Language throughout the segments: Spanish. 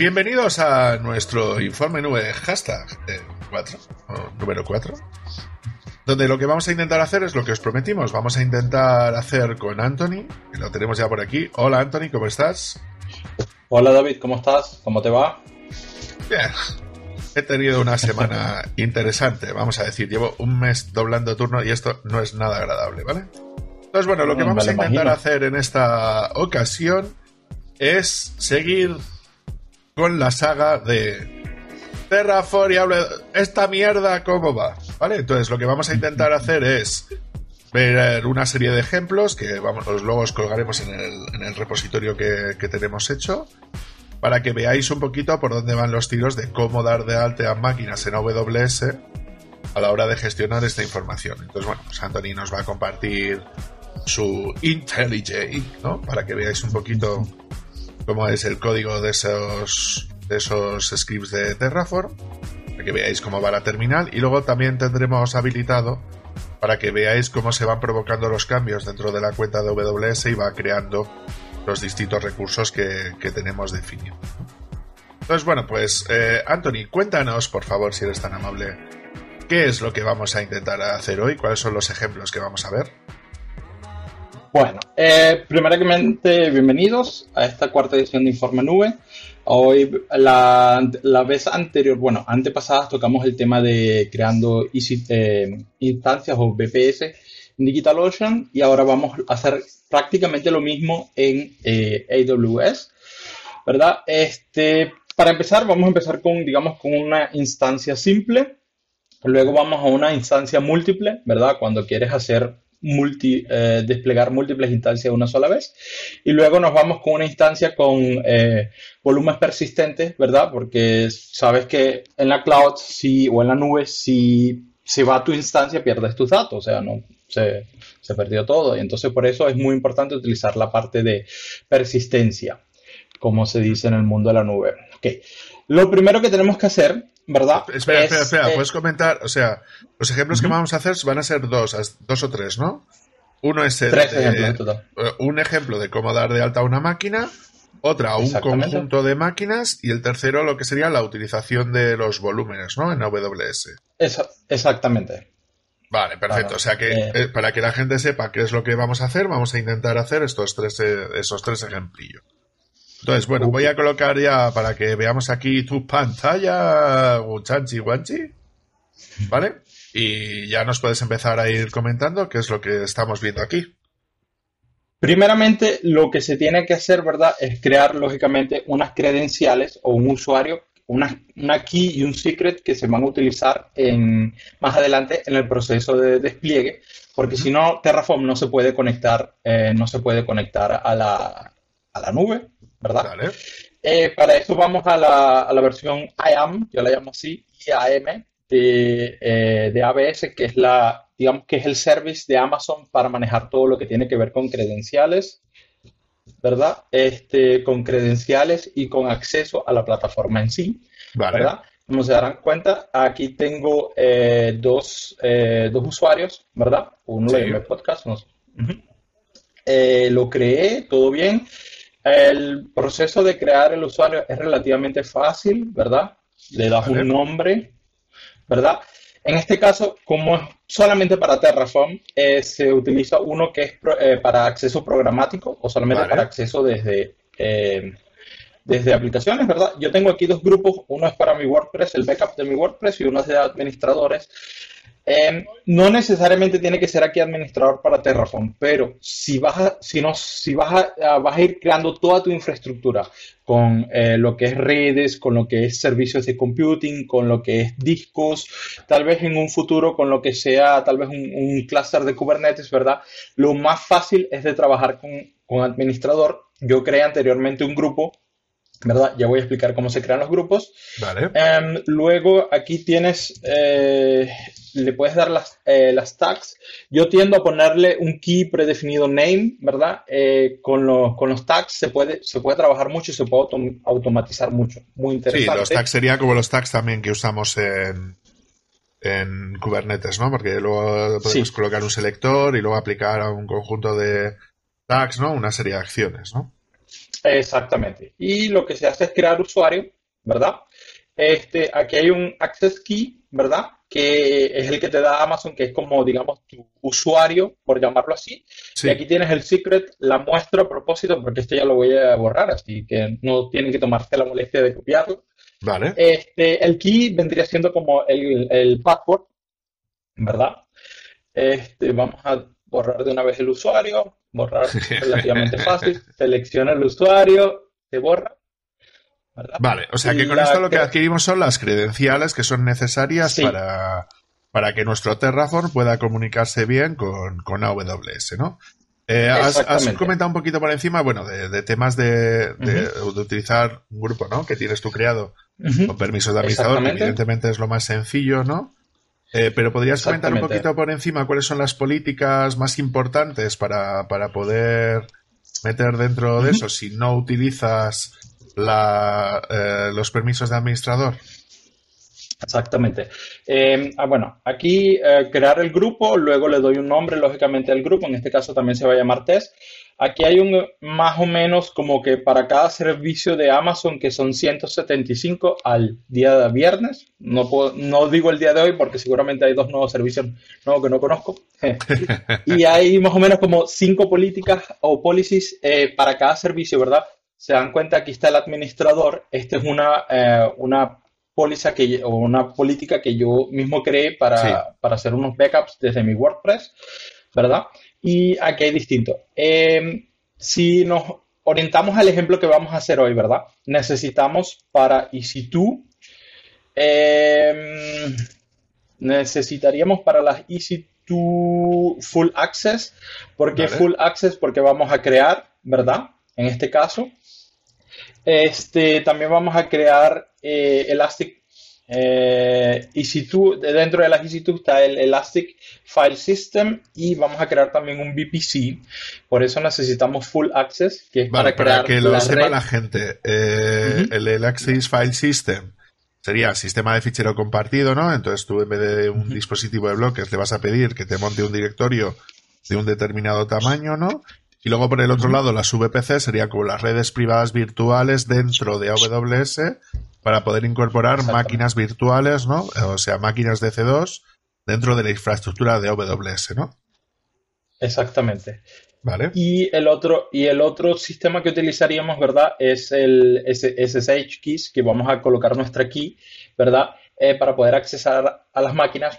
Bienvenidos a nuestro informe nube hashtag 4, número 4, donde lo que vamos a intentar hacer es lo que os prometimos. Vamos a intentar hacer con Anthony, que lo tenemos ya por aquí. Hola Anthony, ¿cómo estás? Hola David, ¿cómo estás? ¿Cómo te va? Bien. He tenido una semana interesante, vamos a decir. Llevo un mes doblando turno y esto no es nada agradable, ¿vale? Entonces, bueno, lo que mm, vamos a intentar hacer en esta ocasión es seguir con la saga de Terraform esta mierda cómo va, ¿vale? Entonces lo que vamos a intentar hacer es ver una serie de ejemplos que vamos, luego os colgaremos en el, repositorio que, tenemos hecho para que veáis un poquito por dónde van los tiros de cómo dar de alta a máquinas en AWS a la hora de gestionar esta información. Entonces, bueno, pues Anthony nos va a compartir su IntelliJ, ¿no? Para que veáis un poquito cómo es el código de esos, de esos scripts de Terraform, para que veáis cómo va la terminal. Y luego también tendremos habilitado para que veáis cómo se van provocando los cambios dentro de la cuenta de AWS y va creando los distintos recursos que, tenemos definidos. Entonces, bueno, pues eh, Anthony, cuéntanos, por favor, si eres tan amable, qué es lo que vamos a intentar hacer hoy, cuáles son los ejemplos que vamos a ver. Bueno, eh, primeramente bienvenidos a esta cuarta edición de Informe Nube. Hoy, la, vez anterior, bueno, antepasadas tocamos el tema de creando eh, instancias o BPS en DigitalOcean y ahora vamos a hacer prácticamente lo mismo en eh, AWS, ¿verdad? Este, para empezar, vamos a empezar con, digamos, con una instancia simple. Luego vamos a una instancia múltiple, ¿verdad? Cuando quieres hacer multi, eh, desplegar múltiples instancias una sola vez. Y luego nos vamos con una instancia con eh, volúmenes persistentes, ¿verdad? Porque sabes que en la cloud si, o en la nube, si se va tu instancia, pierdes tus datos, o sea, no se, se perdió todo. Y entonces por eso es muy importante utilizar la parte de persistencia, como se dice en el mundo de la nube. Okay. Lo primero que tenemos que hacer, ¿verdad? Espera, espera, espera. Eh, Puedes comentar, o sea, los ejemplos que vamos a hacer van a ser dos, dos o tres, ¿no? Uno es el, eh, un ejemplo de cómo dar de alta a una máquina, otra un conjunto de máquinas y el tercero lo que sería la utilización de los volúmenes, ¿no? En AWS. exactamente. Vale, perfecto. o sea que eh, para que la gente sepa qué es lo que vamos a hacer, vamos a intentar hacer estos tres, esos tres ejemplillos. Entonces, bueno, voy a colocar ya para que veamos aquí tu pantalla, Chanchi Guanchi. ¿Vale? Y ya nos puedes empezar a ir comentando qué es lo que estamos viendo aquí. Primeramente, lo que se tiene que hacer, ¿verdad? Es crear, lógicamente, unas credenciales o un usuario, una, key y un secret que se van a utilizar en, más adelante en el proceso de despliegue, porque si no, Terraform no se puede conectar, eh, no se puede conectar a la, a la nube, ¿verdad? Eh, para eso vamos a la, a la, versión IAM, yo la llamo así, IAM, de, eh, de ABS, que es la, digamos que es el service de Amazon para manejar todo lo que tiene que ver con credenciales, ¿verdad? Este, con credenciales y con acceso a la plataforma en sí, ¿verdad? Como se darán cuenta, aquí tengo eh, dos, dos, usuarios, ¿verdad? Uno de podcast. lo creé, todo bien. El proceso de crear el usuario es relativamente fácil, ¿verdad? Le das un nombre, ¿verdad? En este caso, como es solamente para Terraform, eh, se utiliza uno que es eh, para acceso programático o solamente para acceso desde, eh, desde aplicaciones, ¿verdad? Yo tengo aquí dos grupos, uno es para mi WordPress, el backup de mi WordPress y uno es de administradores. Em, no necesariamente tiene que ser aquí administrador para Terraform, pero si vas a, si no, si vas a, vas a ir creando toda tu infraestructura con eh, lo que es redes, con lo que es servicios de computing, con lo que es discos, tal vez en un futuro con lo que sea tal vez un, un cluster de Kubernetes, ¿verdad? Lo más fácil es de trabajar con, con administrador. Yo creé anteriormente un grupo ¿verdad? Ya voy a explicar cómo se crean los grupos. Vale. Em, luego aquí tienes, eh, le puedes dar las, eh, las tags. Yo tiendo a ponerle un key predefinido name, ¿verdad? Eh, con, los, con los tags se puede, se puede trabajar mucho y se puede automatizar mucho. Muy interesante. Sí, los tags serían como los tags también que usamos en, en Kubernetes, ¿no? Porque luego podemos colocar un selector y luego aplicar a un conjunto de tags, ¿no? Una serie de acciones, ¿no? Exactamente. Y lo que se hace es crear usuario, ¿verdad? Este, aquí hay un access key, ¿verdad? Que es el que te da Amazon, que es como, digamos, tu usuario, por llamarlo así. Y aquí tienes el secret, la muestra a propósito, porque este ya lo voy a borrar, así que no tienen que tomarte la molestia de copiarlo. Vale. Este, el key vendría siendo como el, el password, ¿verdad? Este, vamos a borrar de una vez el usuario, borrar relativamente fácil, selecciona el usuario, se borra. Vale, o sea que con esto lo que adquirimos son las credenciales que son necesarias para, para que nuestro Terraform pueda comunicarse bien con, con AWS, ¿no? Eh, has, comentado un poquito por encima, bueno, de, temas de, utilizar un grupo, ¿no? Que tienes tú creado con permisos de administrador, que evidentemente es lo más sencillo, ¿no? Eh, pero podrías comentar un poquito por encima cuáles son las políticas más importantes para, poder meter dentro de eso si no utilizas la, eh, los permisos de administrador. Exactamente. Eh, ah, bueno, aquí crear el grupo, luego le doy un nombre, lógicamente, al grupo. En este caso también se va a llamar test. Aquí hay un más o menos como que para cada servicio de Amazon que son 175 al día de viernes. No, no digo el día de hoy porque seguramente hay dos nuevos servicios nuevos que no conozco. y hay más o menos como cinco políticas o policies eh, para cada servicio, ¿verdad? Se dan cuenta, aquí está el administrador. Esta es una, eh, una póliza que, o una política que yo mismo creé para, para hacer unos backups desde mi WordPress, ¿verdad? Y aquí hay distinto. Em, si nos orientamos al ejemplo que vamos a hacer hoy, ¿verdad? Necesitamos para EC2, em, necesitaríamos para las EC2 Full Access. ¿Por qué Full Access? Porque vamos a crear, ¿verdad? En este caso. Este, también vamos a crear eh, Elastic eh, EC2, dentro de las EC2 está el Elastic File System y vamos a crear también un VPC. Por eso necesitamos Full Access, que es para, crear. Para que lo sepa la gente, eh, el Elastic File System sería sistema de fichero compartido, ¿no? Entonces tú en vez de un dispositivo de bloques le vas a pedir que te monte un directorio de un determinado tamaño, ¿no? Y luego por el otro lado las VPC serían como las redes privadas virtuales dentro de AWS para poder incorporar máquinas virtuales, ¿no? O sea, máquinas de C2 dentro de la infraestructura de AWS, ¿no? Exactamente. Vale. Y el otro, y el otro sistema que utilizaríamos, ¿verdad? Es el SSH keys, que vamos a colocar nuestra key, ¿verdad? Eh, para poder accesar a las máquinas.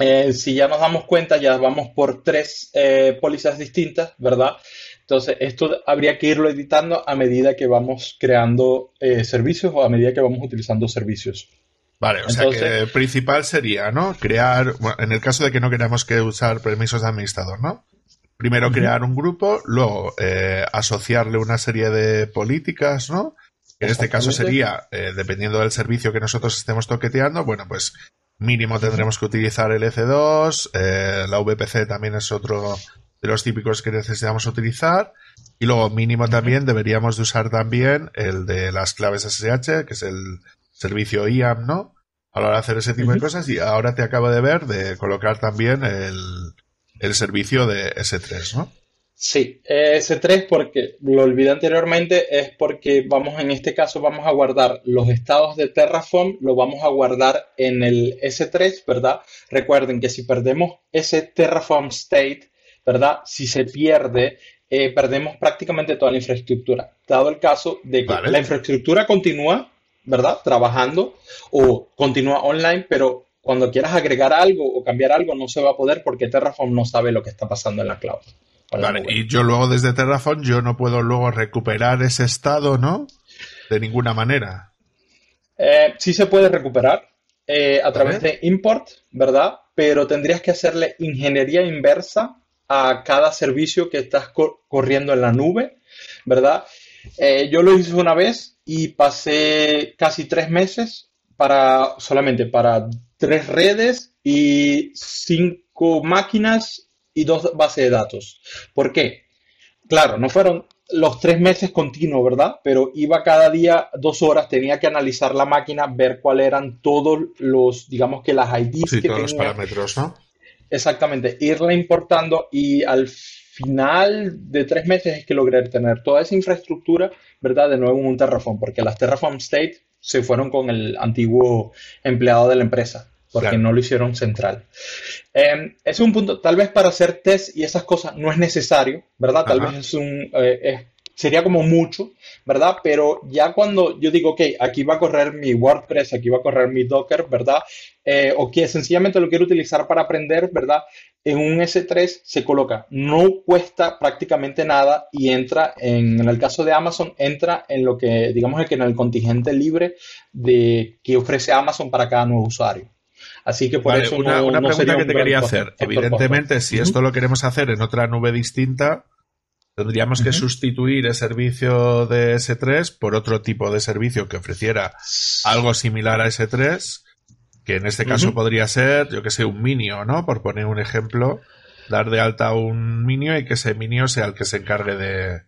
Eh, si ya nos damos cuenta, ya vamos por tres eh, pólizas distintas, ¿verdad? Entonces, esto habría que irlo editando a medida que vamos creando eh, servicios o a medida que vamos utilizando servicios. Vale, o sea que el principal sería, ¿no? Crear, en el caso de que no queramos que usar permisos de administrador, ¿no? Primero crear un grupo, luego eh, asociarle una serie de políticas, ¿no? En este caso sería, eh, dependiendo del servicio que nosotros estemos toqueteando, bueno, pues mínimo tendremos que utilizar el EC2, la VPC también es otro de los típicos que necesitamos utilizar. Y luego mínimo también deberíamos de usar también el de las claves SSH, que es el servicio IAM, ¿no? A la hora de hacer ese tipo de cosas. Y ahora te acabo de ver de colocar también el, servicio de S3, ¿no? Sí, S3 porque lo olvidé anteriormente es porque vamos en este caso vamos a guardar los estados de Terraform, lo vamos a guardar en el S3, ¿verdad? Recuerden que si perdemos ese Terraform state, ¿verdad? Si se pierde, eh, perdemos prácticamente toda la infraestructura. Dado el caso de que la infraestructura continúa, ¿verdad? Trabajando o continúa online, pero cuando quieras agregar algo o cambiar algo no se va a poder porque Terraform no sabe lo que está pasando en la cloud. Vale, y yo luego desde Terraform yo no puedo luego recuperar ese estado, ¿no? De ninguna manera. Eh, sí se puede recuperar eh, a través de import, ¿verdad? Pero tendrías que hacerle ingeniería inversa a cada servicio que estás corriendo en la nube, ¿verdad? Eh, yo lo hice una vez y pasé casi tres meses para solamente para tres redes y cinco máquinas y dos bases de datos. ¿Por qué? Claro, no fueron los tres meses continuos, ¿verdad? Pero iba cada día dos horas, tenía que analizar la máquina, ver cuáles eran todos los, digamos que las IDs sí, todos los parámetros, ¿no? Exactamente, irla importando y al final de tres meses es que logré tener toda esa infraestructura, ¿verdad? De nuevo en un Terraform, porque las Terraform State se fueron con el antiguo empleado de la empresa porque no lo hicieron central. Eh, es un punto, tal vez para hacer test y esas cosas no es necesario, ¿verdad? Tal vez es un, eh, sería como mucho, ¿verdad? Pero ya cuando yo digo, ok, aquí va a correr mi WordPress, aquí va a correr mi Docker, ¿verdad? Eh, o que sencillamente lo quiero utilizar para aprender, ¿verdad? En un S3 se coloca, no cuesta prácticamente nada y entra, en, el caso de Amazon, entra en lo que, digamos, que en el contingente libre de que ofrece Amazon para cada nuevo usuario. Así que por eso una, una pregunta que te quería hacer. Evidentemente, si esto lo queremos hacer en otra nube distinta, tendríamos que sustituir el servicio de S3 por otro tipo de servicio que ofreciera algo similar a S3, que en este caso podría ser, yo que sé, un minio, ¿no? Por poner un ejemplo, dar de alta un minio y que ese minio sea el que se encargue de,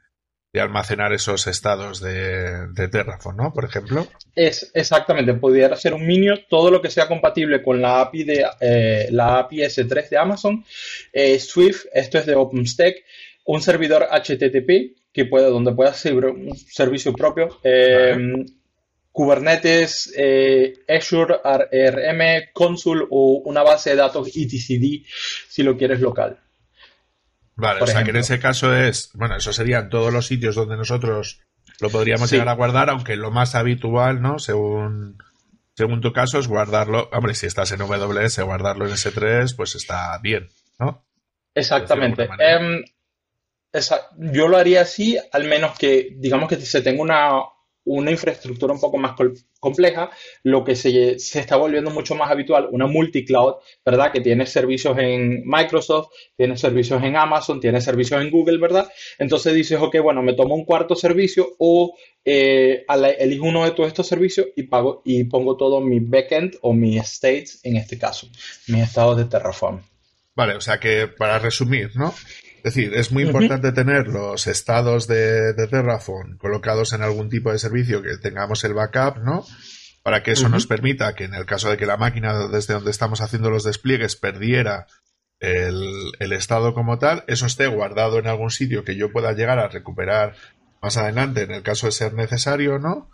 de almacenar esos estados de, de, Terraform, ¿no? Por ejemplo. Es exactamente, pudiera ser un minio, todo lo que sea compatible con la API de eh, la API S3 de Amazon, eh, Swift, esto es de OpenStack, un servidor HTTP que puede, donde pueda ser un servicio propio. Eh, Kubernetes, Azure, ARM, Consul o una base de datos etcd si lo quieres local. Vale, o sea que en ese caso es, bueno, eso serían todos los sitios donde nosotros lo podríamos llegar a guardar, aunque lo más habitual, ¿no? Según, según tu caso, es guardarlo, hombre, si estás en AWS, guardarlo en S3, pues está bien, ¿no? Exactamente. Yo lo haría así, al menos que, digamos que se tenga una, una infraestructura un poco más compleja, lo que se, está volviendo mucho más habitual, una multicloud, ¿verdad? Que tiene servicios en Microsoft, tiene servicios en Amazon, tiene servicios en Google, ¿verdad? Entonces dices, ok, bueno, me tomo un cuarto servicio o eh, elijo uno de todos estos servicios y pago y pongo todo mi backend o mi estates, en este caso, mis estados de Terraform. Vale, o sea que para resumir, ¿no? Es decir, es muy importante tener los estados de, Terraform colocados en algún tipo de servicio que tengamos el backup, ¿no? Para que eso nos permita que en el caso de que la máquina desde donde estamos haciendo los despliegues perdiera el, estado como tal, eso esté guardado en algún sitio que yo pueda llegar a recuperar más adelante en el caso de ser necesario, ¿no?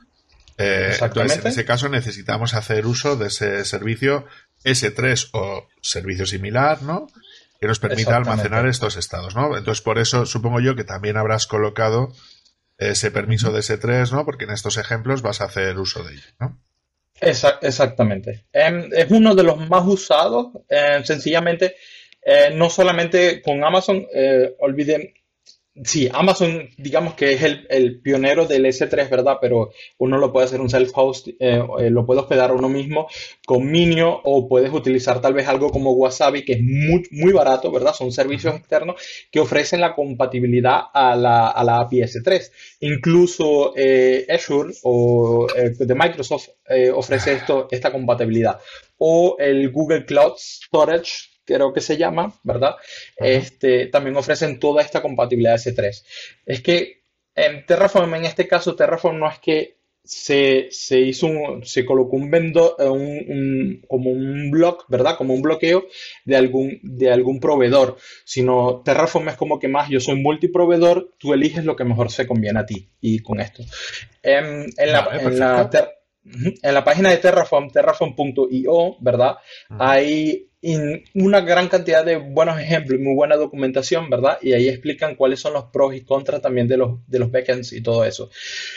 Eh, entonces, en ese caso necesitamos hacer uso de ese servicio S3 o servicio similar, ¿no? Que nos permita almacenar estos estados, ¿no? Entonces, por eso supongo yo que también habrás colocado ese permiso de S3, ¿no? Porque en estos ejemplos vas a hacer uso de ello, ¿no? exactamente. Em, es uno de los más usados, em, sencillamente, eh, no solamente con Amazon, eh, olviden, Sí, Amazon, digamos que es el, pionero del S3, ¿verdad? Pero uno lo puede hacer un self-host, eh, eh, lo puede hospedar uno mismo con Minio o puedes utilizar tal vez algo como Wasabi, que es muy, muy barato, ¿verdad? Son servicios externos que ofrecen la compatibilidad a la, a la API S3. Incluso eh, Azure o de Microsoft ofrece esto, esta compatibilidad. O el Google Cloud Storage creo que se llama, ¿verdad? Este, también ofrecen toda esta compatibilidad S3. Es que en Terraform, en este caso, Terraform no es que se, hizo un, se colocó un vendor, eh, un, como un block, ¿verdad? Como un bloqueo de algún, de algún proveedor, sino Terraform es como que más yo soy multiproveedor, tú eliges lo que mejor se conviene a ti y con esto. En, la, en, la, en la página de Terraform, terraform.io, ¿verdad? Hay una gran cantidad de buenos ejemplos y muy buena documentación, ¿verdad? Y ahí explican cuáles son los pros y contras también de los, de los backends y todo eso.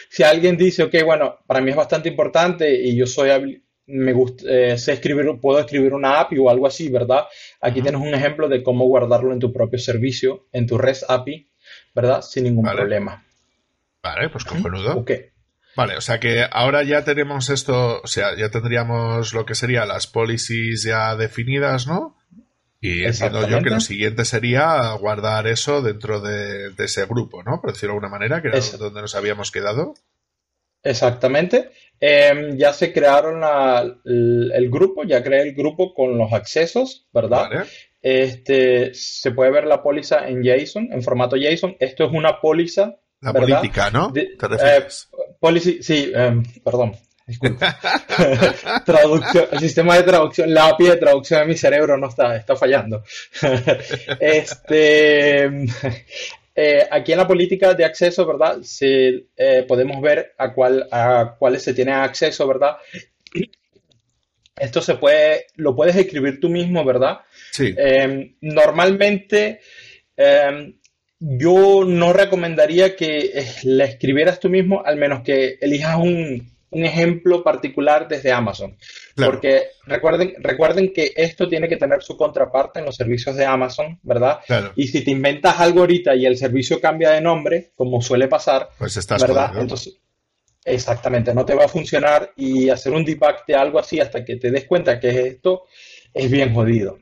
Si alguien dice, ok, bueno, para mí es bastante importante y yo soy me gusta, eh, sé escribir, puedo escribir una API o algo así, ¿verdad? Aquí tienes un ejemplo de cómo guardarlo en tu propio servicio, en tu REST API, ¿verdad? Sin ningún problema. Vale, pues cojonudo. Ok. Vale, o sea que ahora ya tenemos esto, o sea, ya tendríamos lo que sería las policies ya definidas, ¿no? Y entiendo yo que lo siguiente sería guardar eso dentro de, ese grupo, ¿no? Por decirlo de alguna manera, que era donde nos habíamos quedado. Exactamente. Em, ya se crearon el, grupo, ya creé el grupo con los accesos, ¿verdad? Este, se puede ver la póliza en JSON, en formato JSON. Esto es una póliza. La política, ¿no? ¿Te eh, Policy, sí, em, perdón. disculpa. traducción, el sistema de traducción, la API de traducción de mi cerebro no está, está fallando. este, eh, aquí en la política de acceso, ¿verdad? Se, eh, podemos ver a, cuál, a cuáles se tiene acceso, ¿verdad? Esto se puede, lo puedes escribir tú mismo, ¿verdad? Sí. Em, normalmente, em, yo no recomendaría que la escribieras tú mismo, al menos que elijas un, ejemplo particular desde Amazon. Porque recuerden, recuerden que esto tiene que tener su contraparte en los servicios de Amazon, ¿verdad? Y si te inventas algo ahorita y el servicio cambia de nombre, como suele pasar, pues estás ¿verdad? Entonces, exactamente, no te va a funcionar y hacer un debug de algo así hasta que te des cuenta que esto es bien jodido.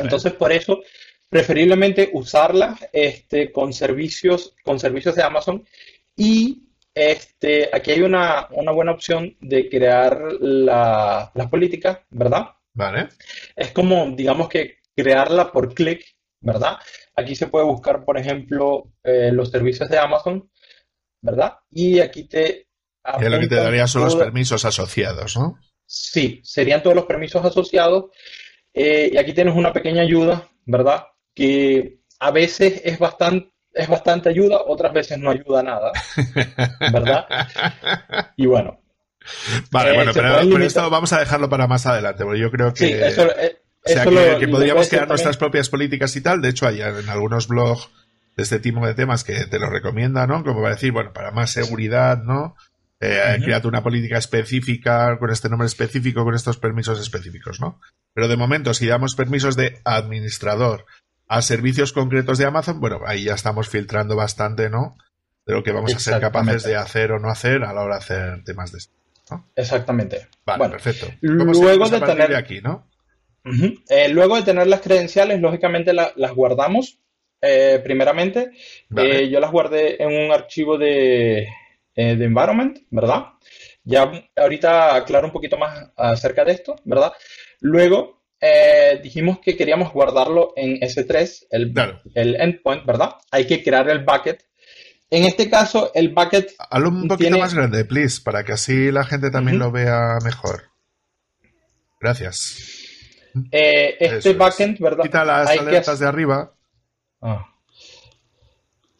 Entonces, por eso preferiblemente usarla este, con, servicios, con servicios de Amazon y este, aquí hay una, buena opción de crear la, las políticas, ¿verdad? Vale. Es como, digamos que crearla por clic, ¿verdad? Aquí se puede buscar, por ejemplo, eh, los servicios de Amazon, ¿verdad? Y aquí te... Y lo que te daría son los permisos asociados, ¿no? Sí, serían todos los permisos asociados. Eh, y aquí tienes una pequeña ayuda, ¿verdad? Que a veces es bastante, es bastante ayuda, otras veces no ayuda nada, ¿verdad? Y bueno. Vale, eh, bueno, pero, esto vamos a dejarlo para más adelante, porque yo creo que... Sí, eso, eh, o sea, que, podríamos crear nuestras propias políticas y tal. De hecho, hay en algunos blogs de este tipo de temas que te lo recomiendan, ¿no? Como para decir, bueno, para más seguridad, ¿no? Eh, una política específica con este nombre específico, con estos permisos específicos, ¿no? Pero de momento, si damos permisos de administrador a servicios concretos de Amazon, bueno, ahí ya estamos filtrando bastante, ¿no? De lo que vamos a ser capaces de hacer o no hacer a la hora de hacer temas de esto. Exactamente. Vale, perfecto. Luego de tener aquí, ¿no? Eh, luego de tener las credenciales, lógicamente las guardamos. Eh, primeramente, eh, yo las guardé en un archivo de, de environment, ¿verdad? Ya ahorita aclaro un poquito más acerca de esto, ¿verdad? Luego eh, dijimos que queríamos guardarlo en S3, el, el endpoint, ¿verdad? Hay que crear el bucket. En este caso, el bucket. Hazlo un poquito más grande, please, para que así la gente también lo vea mejor. Gracias. Eh, este bucket, ¿verdad? Quita las alertas de arriba. Ah.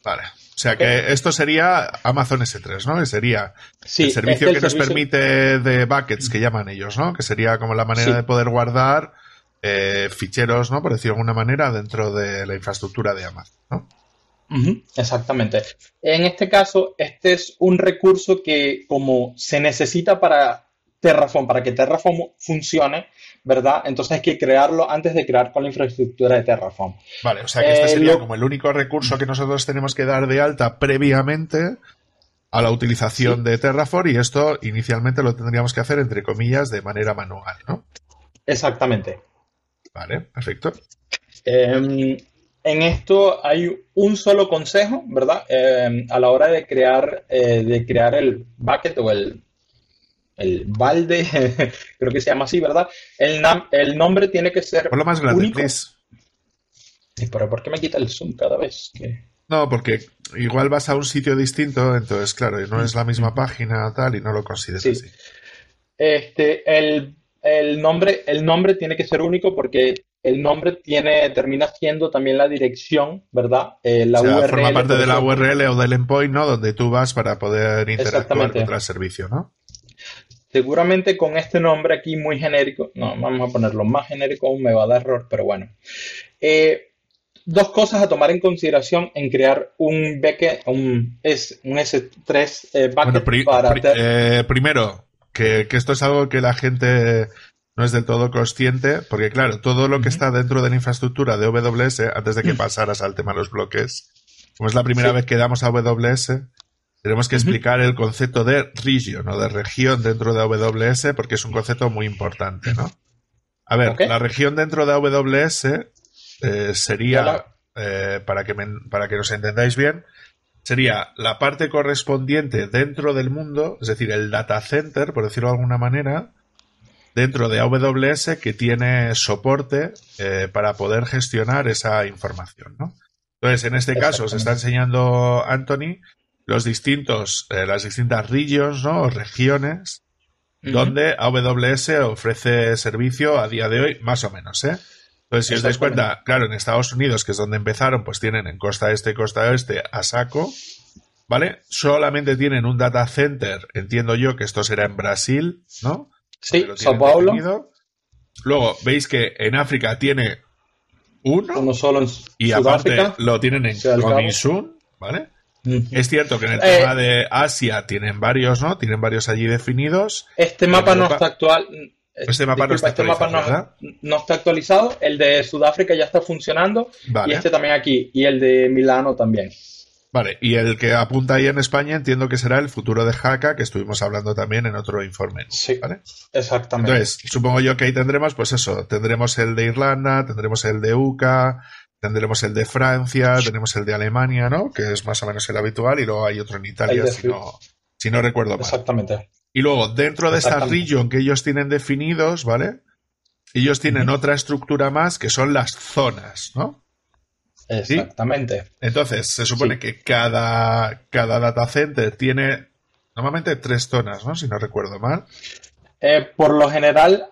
Vale. O sea que esto sería Amazon S3, ¿no? sería el servicio que nos permite de buckets, que llaman ellos, ¿no? Que sería como la manera de poder guardar eh, ficheros, ¿no? Por decirlo de alguna manera, dentro de la infraestructura de Amazon, ¿no? exactamente. En este caso, este es un recurso que como se necesita para Terraform, para que Terraform funcione, ¿verdad? Entonces hay que crearlo antes de crear con la infraestructura de Terraform. Vale, o sea que este eh, sería como el único recurso que nosotros tenemos que dar de alta previamente a la utilización de Terraform y esto inicialmente lo tendríamos que hacer entre comillas de manera manual, ¿no? Exactamente. Vale, perfecto. Em, en esto hay un solo consejo, ¿verdad? Em, a la hora de crear, eh, de crear el bucket o el, el balde, creo que se llama así, ¿verdad? El, el nombre tiene que ser. Por lo más grande, único. pero ¿por qué me quita el zoom cada vez? Que... No, porque igual vas a un sitio distinto, entonces, claro, no es la misma página tal y no lo consideras así. Este, el el nombre, el nombre tiene que ser único porque el nombre tiene, termina siendo también la dirección, ¿verdad? Eh, la URL. Forma parte de la URL o del endpoint, ¿no? Donde tú vas para poder interactuar con el servicio, ¿no? Seguramente con este nombre aquí muy genérico, no, vamos a ponerlo más genérico aún me va a dar error, pero bueno. Eh, dos cosas a tomar en consideración en crear un bucket, un, un S3 eh, bucket para... primero, que, esto es algo que la gente no es del todo consciente, porque claro, todo lo que está dentro de la infraestructura de AWS, antes de que pasaras al tema de los bloques, como es la primera vez que damos a AWS, tenemos que explicar el concepto de region o de región dentro de AWS, porque es un concepto muy importante, ¿no? A ver, la región dentro de AWS eh, sería, eh, para, que para que nos entendáis bien, sería la parte correspondiente dentro del mundo, es decir, el data center, por decirlo de alguna manera, dentro de AWS que tiene soporte eh, para poder gestionar esa información, ¿no? Entonces, en este caso, se está enseñando Anthony los distintos, eh, las distintas regions, ¿no? O regiones donde AWS ofrece servicio a día de hoy, más o menos, ¿eh? Entonces, si os dais cuenta, claro, en Estados Unidos, que es donde empezaron, pues tienen en costa este y costa oeste a saco, ¿vale? Solamente tienen un data center, entiendo yo que esto será en Brasil, ¿no? Sí, Sao Paulo. Luego, veis que en África tiene uno, uno solo en y aparte lo tienen en Comisun, ¿vale? Es cierto que en el tema eh, de Asia tienen varios, ¿no? Tienen varios allí definidos. Este mapa no está actual. Este mapa, no, está este mapa no, está actualizado. El de Sudáfrica ya está funcionando. Y este también aquí. Y el de Milano también. Vale, y el que apunta ahí en España entiendo que será el futuro de Jaca, que estuvimos hablando también en otro informe. Sí, ¿vale? exactamente. Entonces, supongo yo que ahí tendremos, pues eso, tendremos el de Irlanda, tendremos el de UCA, tendremos el de Francia, tenemos el de Alemania, ¿no? Que es más o menos el habitual, y luego hay otro en Italia, si no, si no recuerdo mal. Exactamente. Y luego, dentro de esa region que ellos tienen definidos, ¿vale? Ellos tienen otra estructura más que son las zonas, ¿no? Exactamente. Entonces, se supone que cada, cada data center tiene normalmente tres zonas, ¿no? Si no recuerdo mal. Eh, por lo general,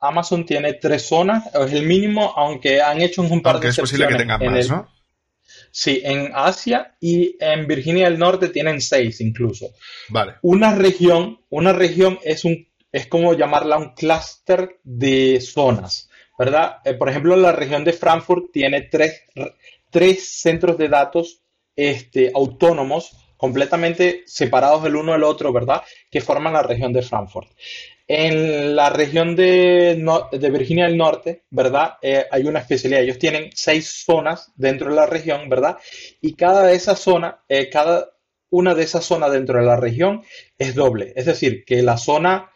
Amazon tiene tres zonas, es el mínimo, aunque han hecho un par de es posible que tengan más, ¿no? Sí, en Asia y en Virginia del Norte tienen seis incluso. Vale. Una región, una región es un es como llamarla un clúster de zonas. ¿verdad? Eh, por ejemplo, la región de Frankfurt tiene tres, centros de datos este, autónomos completamente separados el uno del otro, ¿verdad? Que forman la región de Frankfurt. En la región de, de Virginia del Norte, ¿verdad? Eh, hay una especialidad. Ellos tienen seis zonas dentro de la región, ¿verdad? Y cada de esas zonas, eh, cada una de esas zonas dentro de la región es doble. Es decir, que la zona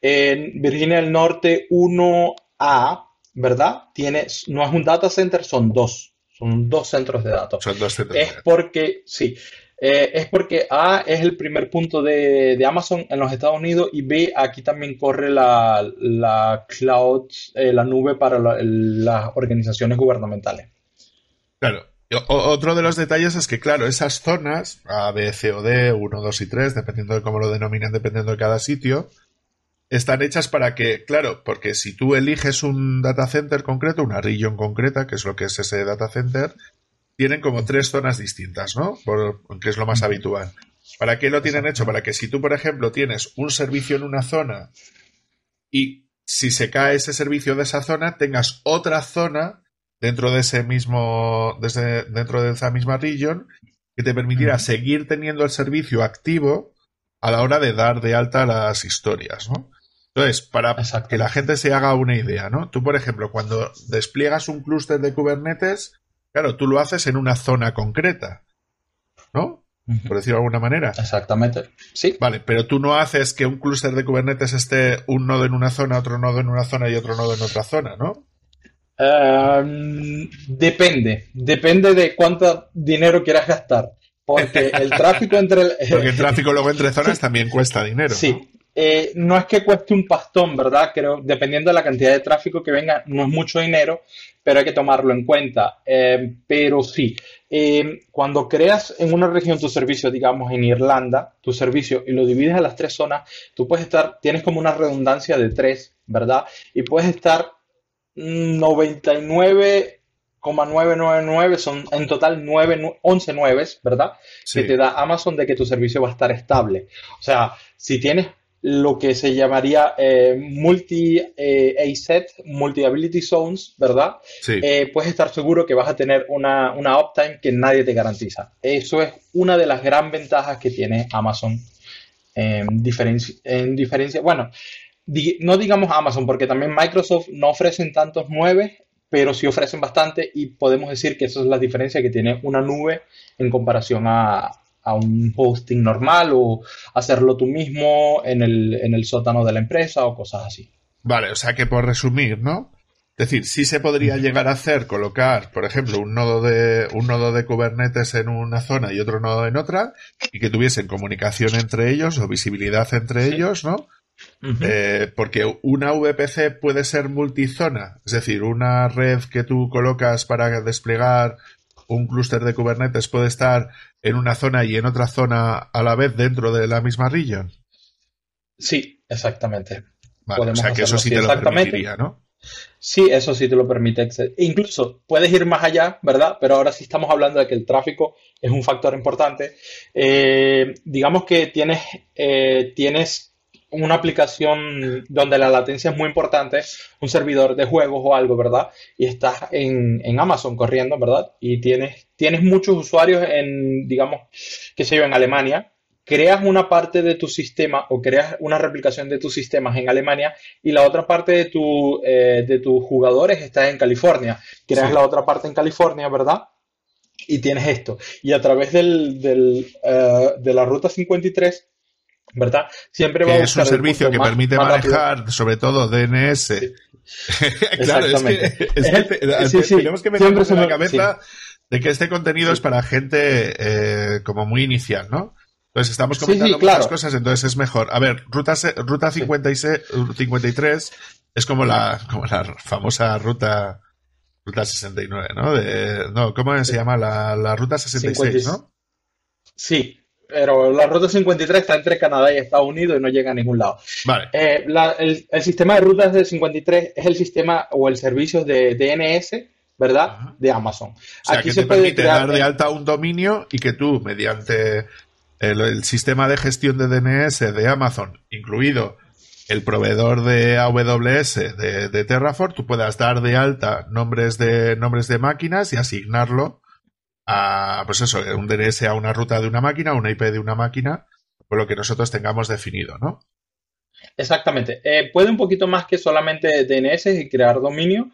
en Virginia del Norte 1A ¿verdad? Tiene, no es un data center, son dos. Son dos centros de datos. Son dos centros. Es porque, sí, eh, es porque A es el primer punto de, Amazon en los Estados Unidos y B aquí también corre la, la cloud, eh, la nube para las organizaciones gubernamentales. Claro. otro de los detalles es que, claro, esas zonas, A, B, C o D, 1, 2 y 3, dependiendo de cómo lo denominan, dependiendo de cada sitio, están hechas para que, claro, porque si tú eliges un data center concreto, una region concreta, que es lo que es ese data center, tienen como tres zonas distintas, ¿no? Por, que es lo más habitual. ¿Para qué lo tienen hecho? Para que si tú, por ejemplo, tienes un servicio en una zona y si se cae ese servicio de esa zona, tengas otra zona dentro de ese mismo, desde, dentro de esa misma region que te permitiera seguir teniendo el servicio activo a la hora de dar de alta las historias, ¿no? Entonces, para que la gente se haga una idea, ¿no? Tú, por ejemplo, cuando despliegas un clúster de Kubernetes, claro, tú lo haces en una zona concreta, ¿no? Por decirlo de alguna manera. Exactamente. Sí. Vale, pero tú no haces que un clúster de Kubernetes esté un nodo en una zona, otro nodo en una zona y otro nodo en otra zona, ¿no? Em, depende. Depende de cuánto dinero quieras gastar. Porque el tráfico entre... Porque el tráfico luego entre zonas también cuesta dinero. Sí, eh, no es que cueste un pastón, ¿verdad? Creo, dependiendo de la cantidad de tráfico que venga, no es mucho dinero, pero hay que tomarlo en cuenta. Eh, pero sí, eh, cuando creas en una región tu servicio, digamos en Irlanda, tu servicio, y lo divides a las tres zonas, tú puedes estar, tienes como una redundancia de tres, ¿verdad? Y puedes estar 99,999, son en total 9, 11 nueves, ¿verdad? Que te da Amazon de que tu servicio va a estar estable. O sea, si tienes lo que se llamaría eh, multi eh, multi ability zones, ¿verdad? Sí. Eh, puedes estar seguro que vas a tener una, una, uptime que nadie te garantiza. Eso es una de las gran ventajas que tiene Amazon en diferencia, en diferencia bueno, no digamos Amazon, porque también Microsoft no ofrecen tantos nueve, pero sí ofrecen bastante y podemos decir que esa es la diferencia que tiene una nube en comparación a, a un hosting normal o hacerlo tú mismo en el, sótano de la empresa o cosas así. Vale, o sea que por resumir, ¿no? Es decir, sí se podría llegar a hacer, colocar, por ejemplo, un nodo de, un nodo de Kubernetes en una zona y otro nodo en otra, y que tuviesen comunicación entre ellos o visibilidad entre ellos, ¿no? Eh, porque una VPC puede ser multizona, es decir, una red que tú colocas para desplegar un clúster de Kubernetes puede estar en una zona y en otra zona a la vez dentro de la misma region? Sí, exactamente. o sea que eso sí te lo permitiría, ¿no? Sí, eso sí te lo permite. Incluso puedes ir más allá, ¿verdad? Pero ahora sí estamos hablando de que el tráfico es un factor importante. Eh, digamos que tienes, eh, tienes una aplicación donde la latencia es muy importante, un servidor de juegos o algo, ¿verdad? Y estás en, Amazon corriendo, ¿verdad? Y tienes, tienes muchos usuarios en, digamos, qué sé yo, en Alemania. Creas una parte de tu sistema o creas una replicación de tus sistemas en Alemania y la otra parte de, tu, eh, de tus jugadores está en California. Creas la otra parte en California, ¿verdad? Y tienes esto. Y a través del, del, eh, de la ruta 53 ¿verdad? Siempre va a Es un servicio que permite manejar, sobre todo DNS. claro, es que, tenemos que meter en la cabeza de que este contenido es para gente eh, como muy inicial, ¿no? Entonces estamos comentando muchas cosas, entonces es mejor. A ver, ruta, ruta 56, 53 es como la, como la famosa ruta, ruta 69, ¿no? De, no, ¿cómo se llama? La, la ruta 66, ¿no? Sí, pero la ruta 53 está entre Canadá y Estados Unidos y no llega a ningún lado. Vale. Eh, el, sistema de rutas de 53 es el sistema o el servicio de DNS, ¿verdad? De Amazon. O sea, Aquí se te puede permite dar de alta un dominio y que tú, mediante el, sistema de gestión de DNS de Amazon, incluido el proveedor de AWS de, de Terraform, tú puedas dar de alta nombres de, nombres de máquinas y asignarlo a, pues eso, un DNS a una ruta de una máquina, una IP de una máquina, por lo que nosotros tengamos definido, ¿no? Exactamente. Eh, puede un poquito más que solamente DNS y crear dominio.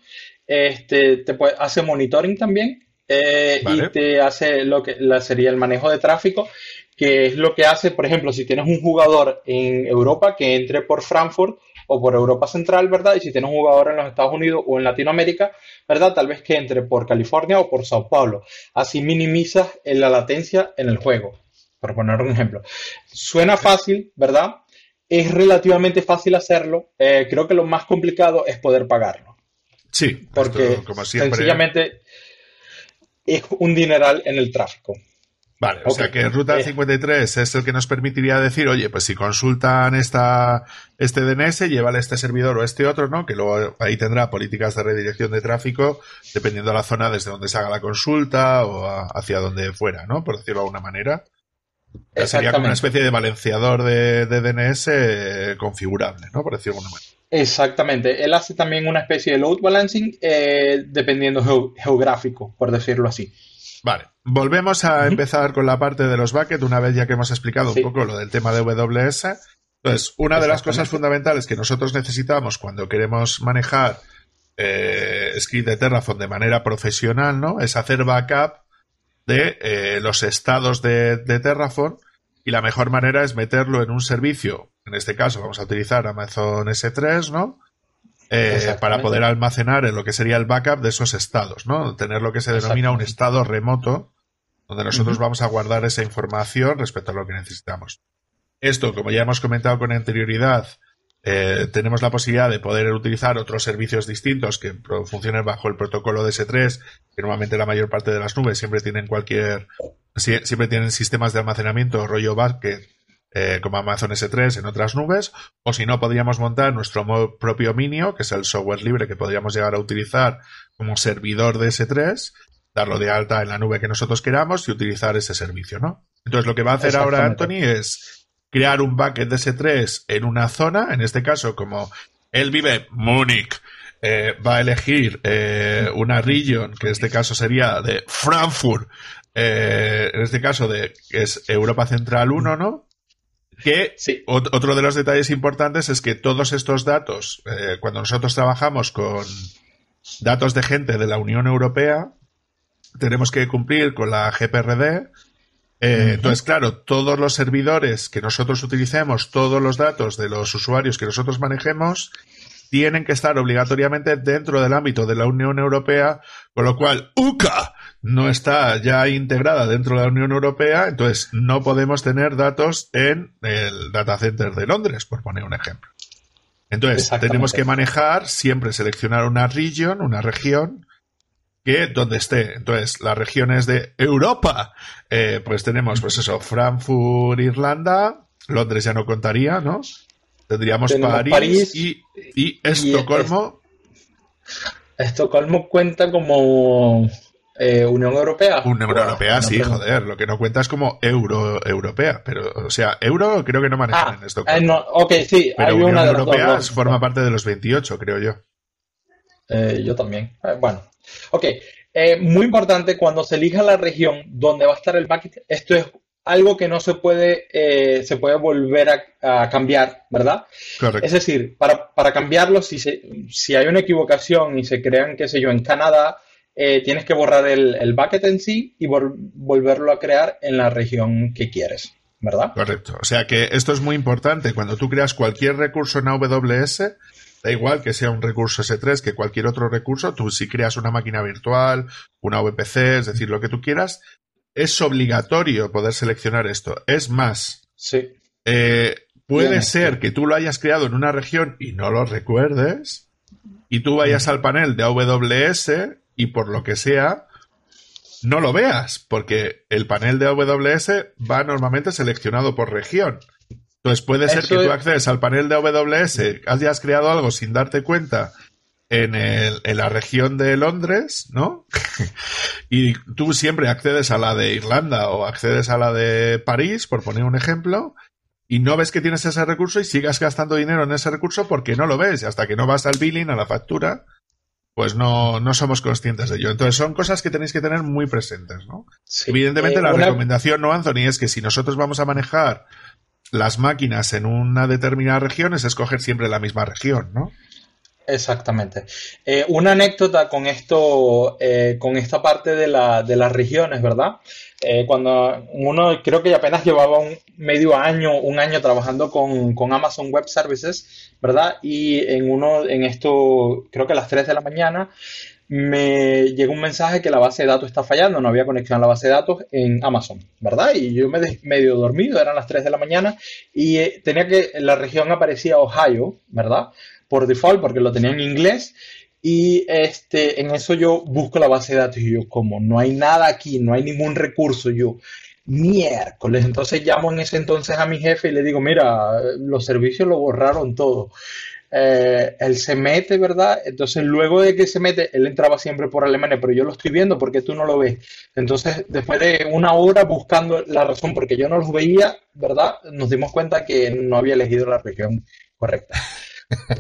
Este, te puede, hace monitoring también eh, y te hace lo que sería el manejo de tráfico, que es lo que hace, por ejemplo, si tienes un jugador en Europa que entre por Frankfurt, o por Europa Central, ¿verdad? Y si tienes un jugador en los Estados Unidos o en Latinoamérica, ¿verdad? Tal vez que entre por California o por Sao Paulo. Así minimizas la latencia en el juego, por poner un ejemplo. Suena fácil, ¿verdad? Es relativamente fácil hacerlo. Eh, creo que lo más complicado es poder pagarlo. Sí, porque sencillamente es un dineral en el tráfico. Vale, o sea que Ruta 53 es el que nos permitiría decir, oye, pues si consultan esta, este DNS, llévale este servidor o este otro, ¿no? Que luego ahí tendrá políticas de redirección de tráfico, dependiendo de la zona desde donde se haga la consulta o hacia donde fuera, ¿no? Por decirlo de alguna manera. Sería como una especie de balanceador de, DNS eh, configurable, ¿no? Por decirlo de alguna manera. Exactamente. Él hace también una especie de load balancing eh, dependiendo geográfico, por decirlo así. Vale, volvemos a empezar con la parte de los buckets, una vez ya que hemos explicado un poco lo del tema de WS. Entonces, una de las cosas fundamentales que nosotros necesitamos cuando queremos manejar eh, script de Terraform de manera profesional, ¿no? Es hacer backup de eh, los estados de, Terraform y la mejor manera es meterlo en un servicio. En este caso vamos a utilizar Amazon S3, ¿no? Eh, para poder almacenar en lo que sería el backup de esos estados, ¿no? Tener lo que se denomina un estado remoto, donde nosotros vamos a guardar esa información respecto a lo que necesitamos. Esto, como ya hemos comentado con anterioridad, eh, tenemos la posibilidad de poder utilizar otros servicios distintos que funcionen bajo el protocolo de S3, que normalmente la mayor parte de las nubes siempre tienen cualquier, siempre tienen sistemas de almacenamiento rollo bucket eh, como Amazon S3 en otras nubes, o si no, podríamos montar nuestro propio Minio, que es el software libre que podríamos llegar a utilizar como servidor de S3, darlo de alta en la nube que nosotros queramos y utilizar ese servicio, ¿no? Entonces, lo que va a hacer ahora Anthony es crear un bucket de S3 en una zona, en este caso, como él vive en Múnich, eh, va a elegir eh, una region, que en este caso sería de Frankfurt, en este caso de que es Europa Central 1, ¿no? Que otro de los detalles importantes es que todos estos datos, eh, cuando nosotros trabajamos con datos de gente de la Unión Europea, tenemos que cumplir con la GPRD. Eh, entonces, claro, todos los servidores que nosotros utilicemos, todos los datos de los usuarios que nosotros manejemos, tienen que estar obligatoriamente dentro del ámbito de la Unión Europea, con lo cual UCA no está ya integrada dentro de la Unión Europea, entonces no podemos tener datos en el data center de Londres, por poner un ejemplo. Entonces, tenemos que manejar, siempre seleccionar una region, una región, que donde esté. Entonces, las regiones de Europa, eh, pues tenemos, pues eso, Frankfurt, Irlanda, Londres ya no contaría, ¿no? Tendríamos París, y, Estocolmo. Estocolmo cuenta como eh, Unión Europea. Unión Europea, sí, joder. Lo que no cuenta es como euro europea. Pero, o sea, euro creo que no manejan ah, en esto. Eh, ok, sí. Pero Unión Europea forma parte de los 28, creo yo. Eh, yo también. bueno. Ok. muy importante cuando se elija la región donde va a estar el bucket. Esto es algo que no se puede, se puede volver a, cambiar, ¿verdad? Correcto. Es decir, para, para cambiarlo, si, si hay una equivocación y se crean, qué sé yo, en Canadá, eh, tienes que borrar el, bucket en sí y volverlo a crear en la región que quieres, ¿verdad? Correcto. O sea que esto es muy importante. Cuando tú creas cualquier recurso en AWS, da igual que sea un recurso S3 que cualquier otro recurso, tú si creas una máquina virtual, una VPC, es decir, lo que tú quieras, es obligatorio poder seleccionar esto. Es más, sí. Eh, puede ser que tú lo hayas creado en una región y no lo recuerdes, y tú vayas al panel de AWS y por lo que sea, no lo veas, porque el panel de AWS va normalmente seleccionado por región. Entonces puede ser que tú accedes al panel de AWS, hayas creado algo sin darte cuenta en, el, en la región de Londres, ¿no? y tú siempre accedes a la de Irlanda o accedes a la de París, por poner un ejemplo, y no ves que tienes ese recurso y sigas gastando dinero en ese recurso porque no lo ves, y hasta que no vas al billing, a la factura, pues no, no somos conscientes de ello. Entonces son cosas que tenéis que tener muy presentes, ¿no? Evidentemente eh, la recomendación, ¿no, Anthony? Es que si nosotros vamos a manejar las máquinas en una determinada región, es escoger siempre la misma región, ¿no? Exactamente. Eh, una anécdota con esto, eh, con esta parte de, la, de las regiones, ¿verdad? Eh, cuando uno creo que apenas llevaba un medio año, un año trabajando con, Amazon Web Services, ¿verdad? Y en uno, en esto, creo que a las 3 de la mañana, me llegó un mensaje que la base de datos está fallando, no había conexión a la base de datos en Amazon, ¿verdad? Y yo me medio dormido, eran las 3 de la mañana y tenía que, la región aparecía Ohio, ¿verdad? Por default, porque lo tenía en inglés y este, en eso yo busco la base de datos y yo, como no hay nada aquí, no hay ningún recurso, yo, miércoles. Entonces llamo en ese entonces a mi jefe y le digo, mira, los servicios lo borraron todo. Eh, él se mete, ¿verdad? Entonces luego de que se mete, él entraba siempre por Alemania, pero yo lo estoy viendo porque tú no lo ves. Entonces, después de una hora buscando la razón porque yo no los veía, ¿verdad? Nos dimos cuenta que no había elegido la región correcta.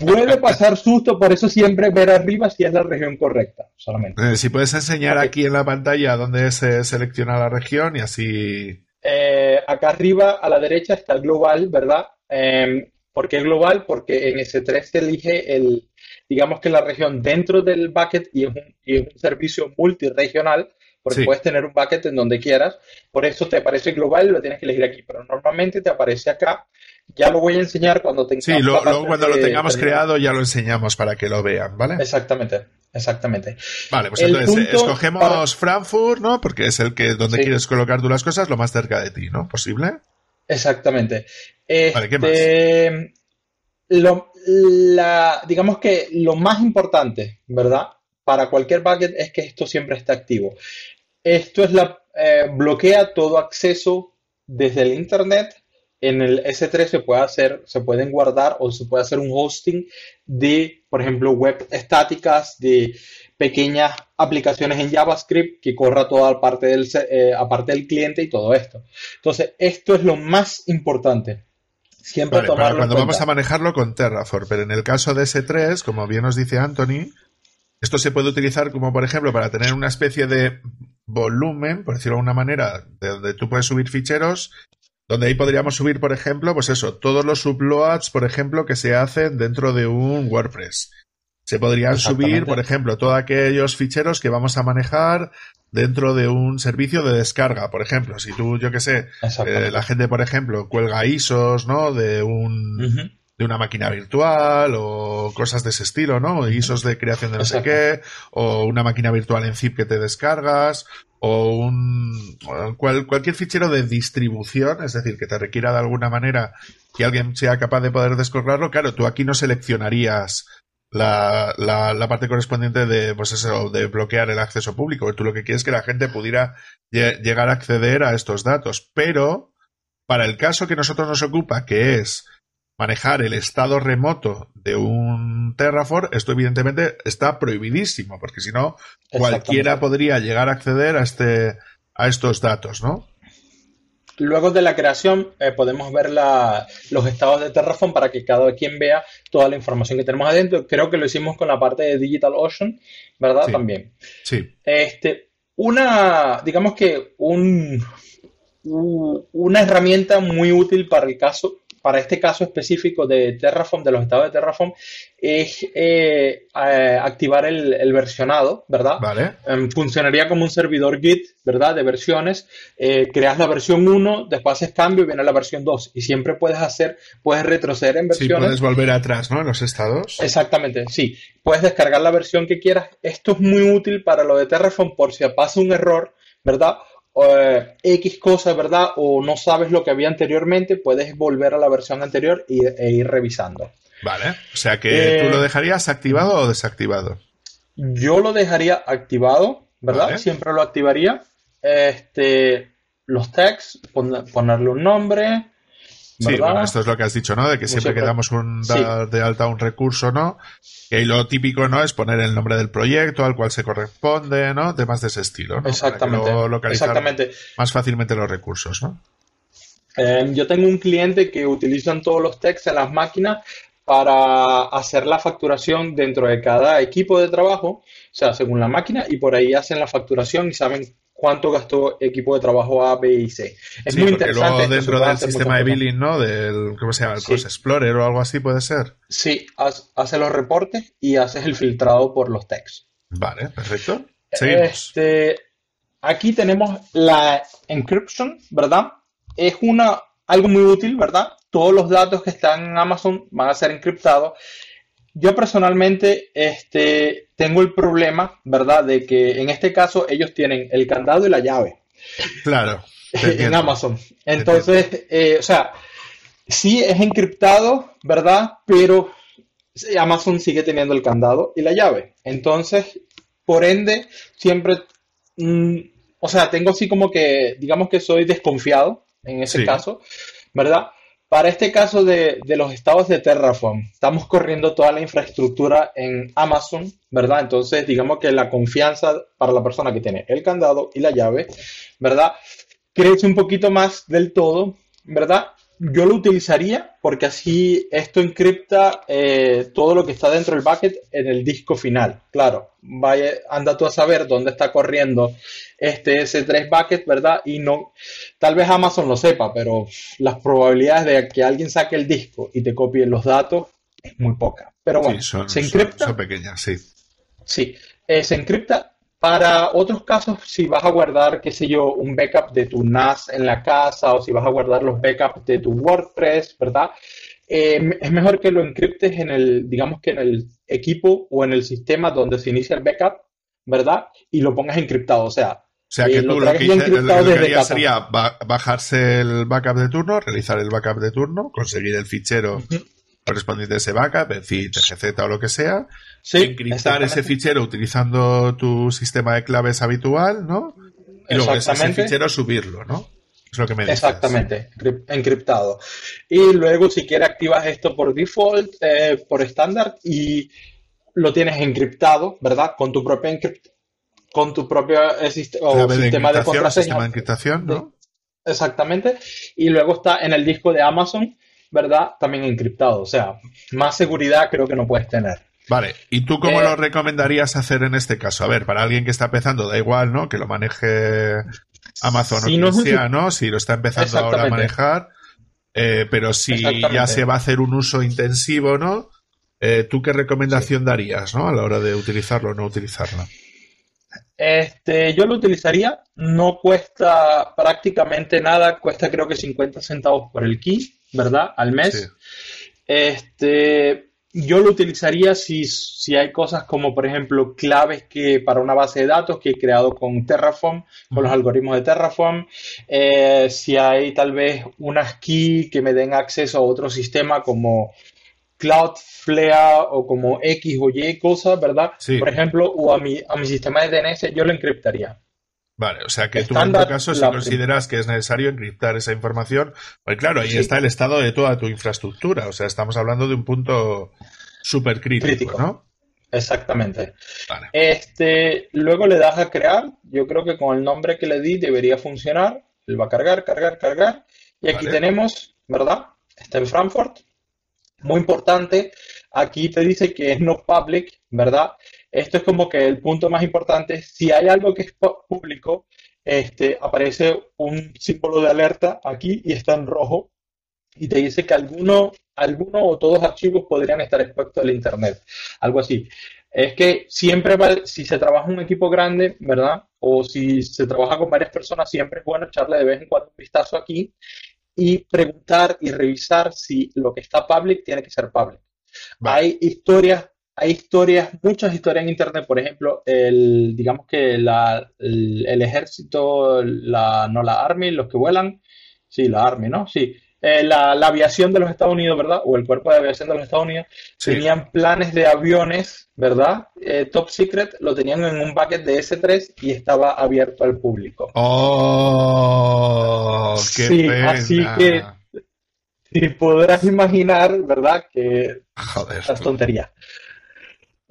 Puede pasar susto, por eso siempre ver arriba si es la región correcta, solamente. Eh, si puedes enseñar aquí en la pantalla dónde se selecciona la región y así. Eh, acá arriba a la derecha está el global, ¿verdad? Em, ¿Por qué global? Porque en S3 se elige el, digamos que la región dentro del bucket y es un, servicio multiregional, porque puedes tener un bucket en donde quieras. Por eso te aparece global y lo tienes que elegir aquí, pero normalmente te aparece acá ya lo voy a enseñar cuando tengamos. Sí, luego cuando lo tengamos creado ya lo enseñamos para que lo vean, ¿vale? Exactamente, exactamente. Vale, pues entonces escogemos Frankfurt, ¿no? Porque es el que donde quieres colocar tú las cosas lo más cerca de ti, ¿no? ¿Posible? Exactamente. vale, ¿qué más? Este, lo, la, digamos que lo más importante, ¿verdad? Para cualquier bucket es que esto siempre esté activo. Esto es la eh, bloquea todo acceso desde el internet en el S3 se puede hacer, se pueden guardar o se puede hacer un hosting de, por ejemplo, web estáticas, de pequeñas aplicaciones en JavaScript que corra toda parte del, eh, aparte del cliente y todo esto. Entonces, esto es lo más importante. Siempre vale, cuando vamos a manejarlo con Terraform, pero en el caso de S3, como bien nos dice Anthony, esto se puede utilizar como, por ejemplo, para tener una especie de volumen, por decirlo de alguna manera, de donde tú puedes subir ficheros donde ahí podríamos subir, por ejemplo, pues eso, todos los uploads, por ejemplo, que se hacen dentro de un WordPress. Se podrían subir, por ejemplo, todos aquellos ficheros que vamos a manejar dentro de un servicio de descarga, por ejemplo. Si tú, yo qué sé, eh, la gente, por ejemplo, cuelga ISOs, ¿no? De un, de una máquina virtual o cosas de ese estilo, ¿no? ISOs de creación de no sé qué, o una máquina virtual en zip que te descargas, o un cualquier fichero de distribución, es decir, que te requiera de alguna manera que alguien sea capaz de poder descargarlo, claro, tú aquí no seleccionarías la, la, parte correspondiente de, pues eso, de bloquear el acceso público. Tú lo que quieres es que la gente pudiera llegar a acceder a estos datos. Pero, para el caso que nosotros nos ocupa, que es manejar el estado remoto de un Terraform, esto evidentemente está prohibidísimo, porque si no, cualquiera podría llegar a acceder a, este, a estos datos, ¿no? Luego de la creación eh, podemos ver los estados de Terraform para que cada quien vea toda la información que tenemos adentro. Creo que lo hicimos con la parte de DigitalOcean, ¿verdad? También. Sí. Este, una, digamos que un, una herramienta muy útil para el caso para este caso específico de Terraform, de los estados de Terraform, es eh, activar el, versionado, ¿verdad? Vale. Em, funcionaría como un servidor Git, ¿verdad? De versiones. Eh, creas la versión 1, después haces cambio y viene la versión 2. Y siempre puedes hacer, puedes retroceder en versiones. Sí, puedes volver atrás, ¿no? En los estados. Exactamente, sí. Puedes descargar la versión que quieras. Esto es muy útil para lo de Terraform por si pasa un error, ¿verdad? Eh, X cosas, ¿verdad? O no sabes lo que había anteriormente, puedes volver a la versión anterior y, e ir revisando. Vale, o sea que tú lo eh, dejarías activado o desactivado. Yo lo dejaría activado, ¿verdad? Siempre lo activaría. Este, los tags, ponerle un nombre, Sí, bueno, esto es lo que has dicho, ¿no? De que siempre, que damos un, de alta un recurso, ¿no? Y lo típico, ¿no? Es poner el nombre del proyecto al cual se corresponde, ¿no? Temas de ese estilo, ¿no? Exactamente. Exactamente. más fácilmente los recursos, ¿no? Em, yo tengo un cliente que utilizan todos los textos en las máquinas para hacer la facturación dentro de cada equipo de trabajo, o sea, según la máquina, y por ahí hacen la facturación y saben cuánto gastó equipo de trabajo A, B y C. Es muy interesante. Luego dentro del sistema de billing, ¿no? Del, ¿cómo se llama? El Explorer o algo así puede ser. Sí, hace los reportes y haces el filtrado por los textos. Vale, perfecto. Seguimos. Este, aquí tenemos la encryption, ¿verdad? Es una, algo muy útil, ¿verdad? Todos los datos que están en Amazon van a ser encriptados yo personalmente este, tengo el problema, ¿verdad? De que en este caso ellos tienen el candado y la llave. Claro. en Amazon. Entonces, eh, o sea, sí es encriptado, ¿verdad? Pero Amazon sigue teniendo el candado y la llave. Entonces, por ende, siempre, mm, o sea, tengo así como que, digamos que soy desconfiado en ese caso, ¿verdad? Para este caso de, los estados de Terraform, estamos corriendo toda la infraestructura en Amazon, ¿verdad? Entonces, digamos que la confianza para la persona que tiene el candado y la llave, ¿verdad? Crece un poquito más del todo, ¿verdad? Yo lo utilizaría porque así esto encripta eh, todo lo que está dentro del bucket en el disco final. Claro, vaya, anda tú a saber dónde está corriendo este S3 bucket, ¿verdad? Y no, tal vez Amazon lo sepa, pero las probabilidades de que alguien saque el disco y te copie los datos es muy poca. Pero bueno, se encripta. Son, pequeñas, sí. Sí, eh, se encripta para otros casos, si vas a guardar, qué sé yo, un backup de tu NAS en la casa o si vas a guardar los backups de tu WordPress, ¿verdad? Eh, es mejor que lo encriptes en el, digamos que en el equipo o en el sistema donde se inicia el backup, ¿verdad? Y lo pongas encriptado, o sea, o sea que eh, tú lo, que, harías sería bajarse el backup de turno, realizar el backup de turno, conseguir el fichero correspondiente a ese backup, decir TGZ o lo que sea, encriptar ese fichero utilizando tu sistema de claves habitual, ¿no? Y luego ese fichero subirlo, ¿no? Es lo que me dices. Exactamente, encriptado. Y luego si quieres activas esto por default, eh, por estándar y lo tienes encriptado, ¿verdad? Con tu propia con tu propio eh, sistema de contraseña. Sistema de encriptación, ¿no? Exactamente. Y luego está en el disco de Amazon ¿verdad? También encriptado. O sea, más seguridad creo que no puedes tener. Vale, ¿y tú cómo eh, lo recomendarías hacer en este caso? A ver, para alguien que está empezando, da igual, ¿no? Que lo maneje Amazon o quien sea, ¿no? Si lo está empezando ahora a manejar, eh, pero si ya se va a hacer un uso intensivo, ¿no? Eh, ¿Tú qué recomendación darías, ¿no? A la hora de utilizarlo o no utilizarlo. Este, yo lo utilizaría, no cuesta prácticamente nada, cuesta creo que 50 centavos por el key. ¿Verdad? Al mes. Este, yo lo utilizaría si, si, hay cosas como, por ejemplo, claves que para una base de datos que he creado con Terraform, con los algoritmos de Terraform. Eh, si hay tal vez unas key que me den acceso a otro sistema como Cloudflare o como X o Y cosas, ¿verdad? Por ejemplo, o a mi, a mi sistema de DNS, yo lo encriptaría. Vale, o sea que tú en tu caso si consideras que es necesario encriptar esa información, pues claro, ahí está el estado de toda tu infraestructura, o sea, estamos hablando de un punto súper crítico, ¿no? Exactamente. Este, luego le das a crear, yo creo que con el nombre que le di debería funcionar, él va a cargar, cargar, cargar, y aquí tenemos, ¿verdad? Está en Frankfurt, muy importante, aquí te dice que es no public, ¿verdad? Esto es como que el punto más importante. Si hay algo que es público, este, aparece un símbolo de alerta aquí y está en rojo y te dice que alguno, alguno o todos archivos podrían estar expuestos al Internet. Algo así. Es que siempre, si se trabaja un equipo grande, ¿verdad? O si se trabaja con varias personas, siempre es bueno echarle de vez en cuando un vistazo aquí y preguntar y revisar si lo que está public tiene que ser public. Hay historias hay historias, muchas historias en internet, por ejemplo, el, digamos que la, el, ejército, la, no la Army, los que vuelan, sí, la Army, ¿no? Sí, eh, la, aviación de los Estados Unidos, ¿verdad? O el cuerpo de aviación de los Estados Unidos, tenían planes de aviones, ¿verdad? Eh, top secret, lo tenían en un bucket de S3 y estaba abierto al público. ¡Oh! ¡Qué sí, así que y podrás imaginar, ¿verdad? Que Joder, es tontería.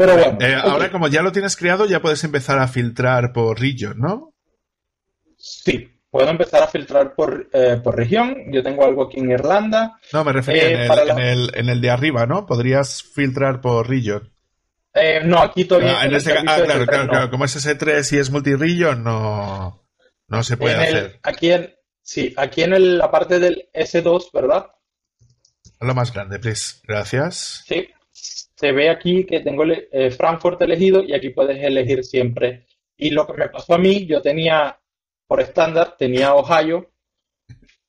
Pero bueno. Eh, ahora, como ya lo tienes creado, ya puedes empezar a filtrar por region, ¿no? Sí, puedo empezar a filtrar por, eh, por región. Yo tengo algo aquí en Irlanda. No, me refería eh, en, el, en, el, de arriba, ¿no? Podrías filtrar por region. no, aquí todavía. Ah, en este, ah, claro, claro, claro. Como es S3 y es multi-region, no, no se puede hacer. Aquí en, sí, aquí en la parte del S2, ¿verdad? Lo más grande, please. Gracias. Sí, se ve aquí que tengo eh, Frankfurt elegido y aquí puedes elegir siempre. Y lo que me pasó a mí, yo tenía, por estándar, tenía Ohio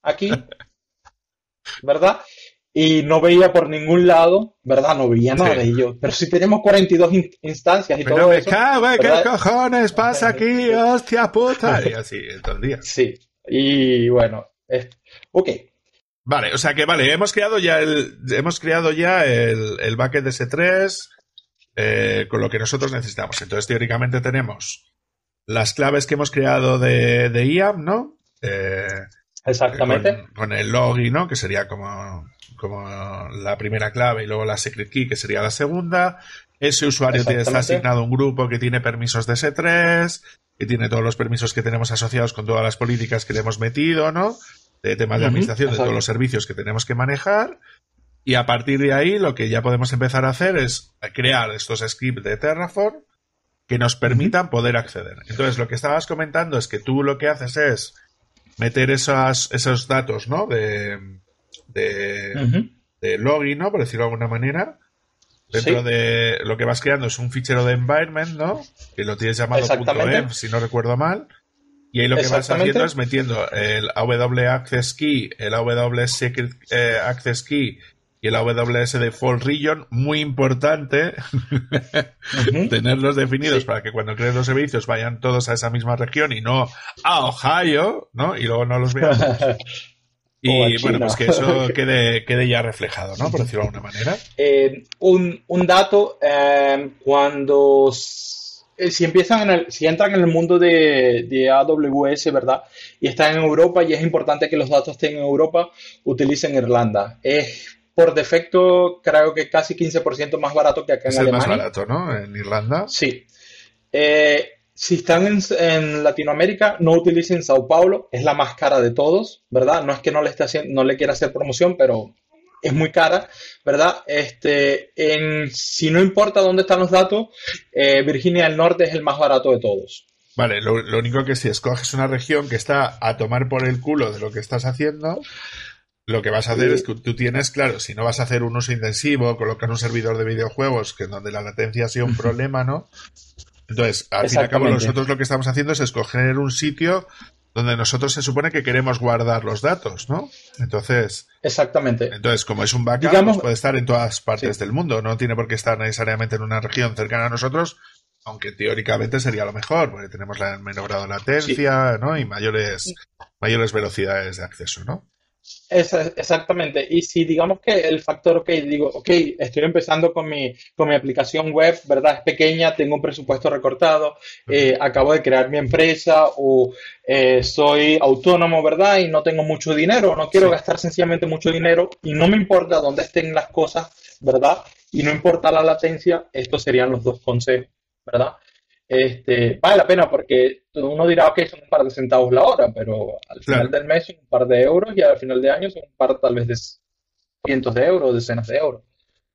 aquí, ¿verdad? Y no veía por ningún lado, ¿verdad? No veía nada de ello. Pero si tenemos 42 instancias y todo me eso. Cabe, ¿Qué cojones pasa aquí? ¡Hostia puta! Y así, todo el día. Sí. Y bueno, ok. Vale, o sea que vale, hemos creado ya el, hemos creado ya el, el bucket de S3 eh, con lo que nosotros necesitamos. Entonces, teóricamente tenemos las claves que hemos creado de, de IAM, ¿no? Eh, Exactamente. Con, el login, ¿no? Que sería como, como la primera clave y luego la secret key, que sería la segunda. Ese usuario tiene, está asignado un grupo que tiene permisos de S3, que tiene todos los permisos que tenemos asociados con todas las políticas que le hemos metido, ¿no? De temas de administración de todos los servicios que tenemos que manejar. Y a partir de ahí lo que ya podemos empezar a hacer es crear estos scripts de Terraform que nos permitan poder acceder. Entonces, lo que estabas comentando es que tú lo que haces es meter esos, esos datos, ¿no? De, de, login, ¿no? Por decirlo de alguna manera. Dentro de lo que vas creando es un fichero de environment, ¿no? Que lo tienes llamado .env, si no recuerdo mal. Y ahí lo que vas haciendo es metiendo el AW Access Key, el AW Secret eh, Access Key y el AWS Default Region, muy importante tenerlos definidos para que cuando crees los servicios vayan todos a esa misma región y no a Ohio, ¿no? Y luego no los veamos. y bueno, pues que eso quede, quede ya reflejado, ¿no? Por decirlo de alguna manera. Eh, un, un, dato, eh, cuando si empiezan en el, si entran en el mundo de, AWS, ¿verdad? Y están en Europa y es importante que los datos estén en Europa, utilicen Irlanda. Es por defecto, creo que casi 15% más barato que acá en Alemania. Es más barato, ¿no? En Irlanda. Sí. Eh, si están en, Latinoamérica, no utilicen Sao Paulo, es la más cara de todos, ¿verdad? No es que no le, esté haciendo, no le quiera hacer promoción, pero es muy cara, ¿verdad? Este, en, si no importa dónde están los datos, eh, Virginia del Norte es el más barato de todos. Vale, lo, único que si escoges una región que está a tomar por el culo de lo que estás haciendo, lo que vas a hacer es que tú tienes, claro, si no vas a hacer un uso intensivo, colocar un servidor de videojuegos que donde la latencia ha sido un problema, ¿no? Entonces, al fin y al cabo, nosotros lo que estamos haciendo es escoger un sitio donde nosotros se supone que queremos guardar los datos, ¿no? Entonces. Exactamente. Entonces, como es un backup, pues puede estar en todas partes del mundo. No tiene por qué estar necesariamente en una región cercana a nosotros, aunque teóricamente sería lo mejor, porque tenemos la menor grado de latencia, ¿no? Y mayores, mayores velocidades de acceso, ¿no? Exactamente. Y si digamos que el factor, ok, digo, ok, estoy empezando con mi, con mi aplicación web, ¿verdad? Es pequeña, tengo un presupuesto recortado, eh, acabo de crear mi empresa o eh, soy autónomo, ¿verdad? Y no tengo mucho dinero, no quiero gastar sencillamente mucho dinero y no me importa dónde estén las cosas, ¿verdad? Y no importa la latencia, estos serían los dos consejos, ¿verdad? Este, vale la pena porque uno dirá que son un par de centavos la hora, pero al final del mes son un par de euros y al final de año son un par tal vez de cientos de euros, decenas de euros.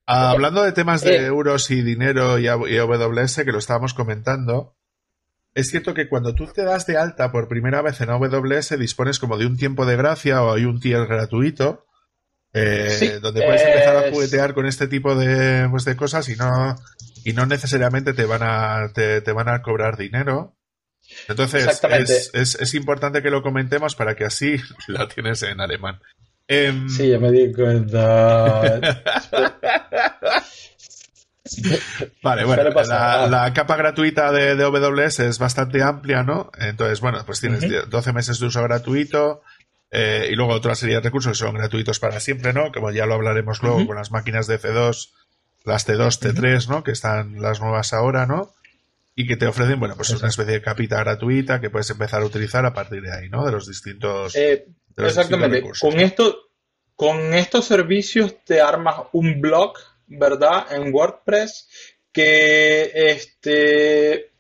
Ah, hablando de temas de eh, euros y dinero y, y AWS, que lo estábamos comentando, es cierto que cuando tú te das de alta por primera vez en AWS dispones como de un tiempo de gracia o hay un tier gratuito eh, donde puedes empezar a juguetear con este tipo de, pues, de cosas y no, y no necesariamente te van a, te, van a cobrar dinero. Entonces, es, es, importante que lo comentemos para que así lo tienes en alemán. Em, sí, ya me di cuenta. vale, bueno, la, capa gratuita de, de, AWS es bastante amplia, ¿no? Entonces, bueno, pues tienes 12 meses de uso gratuito, eh, y luego otra serie de recursos que son gratuitos para siempre, ¿no? Como ya lo hablaremos luego con las máquinas de C2, las T2, T3, ¿no? Que están las nuevas ahora, ¿no? Y que te ofrecen, bueno, pues una especie de capita gratuita que puedes empezar a utilizar a partir de ahí, ¿no? De los distintos. Eh, exactamente. con, esto, con estos servicios te armas un blog, ¿verdad? En WordPress que este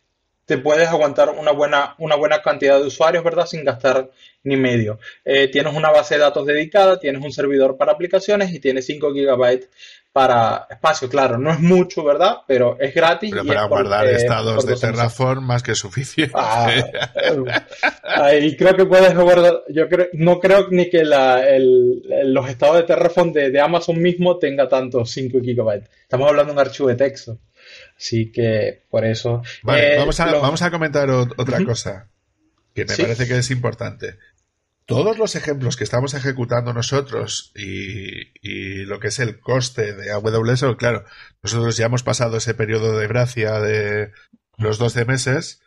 te puedes aguantar una buena, una buena cantidad de usuarios, ¿verdad? Sin gastar ni medio. Eh, tienes una base de datos dedicada, tienes un servidor para aplicaciones y tienes 5 GB para espacio. Claro, no es mucho, ¿verdad? Pero es gratis. Pero para guardar estados de Terraform más que suficiente. Ah, y creo que puedes guardar, yo creo, no creo ni que los estados de Terraform de, Amazon mismo tenga tantos 5 GB. Estamos hablando de un archivo de texto. Así que por eso. Vale, eh, vamos, a, vamos a comentar otra cosa que me parece que es importante. Todos los ejemplos que estamos ejecutando nosotros y, lo que es el coste de AWS, claro, nosotros ya hemos pasado ese periodo de gracia de los 12 meses,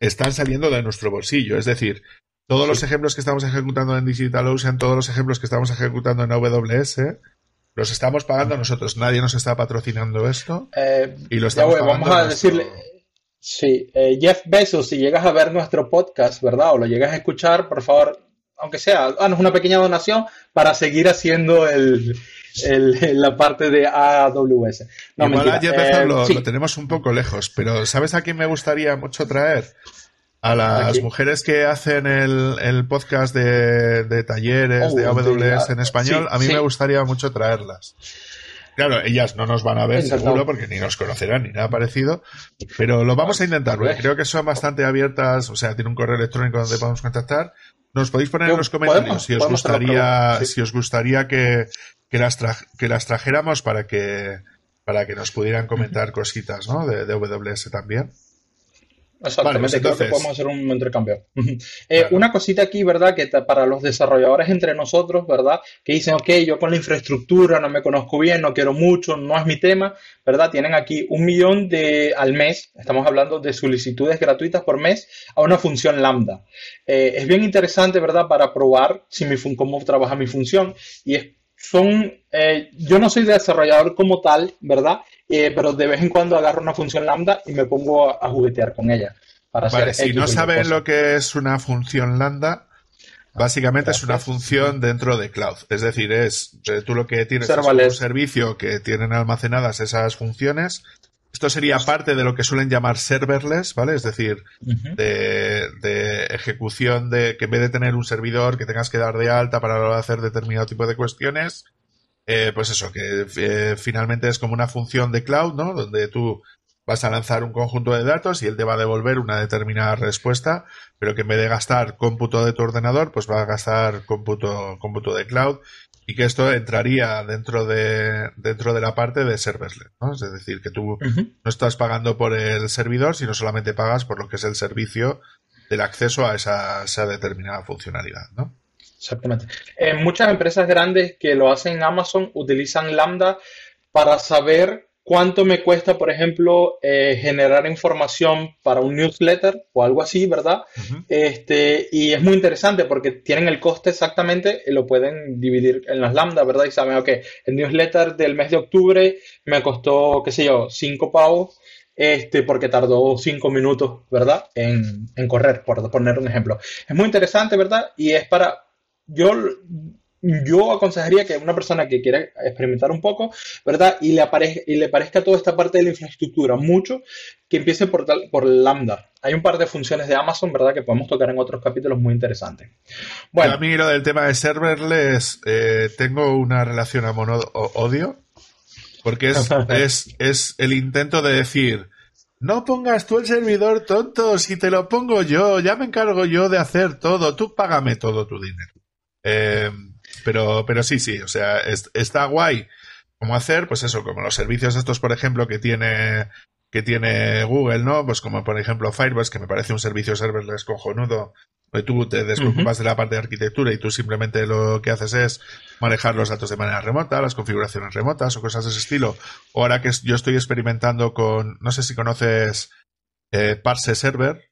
están saliendo de nuestro bolsillo. Es decir, todos los ejemplos que estamos ejecutando en DigitalOcean, todos los ejemplos que estamos ejecutando en AWS, los estamos pagando nosotros. Nadie nos está patrocinando esto. Eh, y lo estamos Vamos a decirle. Sí, eh, Jeff Bezos, si llegas a ver nuestro podcast, ¿verdad? O lo llegas a escuchar, por favor, aunque sea, haznos una pequeña donación para seguir haciendo el, la parte de AWS. No, Igual a Jeff Bezos lo, eh, lo, tenemos un poco lejos, pero ¿sabes a quién me gustaría mucho traer? A las mujeres que hacen el, podcast de, talleres de oh, AWS en español, a mí me gustaría mucho traerlas. Claro, ellas no nos van a ver seguro porque ni nos conocerán ni nada parecido, pero lo vamos a intentar porque creo que son bastante abiertas, o sea, tiene un correo electrónico donde podemos contactar. Nos podéis poner en los comentarios si os gustaría, si os gustaría que, que las, que las trajéramos para que, para que nos pudieran comentar cositas, ¿no? De, de AWS también. Exactamente, creo que podemos hacer un intercambio. Eh, una cosita aquí, ¿verdad? Que para los desarrolladores entre nosotros, ¿verdad? Que dicen, ok, yo con la infraestructura no me conozco bien, no quiero mucho, no es mi tema, ¿verdad? Tienen aquí un millón de al mes, estamos hablando de solicitudes gratuitas por mes a una función lambda. Eh, es bien interesante, ¿verdad? Para probar si mi cómo trabaja mi función y es son, eh, yo no soy desarrollador como tal, ¿verdad? Eh, pero de vez en cuando agarro una función lambda y me pongo a, juguetear con ella. Para vale, si no saben lo que es una función lambda, básicamente es una función dentro de cloud. Es decir, es eh, tú lo que tienes es un servicio que tienen almacenadas esas funciones. Esto sería parte de lo que suelen llamar serverless, ¿vale? Es decir, de, de, ejecución de que en vez de tener un servidor que tengas que dar de alta para hacer determinado tipo de cuestiones, eh, pues eso, que eh, finalmente es como una función de cloud, ¿no? Donde tú vas a lanzar un conjunto de datos y él te va a devolver una determinada respuesta, pero que en vez de gastar cómputo de tu ordenador, pues va a gastar cómputo, cómputo de cloud y que esto entraría dentro de, dentro de la parte de serverless, ¿no? Es decir, que tú no estás pagando por el servidor, sino solamente pagas por lo que es el servicio del acceso a esa, esa determinada funcionalidad, ¿no? Exactamente. En muchas empresas grandes que lo hacen en Amazon utilizan Lambda para saber cuánto me cuesta, por ejemplo, eh, generar información para un newsletter o algo así, ¿verdad? este, y es muy interesante porque tienen el coste exactamente y lo pueden dividir en las lambdas, ¿verdad? Y saben, ok, el newsletter del mes de octubre me costó, qué sé yo, cinco pavos. Este, porque tardó cinco minutos, ¿verdad? En, en correr, por poner un ejemplo. Es muy interesante, ¿verdad? Y es para, yo yo aconsejaría que una persona que quiera experimentar un poco, ¿verdad? Y le, y le parezca toda esta parte de la infraestructura mucho, que empiece por, por Lambda. Hay un par de funciones de Amazon, ¿verdad? Que podemos tocar en otros capítulos muy interesantes. Bueno. A mí lo del tema de serverless, eh, tengo una relación amor-odio, porque es, es, es el intento de decir, no pongas tú el servidor tonto, si te lo pongo yo, ya me encargo yo de hacer todo, tú págame todo tu dinero. Eh, pero, pero sí, sí, o sea, está guay cómo hacer, pues eso, como los servicios estos, por ejemplo, que tiene, que tiene Google, ¿no? Pues como por ejemplo Firebase, que me parece un servicio serverless cojonudo, donde tú te despreocupas de la parte de arquitectura y tú simplemente lo que haces es manejar los datos de manera remota, las configuraciones remotas o cosas de ese estilo. O ahora que yo estoy experimentando con, no sé si conoces eh, Parse Server,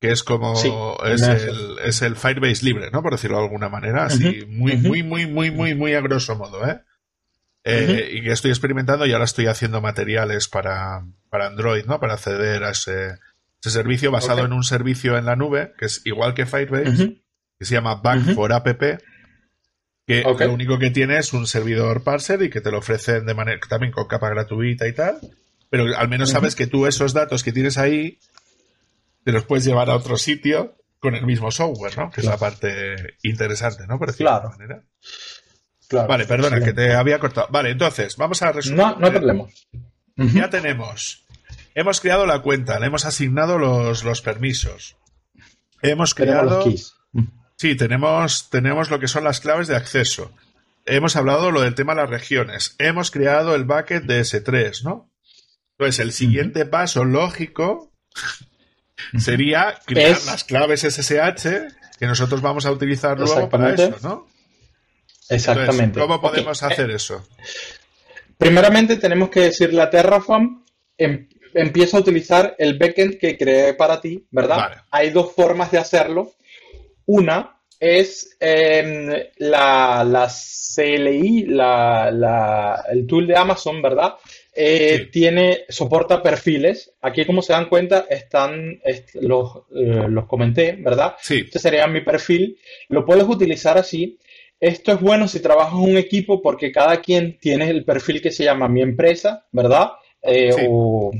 que es como es, el, es, el, Firebase libre, ¿no? Por decirlo de alguna manera, así muy, muy, muy, muy, muy, muy a grosso modo, ¿eh? eh y que estoy experimentando y ahora estoy haciendo materiales para, para Android, ¿no? Para acceder a ese, ese servicio basado en un servicio en la nube, que es igual que Firebase, que se llama Back for App, que lo único que tiene es un servidor parser y que te lo ofrecen de manera también con capa gratuita y tal, pero al menos sabes que tú esos datos que tienes ahí te los puedes llevar a otro sitio con el mismo software, ¿no? Que es la parte interesante, ¿no? Por decirlo claro. de manera. Claro, vale, perdona, que te había cortado. Vale, entonces, vamos a resumir. No, no problema. Ya tenemos. Hemos creado la cuenta, le hemos asignado los, los permisos. Hemos creado. Sí, tenemos, tenemos lo que son las claves de acceso. Hemos hablado lo del tema de las regiones. Hemos creado el bucket de S3, ¿no? Entonces, el siguiente paso lógico sería crear las claves SSH que nosotros vamos a utilizar luego para eso, ¿no? Exactamente. ¿Cómo podemos hacer eso? Primeramente tenemos que decirle a Terraform em, empieza a utilizar el backend que creé para ti, ¿verdad? Hay dos formas de hacerlo. Una es em, la, la, CLI, la, el tool de Amazon, ¿verdad? Eh, tiene, soporta perfiles. Aquí, como se dan cuenta, están, los, eh, los comenté, ¿verdad? Sí. Este sería mi perfil. Lo puedes utilizar así. Esto es bueno si trabajas en un equipo porque cada quien tiene el perfil que se llama mi empresa, ¿verdad? Eh, o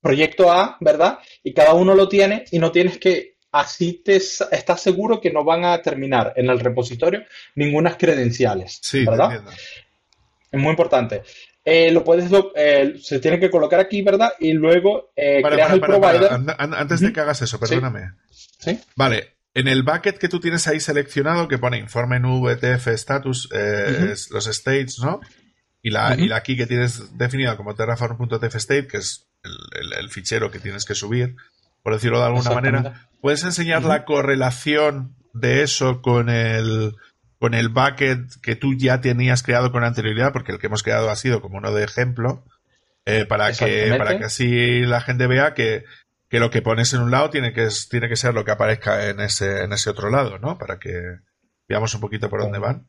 proyecto A, ¿verdad? Y cada uno lo tiene y no tienes que así te estás seguro que no van a terminar en el repositorio ninguna credenciales, sí, ¿verdad? Es muy importante. Eh, lo puedes, eh, se tiene que colocar aquí, ¿verdad? Y luego eh, creas el provider. Antes de que hagas eso, perdóname. ¿Sí? Vale. En el bucket que tú tienes ahí seleccionado, que pone informe nube, TF, status, los states, ¿no? Y la, y la key que tienes definida como terraform.tfstate, que es el, fichero que tienes que subir, por decirlo de alguna manera, ¿puedes enseñar la correlación de eso con el, con el bucket que tú ya tenías creado con anterioridad, porque el que hemos creado ha sido como uno de ejemplo, eh, para, que, para que así la gente vea que, lo que pones en un lado tiene que, tiene que ser lo que aparezca en ese, en ese otro lado, ¿no? Para que veamos un poquito por dónde van.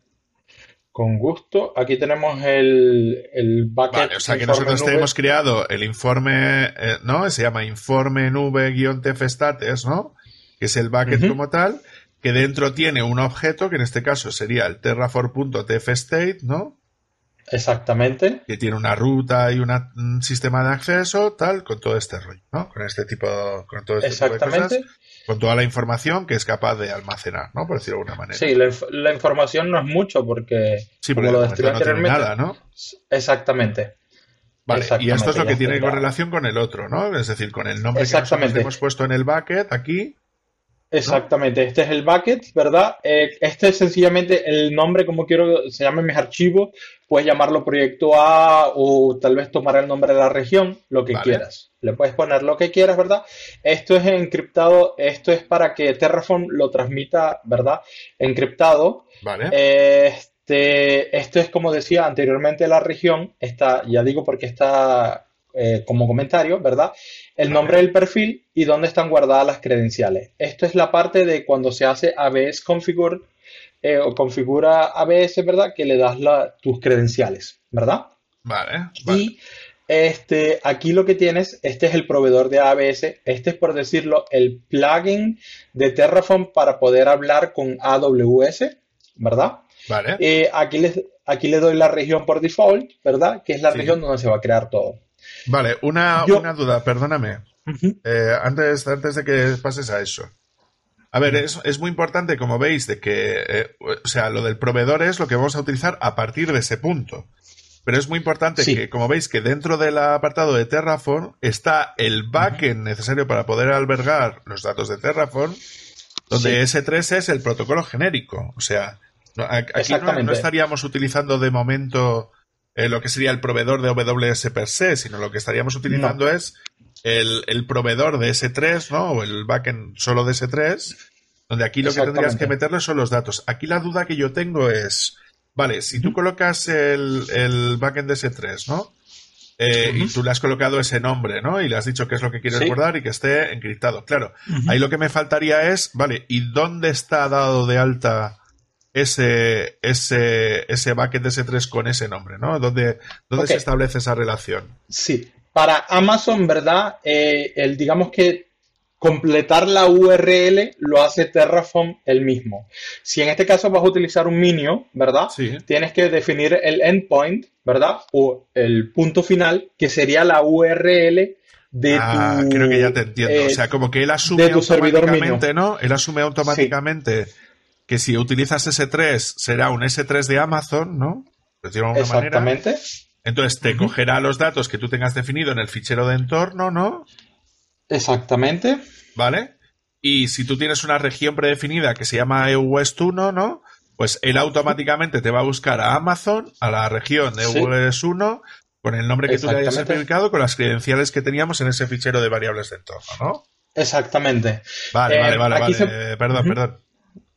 Con gusto. Aquí tenemos el, el bucket. Vale, o sea que nosotros hemos creado el informe, eh, ¿no? Se llama informe nube-tfstates, ¿no? Que es el bucket como tal que dentro tiene un objeto, que en este caso sería el terraform.tfstate, ¿no? Exactamente. Que tiene una ruta y un sistema de acceso, tal, con todo este rollo, ¿no? Con este tipo, con todo este Exactamente. de cosas, con toda la información que es capaz de almacenar, ¿no? Por decirlo de alguna manera. Sí, la, información no es mucho porque, sí, como lo describí no Nada, ¿no? Exactamente. Vale, y esto es lo que tiene relación con el otro, ¿no? Es decir, con el nombre que nosotros hemos puesto en el bucket aquí, Exactamente, este es el bucket, ¿verdad? Eh, este es sencillamente el nombre, como quiero se llamen mis archivos. Puedes llamarlo proyecto A o tal vez tomar el nombre de la región, lo que quieras. Le puedes poner lo que quieras, ¿verdad? Esto es encriptado, esto es para que Terraform lo transmita, ¿verdad? Encriptado. Vale. Este, este, esto es como decía anteriormente la región, está, ya digo porque está eh, como comentario, ¿verdad? El nombre del perfil y dónde están guardadas las credenciales. Esto es la parte de cuando se hace ABS configure eh, o configura ABS, ¿verdad? Que le das tus credenciales, ¿verdad? Vale, Y este, aquí lo que tienes, este es el proveedor de ABS, este es por decirlo el plugin de Terraform para poder hablar con AWS, ¿verdad? Vale. Eh, aquí, les, aquí le doy la región por default, ¿verdad? Que es la región donde se va a crear todo. Vale, una, una duda, perdóname. Eh, antes, antes de que pases a eso. A ver, es, es muy importante, como veis, de que, eh, o sea, lo del proveedor es lo que vamos a utilizar a partir de ese punto. Pero es muy importante que, como veis, que dentro del apartado de Terraform está el backend necesario para poder albergar los datos de Terraform, donde S3 es el protocolo genérico. O sea, aquí no, estaríamos utilizando de momento eh, lo que sería el proveedor de AWS per se, sino lo que estaríamos utilizando es el, proveedor de S3, ¿no? O el backend solo de S3, donde aquí lo que tendrías que meterle son los datos. Aquí la duda que yo tengo es, vale, si tú colocas el, el backend de S3, ¿no? Eh, y tú le has colocado ese nombre, ¿no? Y le has dicho qué es lo que quieres guardar y que esté encriptado. Claro, ahí lo que me faltaría es, vale, ¿y dónde está dado de alta ese, ese, ese backend de S3 con ese nombre, ¿no? ¿Dónde, dónde se establece esa relación? Sí, para Amazon, ¿verdad? Eh, el, digamos que completar la URL lo hace Terraform el mismo. Si en este caso vas a utilizar un minio, ¿verdad? Sí. Tienes que definir el endpoint, ¿verdad? O el punto final, que sería la URL de ah, creo que ya te entiendo. o sea, como que él asume automáticamente, ¿no? Él asume automáticamente que si utilizas S3 será un S3 de Amazon, ¿no? Exactamente. Entonces te cogerá los datos que tú tengas definido en el fichero de entorno, ¿no? Exactamente. ¿Vale? Y si tú tienes una región predefinida que se llama EU West 1, ¿no? Pues él automáticamente te va a buscar a Amazon, a la región de EU West 1, con el nombre que tú le hayas certificado, con las credenciales que teníamos en ese fichero de variables de entorno, ¿no? Exactamente. Vale, vale, vale, vale. Perdón, perdón.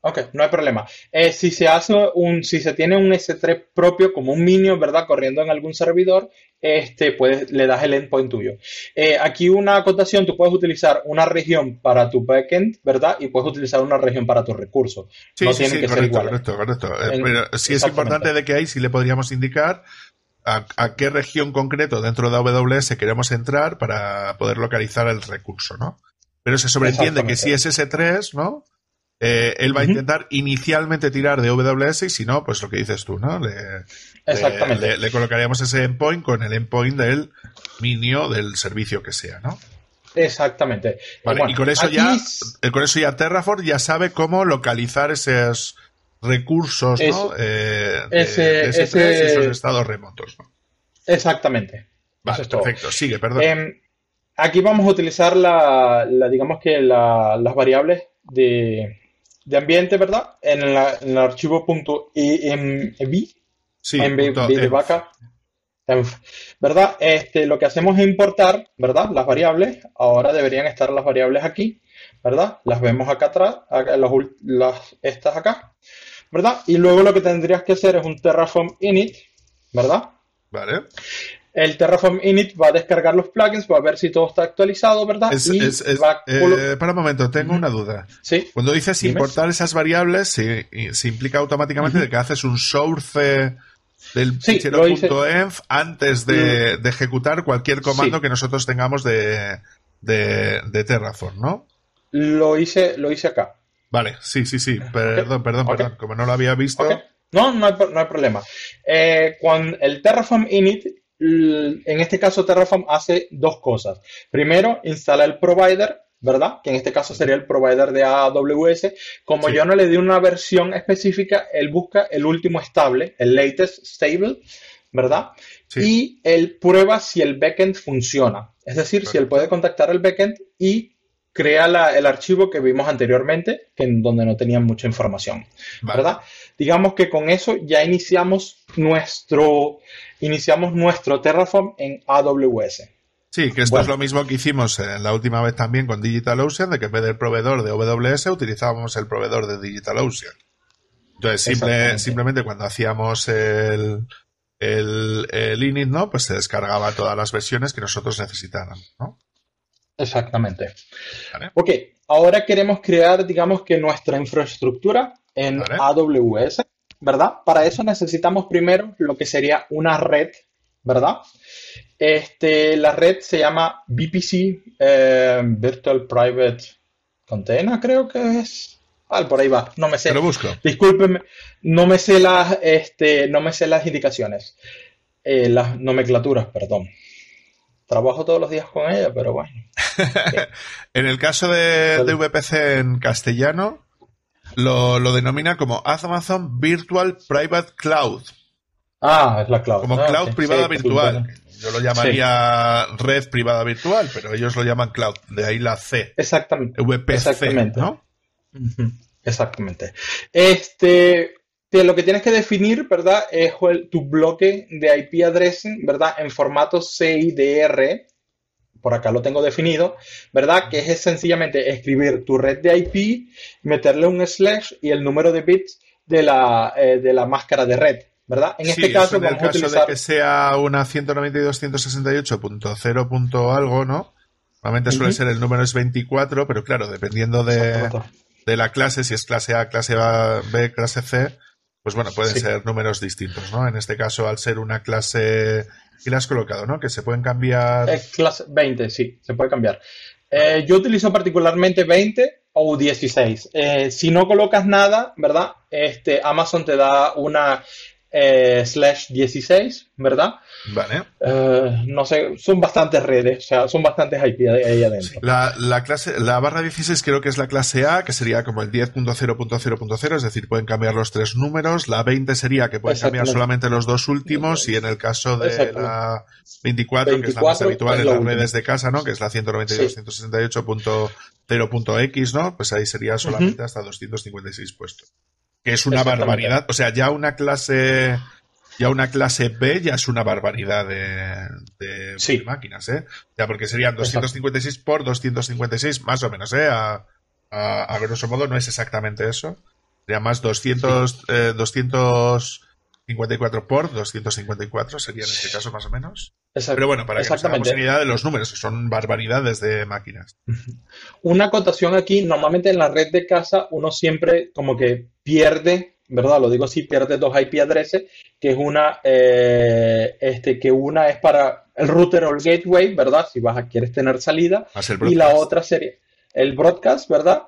Ok, no hay problema. Eh, si se hace un, si se tiene un S3 propio como un Minion, ¿verdad? Corriendo en algún servidor, este, pues le das el endpoint tuyo. Eh, aquí una acotación, tú puedes utilizar una región para tu backend, ¿verdad? Y puedes utilizar una región para tu recurso. Sí, sí, sí, correcto, correcto, correcto, eh, pero sí es importante de que ahí sí le podríamos indicar a, qué región concreto dentro de AWS queremos entrar para poder localizar el recurso, ¿no? Pero se sobreentiende que si es S3, ¿no? Eh, él va a intentar inicialmente tirar de AWS y si no, pues lo que dices tú, ¿no? Le, Exactamente. Le, colocaríamos ese endpoint con el endpoint del minio del servicio que sea, ¿no? Exactamente. Vale, y con eso ya, eh, con eso ya Terraform ya sabe cómo localizar esos recursos, ¿no? Eh, ese, esos estados remotos, ¿no? Exactamente. Vale, perfecto. Sigue, perdón. Em, aquí vamos a utilizar la, digamos que las variables de, de ambiente, ¿verdad? En, el archivo .env, sí, de vaca, ¿verdad? Este, lo que hacemos es importar, ¿verdad? Las variables, ahora deberían estar las variables aquí, ¿verdad? Las vemos acá atrás, las, estas acá, ¿verdad? Y luego lo que tendrías que hacer es un terraform init, ¿verdad? Vale. El Terraform Init va a descargar los plugins, va a ver si todo está actualizado, ¿verdad? Eh, para un momento, tengo una duda. Sí. Cuando dices importar esas variables, se, implica automáticamente que haces un source del .env antes de, ejecutar cualquier comando que nosotros tengamos de, Terraform, ¿no? Lo hice, lo hice acá. Vale, sí, sí, sí. Perdón, perdón, perdón. Como no lo había visto. No, no hay, no hay problema. Eh, con el Terraform Init en este caso Terraform hace dos cosas. Primero, instala el provider, ¿verdad? Que en este caso sería el provider de AWS. Como yo no le di una versión específica, él busca el último estable, el latest stable, ¿verdad? Y él prueba si el backend funciona. Es decir, si él puede contactar al backend y crea el archivo que vimos anteriormente, que en donde no tenía mucha información, ¿verdad? Digamos que con eso ya iniciamos nuestro, iniciamos nuestro Terraform en AWS. Sí, que esto es lo mismo que hicimos la última vez también con DigitalOcean, de que en vez del proveedor de AWS utilizábamos el proveedor de DigitalOcean. Entonces, simplemente cuando hacíamos el, el, el, init, ¿no? Pues se descargaba todas las versiones que nosotros necesitáramos, ¿no? Exactamente. Ok, ahora queremos crear, digamos que nuestra infraestructura en AWS, ¿verdad? Para eso necesitamos primero lo que sería una red, ¿verdad? Este, la red se llama VPC, eh, Virtual Private Container, creo que es. Ah, por ahí va, no me sé. Lo busco. Discúlpeme, no me sé las, este, no me sé las indicaciones, eh, las nomenclaturas, perdón. Trabajo todos los días con ella, pero bueno. en el caso de, VPC en castellano, lo, denomina como Amazon Virtual Private Cloud. Ah, es la cloud. Como ah, cloud privada virtual. Yo lo llamaría red privada virtual, pero ellos lo llaman cloud. De ahí la C. Exactamente. VPC, Exactamente. ¿no? Exactamente. Este, lo que tienes que definir, ¿verdad? Es tu bloque de IP addressing, ¿verdad? En formato CIDR, por acá lo tengo definido, ¿verdad? Que es sencillamente escribir tu red de IP, meterle un slash y el número de bits de la, eh, de la máscara de red, ¿verdad? En este caso, en el caso de que sea una 192.168.0. algo, ¿no? Normalmente suele ser el número es 24, pero claro, dependiendo de, de la clase, si es clase A, clase B, clase C, pues bueno, pueden ser números distintos, ¿no? En este caso, al ser una clase... ¿Y la has colocado, no? Que se pueden cambiar... Eh, clase 20, sí, se puede cambiar. Eh, yo utilizo particularmente 20 o 16. Eh, si no colocas nada, ¿verdad? Este, Amazon te da una eh, slash 16, ¿verdad? Vale. Eh, no sé, son bastantes redes, o sea, son bastantes IP ahí adentro. La, clase, la barra 16 creo que es la clase A, que sería como el 10.0.0.0, es decir, pueden cambiar los tres números. La 20 sería que pueden cambiar solamente los dos últimos, y en el caso de la 24, que es la más habitual en las redes de casa, ¿no? Que es la 192.168.0.x, ¿no? Pues ahí sería solamente hasta 256 puestos que es una barbaridad. O sea, ya una clase, ya una clase B ya es una barbaridad de, máquinas, ¿eh? Ya porque serían 256 por 256 más o menos, ¿eh? A, a, grosso modo no es exactamente eso. Sería más 200, 254 eh, por 254 sería en este caso más o menos. Pero bueno, para que nos hagamos una idea de los números, que son barbaridades de máquinas. Una acotación aquí, normalmente en la red de casa uno siempre como que pierde, ¿verdad? Lo digo así, pierde dos IP addresses, que es una, eh, este, que una es para el router o el gateway, ¿verdad? Si vas a, quieres tener salida. Y la otra sería el broadcast, ¿verdad?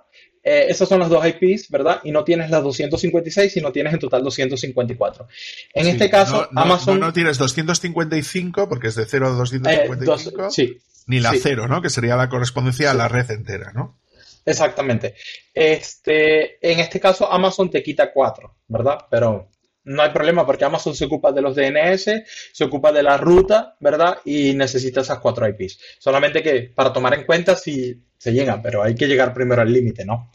Eh, esas son las dos IPs, ¿verdad? Y no tienes las 256, sino tienes en total 254. En este caso, Amazon. No, tienes 255 porque es de 0 a 255. sí. Ni la 0, ¿no? Que sería la correspondencia a la red entera, ¿no? Exactamente. Este, en este caso, Amazon te quita 4, ¿verdad? Pero no hay problema porque Amazon se ocupa de los DNS, se ocupa de la ruta, ¿verdad? Y necesita esas cuatro IPs. Solamente que para tomar en cuenta si se llega, pero hay que llegar primero al límite, ¿no?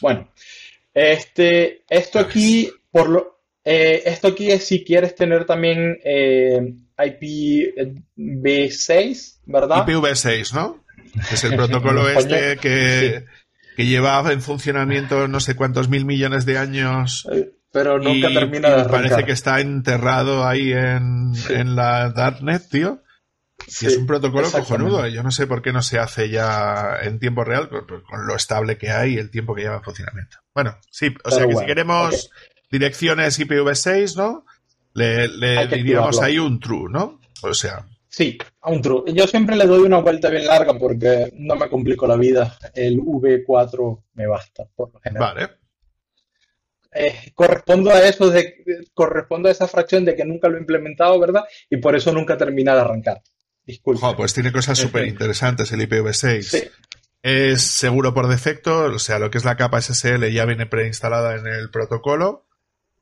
Bueno, este, esto aquí, por lo, eh, esto aquí es si quieres tener también eh, IPv6, ¿verdad? IPv6, ¿no? Es el protocolo este que, que lleva en funcionamiento no sé cuántos mil millones de años. Eh, pero nunca termina de arrancar. Parece que está enterrado ahí en, la Darknet, tío. y es un protocolo cojonudo. Yo no sé por qué no se hace ya en tiempo real, con, lo estable que hay y el tiempo que lleva en funcionamiento. Bueno, sí, o sea que si queremos direcciones IPv6, ¿no? Le, diríamos ahí un true, ¿no? O sea. Sí, a un true. Yo siempre le doy una vuelta bien larga porque no me complico la vida. El V4 me basta, por lo general. Vale. Eh, correspondo a eso, de, correspondo a esa fracción de que nunca lo he implementado, ¿verdad? Y por eso nunca termina de arrancar. Disculpe. pues tiene cosas súper interesantes el IPv6. Es seguro por defecto, o sea, lo que es la capa SSL ya viene preinstalada en el protocolo.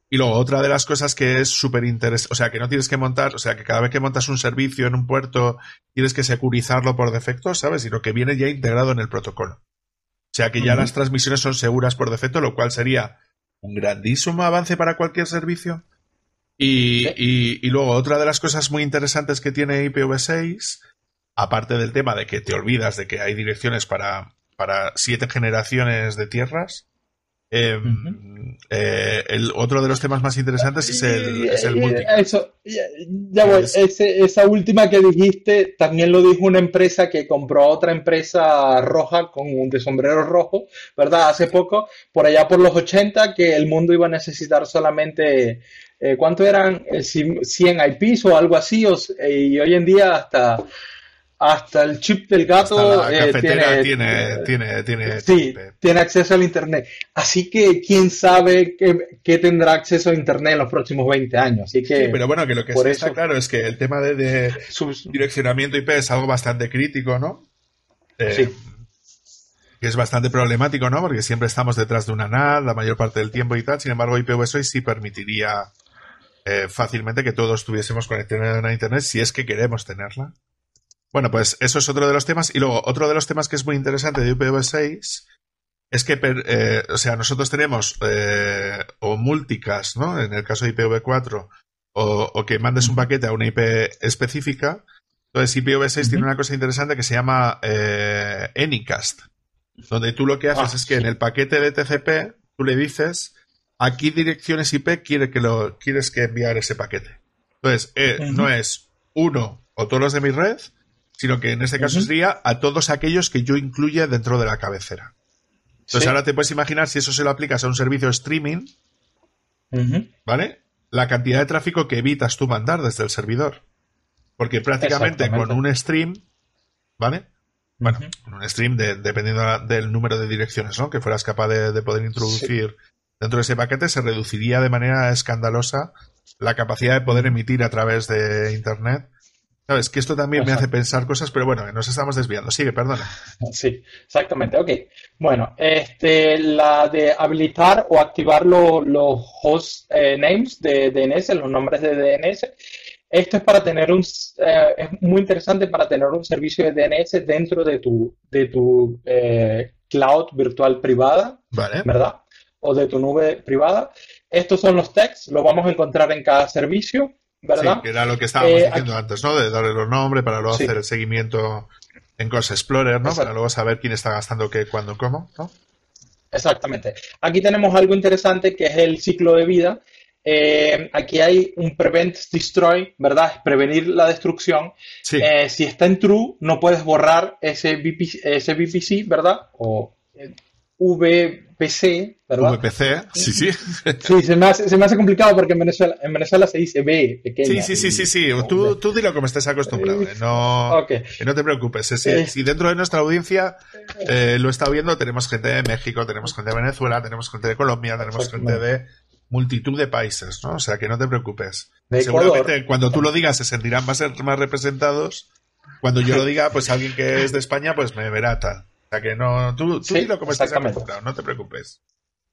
Y luego, otra de las cosas que es súper interesante, o sea, que no tienes que montar, o sea, que cada vez que montas un servicio en un puerto, tienes que securizarlo por defecto, ¿sabes? Sino que viene ya integrado en el protocolo. O sea, que ya las transmisiones son seguras por defecto, lo cual sería un grandísimo avance para cualquier servicio. Y, luego, otra de las cosas muy interesantes que tiene IPv6, aparte del tema de que te olvidas de que hay direcciones para, para siete generaciones de tierras, Em, eh, el otro de los temas más interesantes es el, es el Eso, ya, voy. esa última que dijiste también lo dijo una empresa que compró a otra empresa roja con un de sombrero rojo, ¿verdad? Hace poco, por allá por los 80, que el mundo iba a necesitar solamente, eh, ¿cuánto eran? 100 eh, IPs o algo así, y hoy en día hasta hasta el chip del gato eh, tiene, tiene, tiene, sí, tiene acceso al internet. Así que quién sabe qué, tendrá acceso a internet en los próximos 20 años. Así que, sí, pero bueno, que lo que sí está claro es que el tema de, direccionamiento IP es algo bastante crítico, ¿no? Eh, sí. Que es bastante problemático, ¿no? Porque siempre estamos detrás de una NAD la mayor parte del tiempo y tal. Sin embargo, IPv6 sí permitiría eh, fácilmente que todos tuviésemos conexión a internet si es que queremos tenerla. Bueno, pues eso es otro de los temas. Y luego, otro de los temas que es muy interesante de IPv6 es que, eh, o sea, nosotros tenemos eh, o multicast, ¿no? En el caso de IPv4, o, que mandes un paquete a una IP específica. Entonces, IPv6 tiene una cosa interesante que se llama eh, Anycast, donde tú lo que haces ah, es que en el paquete de TCP tú le dices a qué direcciones IP quiere que lo, quieres que enviar ese paquete. Entonces, no es uno o todos los de mi red, sino que en este caso sería a todos aquellos que yo incluya dentro de la cabecera. Entonces ahora te puedes imaginar si eso se lo aplicas a un servicio de streaming, ¿vale? La cantidad de tráfico que evitas tú mandar desde el servidor. Porque prácticamente con un stream, ¿vale? Bueno, con un stream dependiendo del número de direcciones, ¿no? Que fueras capaz de, poder introducir dentro de ese paquete, se reduciría de manera escandalosa la capacidad de poder emitir a través de Internet Sabes que esto también me hace pensar cosas, pero bueno, nos estamos desviando. Sigue, perdona. Sí, exactamente. Ok. Bueno, este, la de habilitar o activar los host eh, names de DNS, los nombres de DNS. Esto es para tener un, eh, es muy interesante para tener un servicio de DNS dentro de tu, de tu eh, cloud virtual privada, vale. ¿verdad? O de tu nube privada. Estos son los texts, los vamos a encontrar en cada servicio. ¿Verdad? Sí, que era lo que estábamos eh, diciendo antes, ¿no? De darle los nombres para luego hacer el seguimiento en Cross Explorer, ¿no? Para luego saber quién está gastando qué, cuándo, cómo, ¿no? Exactamente. Aquí tenemos algo interesante que es el ciclo de vida. Eh, aquí hay un prevent destroy, ¿verdad? Es prevenir la destrucción. Eh, si está en true, no puedes borrar ese, VPC, ese VPC ¿verdad? O VPC, ¿verdad? VPC, sí, sí. Sí, se me, hace, se me hace complicado porque en Venezuela, en Venezuela se dice B pequeña. Sí, sí, sí, sí, sí. Tú, tú dilo como estés acostumbrado. ¿eh? No, no te preocupes. Si, eh. si, dentro de nuestra audiencia eh, lo está viendo, tenemos gente de México, tenemos gente de Venezuela, tenemos gente de Colombia, tenemos gente de multitud de países, ¿no? O sea, que no te preocupes. Seguramente cuando tú lo digas se sentirán más, más representados. Cuando yo lo diga, pues alguien que es de España, pues me verá tal sea que no, tú, tú dilo como estás no te preocupes.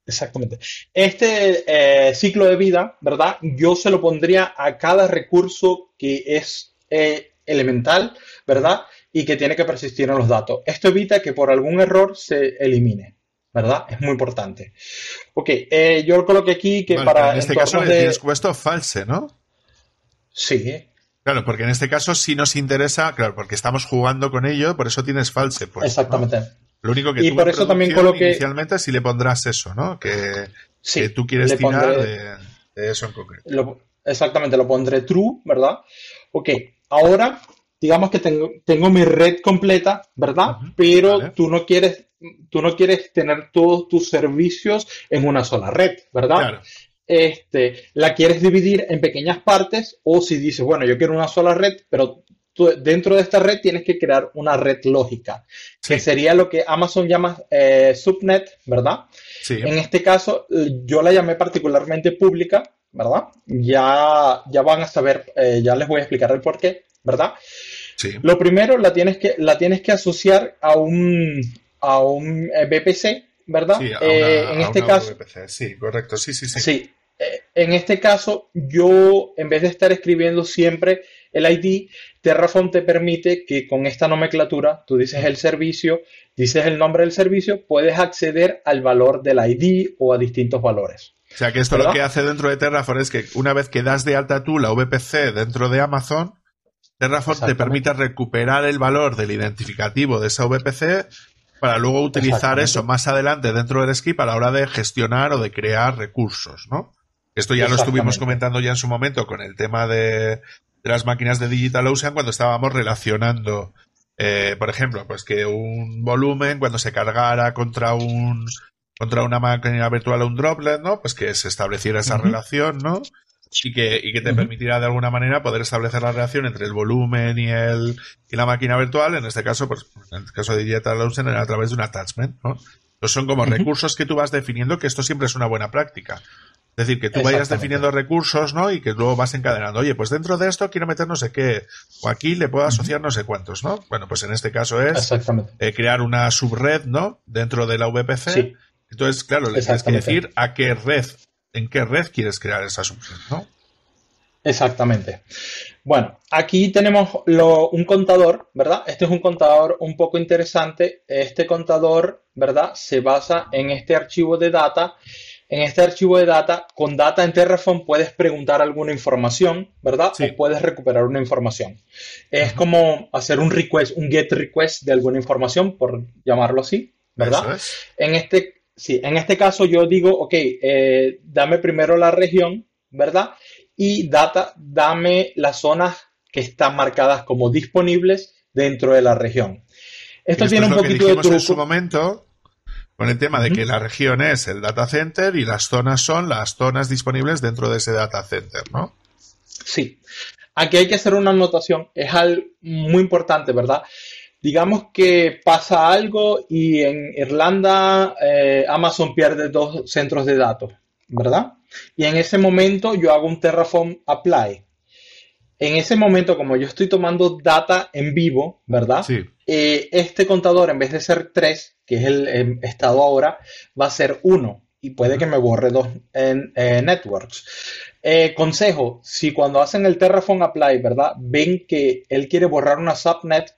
Exactamente. Este eh, ciclo de vida, ¿verdad? Yo se lo pondría a cada recurso que es eh, elemental, ¿verdad? Y que tiene que persistir en los datos. Esto evita que por algún error se elimine, ¿verdad? Es muy importante. Ok, eh, yo coloqué aquí que para... En este caso le tienes puesto false, ¿no? Sí, Claro, porque en este caso sí nos interesa, claro, porque estamos jugando con ello, por eso tienes false. Pues, Exactamente. Lo único que y por eso también coloqué... inicialmente si le pondrás eso, ¿no? Que, tú quieres tirar de, eso en concreto. exactamente, lo pondré true, ¿verdad? Ok, ahora digamos que tengo, tengo mi red completa, ¿verdad? Pero tú no quieres tú no quieres tener todos tus servicios en una sola red, ¿verdad? Claro este, la quieres dividir en pequeñas partes o si dices, bueno, yo quiero una sola red, pero dentro de esta red tienes que crear una red lógica, que sería lo que Amazon llama eh, subnet, ¿verdad? En este caso, yo la llamé particularmente pública, ¿verdad? Ya, ya van a saber, eh, ya les voy a explicar el por qué, ¿verdad? Lo primero, la tienes que, la tienes que asociar a un, a un eh, VPC, ¿verdad? Sí, en este caso. VPC. Sí, correcto, sí, sí, sí. Sí, eh, en este caso, yo, en vez de estar escribiendo siempre el ID, Terraform te permite que con esta nomenclatura, tú dices el servicio, dices el nombre del servicio, puedes acceder al valor del ID o a distintos valores. O sea que esto lo que hace dentro de Terraform es que una vez que das de alta tú la VPC dentro de Amazon, Terraform te permite recuperar el valor del identificativo de esa VPC para luego utilizar eso más adelante dentro del script a la hora de gestionar o de crear recursos, ¿no? Esto ya lo estuvimos comentando ya en su momento con el tema de, las máquinas de DigitalOcean cuando estábamos relacionando, eh, por ejemplo, pues que un volumen cuando se cargara contra un contra una máquina virtual o un droplet, ¿no? Pues que se estableciera esa relación, ¿no? y que, y que te permitirá de alguna manera poder establecer la relación entre el volumen y el y la máquina virtual, en este caso, pues en el caso de DigitalOcean era a través de un attachment, ¿no? Entonces son como recursos que tú vas definiendo, que esto siempre es una buena práctica. Es decir, que tú vayas definiendo recursos, ¿no? Y que luego vas encadenando, oye, pues dentro de esto quiero meter no sé qué, o aquí le puedo asociar no sé cuántos, ¿no? Bueno, pues en este caso es eh, crear una subred, ¿no? Dentro de la VPC. Entonces, claro, le tienes que decir a qué red en qué red quieres crear esa subred, ¿no? Exactamente. Bueno, aquí tenemos un contador, ¿verdad? Este es un contador un poco interesante. Este contador, ¿verdad? Se basa en este archivo de data. En este archivo de data, con data en Terraform puedes preguntar alguna información, ¿verdad? Sí. O puedes recuperar una información. Es como hacer un request, un get request de alguna información, por llamarlo así, ¿verdad? En este Sí, en este caso yo digo, ok, eh, dame primero la región, ¿verdad? Y data, dame las zonas que están marcadas como disponibles dentro de la región. Esto tiene un poquito de truco. en su momento con el tema de que la región es el data center y las zonas son las zonas disponibles dentro de ese data center, ¿no? Sí. Aquí hay que hacer una anotación, es algo muy importante, ¿verdad? digamos que pasa algo y en Irlanda eh, Amazon pierde dos centros de datos, ¿verdad? Y en ese momento yo hago un Terraform Apply. En ese momento, como yo estoy tomando data en vivo, ¿verdad? Sí. Eh, este contador, en vez de ser 3, que es el, estado ahora, va a ser 1 y puede que me borre dos en, networks. Eh, consejo, si cuando hacen el Terraform Apply, ¿verdad? Ven que él quiere borrar una subnet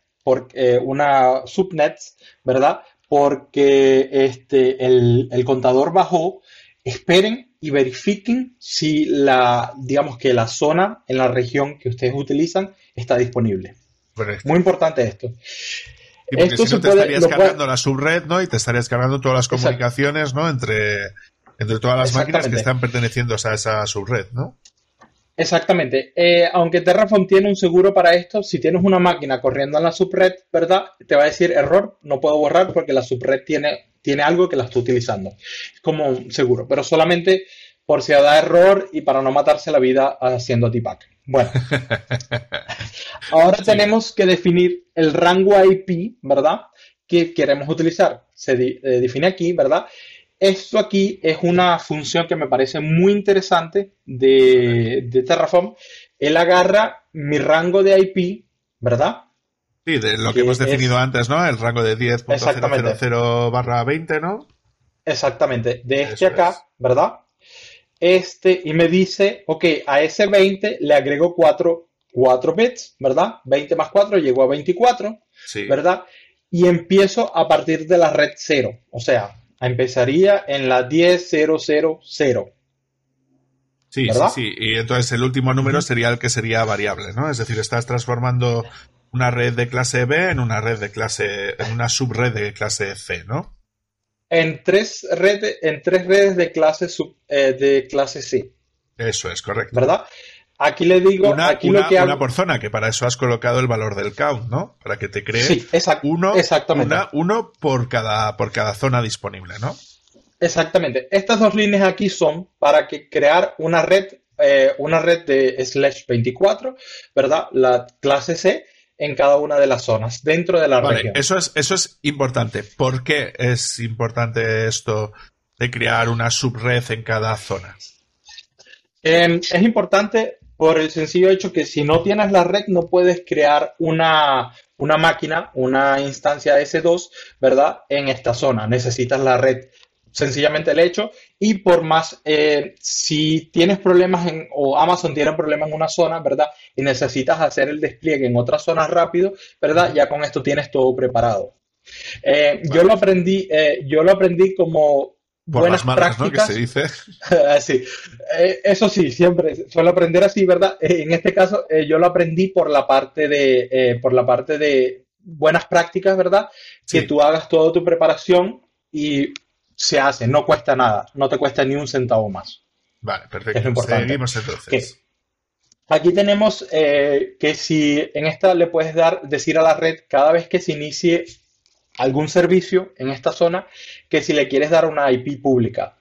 eh, una subnet, ¿verdad? Porque este, el, contador bajó, esperen y verifiquen si la, digamos que la zona en la región que ustedes utilizan está disponible. Muy importante esto. esto si no te estarías cargando la subred, ¿no? Y te estarías cargando todas las comunicaciones, ¿no? Entre, entre todas las máquinas que están perteneciendo a esa subred, ¿no? Exactamente. Eh, aunque Terraform tiene un seguro para esto, si tienes una máquina corriendo en la subred, ¿verdad? Te va a decir error, no puedo borrar porque la subred tiene, tiene algo que la está utilizando. Es como un seguro, pero solamente por si da error y para no matarse la vida haciendo debug. Bueno, ahora tenemos que definir el rango IP, ¿verdad? Que queremos utilizar. Se eh, define aquí, ¿verdad? Esto aquí es una función que me parece muy interesante de, Terraform. Él agarra mi rango de IP, ¿verdad? Sí, de lo que, hemos definido antes, ¿no? El rango de 10.000 barra 20, ¿no? Exactamente. De este acá, ¿verdad? Este, y me dice, ok, a ese 20 le agrego 4, 4 bits, ¿verdad? 20 más 4 llegó a 24, ¿verdad? Y empiezo a partir de la red 0. O sea, empezaría en la 10.000. Sí, sí, sí. Y entonces el último número sería el que sería variable, ¿no? Es decir, estás transformando una red de clase B en una red de clase, en una subred de clase C, ¿no? En tres redes, en tres redes de clase sub, eh, de clase C. Eso es, correcto. ¿Verdad? Aquí le digo. Una, aquí lo que una por zona, que para eso has colocado el valor del count, ¿no? Para que te cree sí, uno, exactamente. uno por cada, por cada zona disponible, ¿no? Exactamente. Estas dos líneas aquí son para que crear una red, eh, una red de slash 24, ¿verdad? La clase C en cada una de las zonas dentro de la vale, Eso es, eso es importante. ¿Por qué es importante esto de crear una subred en cada zona? Em, es importante por el sencillo hecho que si no tienes la red no puedes crear una, máquina, una instancia S2, ¿verdad? En esta zona. Necesitas la red. Sencillamente el hecho. Y por más, eh, si tienes problemas en, o Amazon tiene problemas en una zona, ¿verdad? Y necesitas hacer el despliegue en otra zona rápido, ¿verdad? Ya con esto tienes todo preparado. Eh, yo lo aprendí, eh, yo lo aprendí como buenas prácticas. Que se dice. sí. Eso sí, siempre suelo aprender así, ¿verdad? En este caso, yo lo aprendí por la parte de, por la parte de, buenas prácticas, ¿verdad? Que tú hagas toda tu preparación y se hace, no cuesta nada, no te cuesta ni un centavo más. Vale, perfecto. Es lo importante. Seguimos entonces. Aquí tenemos eh, que si en esta le puedes dar, decir a la red cada vez que se inicie algún servicio en esta zona, que si le quieres dar una IP pública.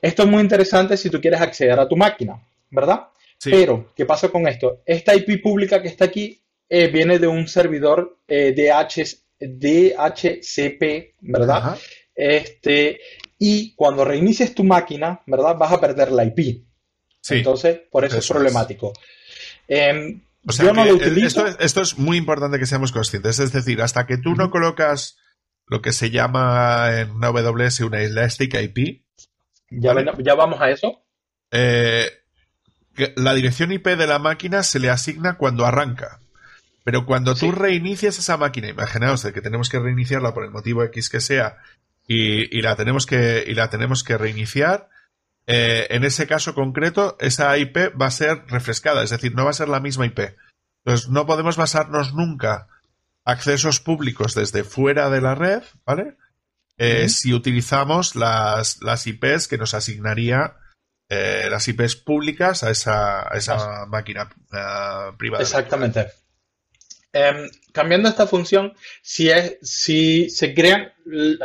Esto es muy interesante si tú quieres acceder a tu máquina, ¿verdad? Pero, ¿qué pasa con esto? Esta IP pública que está aquí eh, viene de un servidor eh, DHCP, ¿verdad? Este, y cuando reinicies tu máquina, ¿verdad? Vas a perder la IP. Entonces, por eso, es problemático. Em, yo no lo utilizo. Esto, es muy importante que seamos conscientes. Es decir, hasta que tú no colocas lo que se llama en una AWS una Elastic IP. Ya, ya vamos a eso. Eh, la dirección IP de la máquina se le asigna cuando arranca. Pero cuando tú reinicias esa máquina, imaginaos que tenemos que reiniciarla por el motivo X que sea y, la, tenemos que, y la tenemos que reiniciar, eh, en ese caso concreto, esa IP va a ser refrescada, es decir, no va a ser la misma IP. Entonces, no podemos basarnos nunca accesos públicos desde fuera de la red, ¿vale? Eh, si utilizamos las, las IPs que nos asignaría eh, las IPs públicas a esa, esa máquina privada. Exactamente. Em, cambiando esta función, si, es, si se crean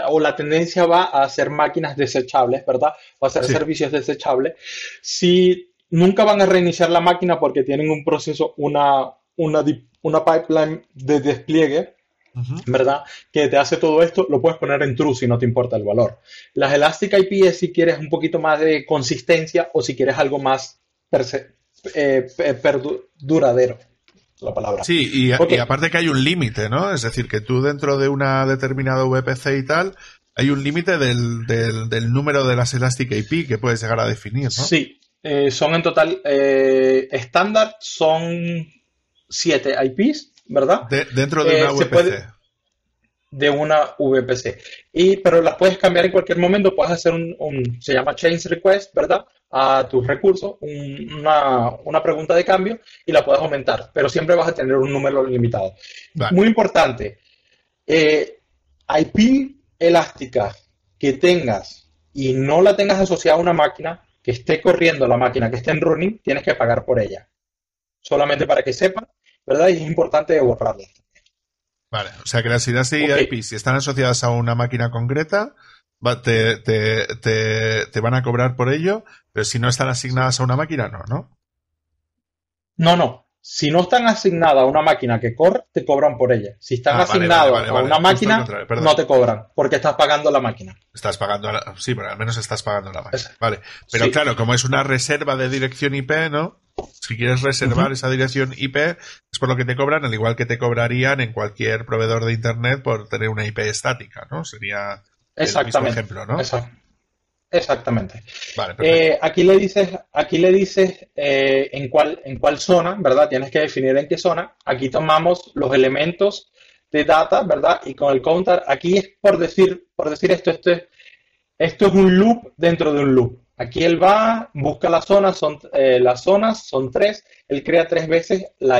o la tendencia va a hacer máquinas desechables, ¿verdad? O a hacer servicios desechables, si nunca van a reiniciar la máquina porque tienen un proceso, una, una, una pipeline de despliegue, ¿verdad? Que te hace todo esto, lo puedes poner en true si no te importa el valor. Las Elastic IP es si quieres un poquito más de consistencia o si quieres algo más eh, duradero la palabra. Sí, y, aparte que hay un límite, ¿no? Es decir, que tú dentro de una determinada VPC y tal, hay un límite del, del, número de las Elastic IP que puedes llegar a definir, ¿no? Sí, eh, son en total eh, estándar, son siete IPs, ¿verdad? dentro de una eh, VPC. De una VPC. Y, pero las puedes cambiar en cualquier momento, puedes hacer un, un se llama change request, ¿verdad? a tus recursos una, pregunta de cambio y la puedes aumentar, pero siempre vas a tener un número limitado. Muy importante, eh, IP elástica que tengas y no la tengas asociada a una máquina, que esté corriendo la máquina, que esté en running, tienes que pagar por ella. Solamente para que sepan, ¿verdad? Y es importante borrarla. Vale, o sea que las ideas de IP, si están asociadas a una máquina concreta, te, te, te, van a cobrar por ello, pero si no están asignadas a una máquina, no, ¿no? No, no. Si no están asignadas a una máquina que corre, te cobran por ella. Si están ah, asignadas a una máquina, no te cobran, porque estás pagando la máquina. Estás pagando, la, sí, pero al menos estás pagando la máquina. vale. Pero claro, como es una reserva de dirección IP, ¿no? Si quieres reservar esa dirección IP, es por lo que te cobran, al igual que te cobrarían en cualquier proveedor de Internet por tener una IP estática, ¿no? Sería Exactamente. ejemplo, ¿no? Exactamente. Eh, aquí le dices, aquí le dices eh, en, cuál, en cuál zona, ¿verdad? Tienes que definir en qué zona. Aquí tomamos los elementos de data, ¿verdad? Y con el counter, aquí es por decir, por decir esto, esto es, esto es un loop dentro de un loop. Aquí él va, busca las zonas, son, eh, las zonas son tres, él crea tres veces la,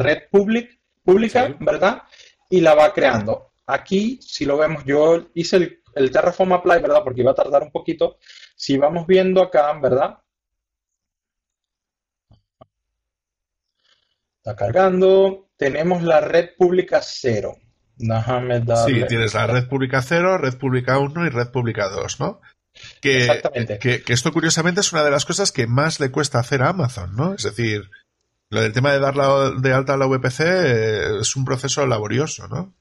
red pública, ¿verdad? Y la va creando. Aquí, si lo vemos, yo hice el, el Terraform Apply, ¿verdad? Porque iba a tardar un poquito. Si vamos viendo acá, ¿verdad? Está cargando. Tenemos la red pública 0. Déjame darle. Sí, tienes la red pública 0, red pública 1 y red pública 2, ¿no? Que, Exactamente. Que, que, esto curiosamente es una de las cosas que más le cuesta hacer a Amazon, ¿no? Es decir, lo del tema de dar de alta a la VPC eh, es un proceso laborioso, ¿no?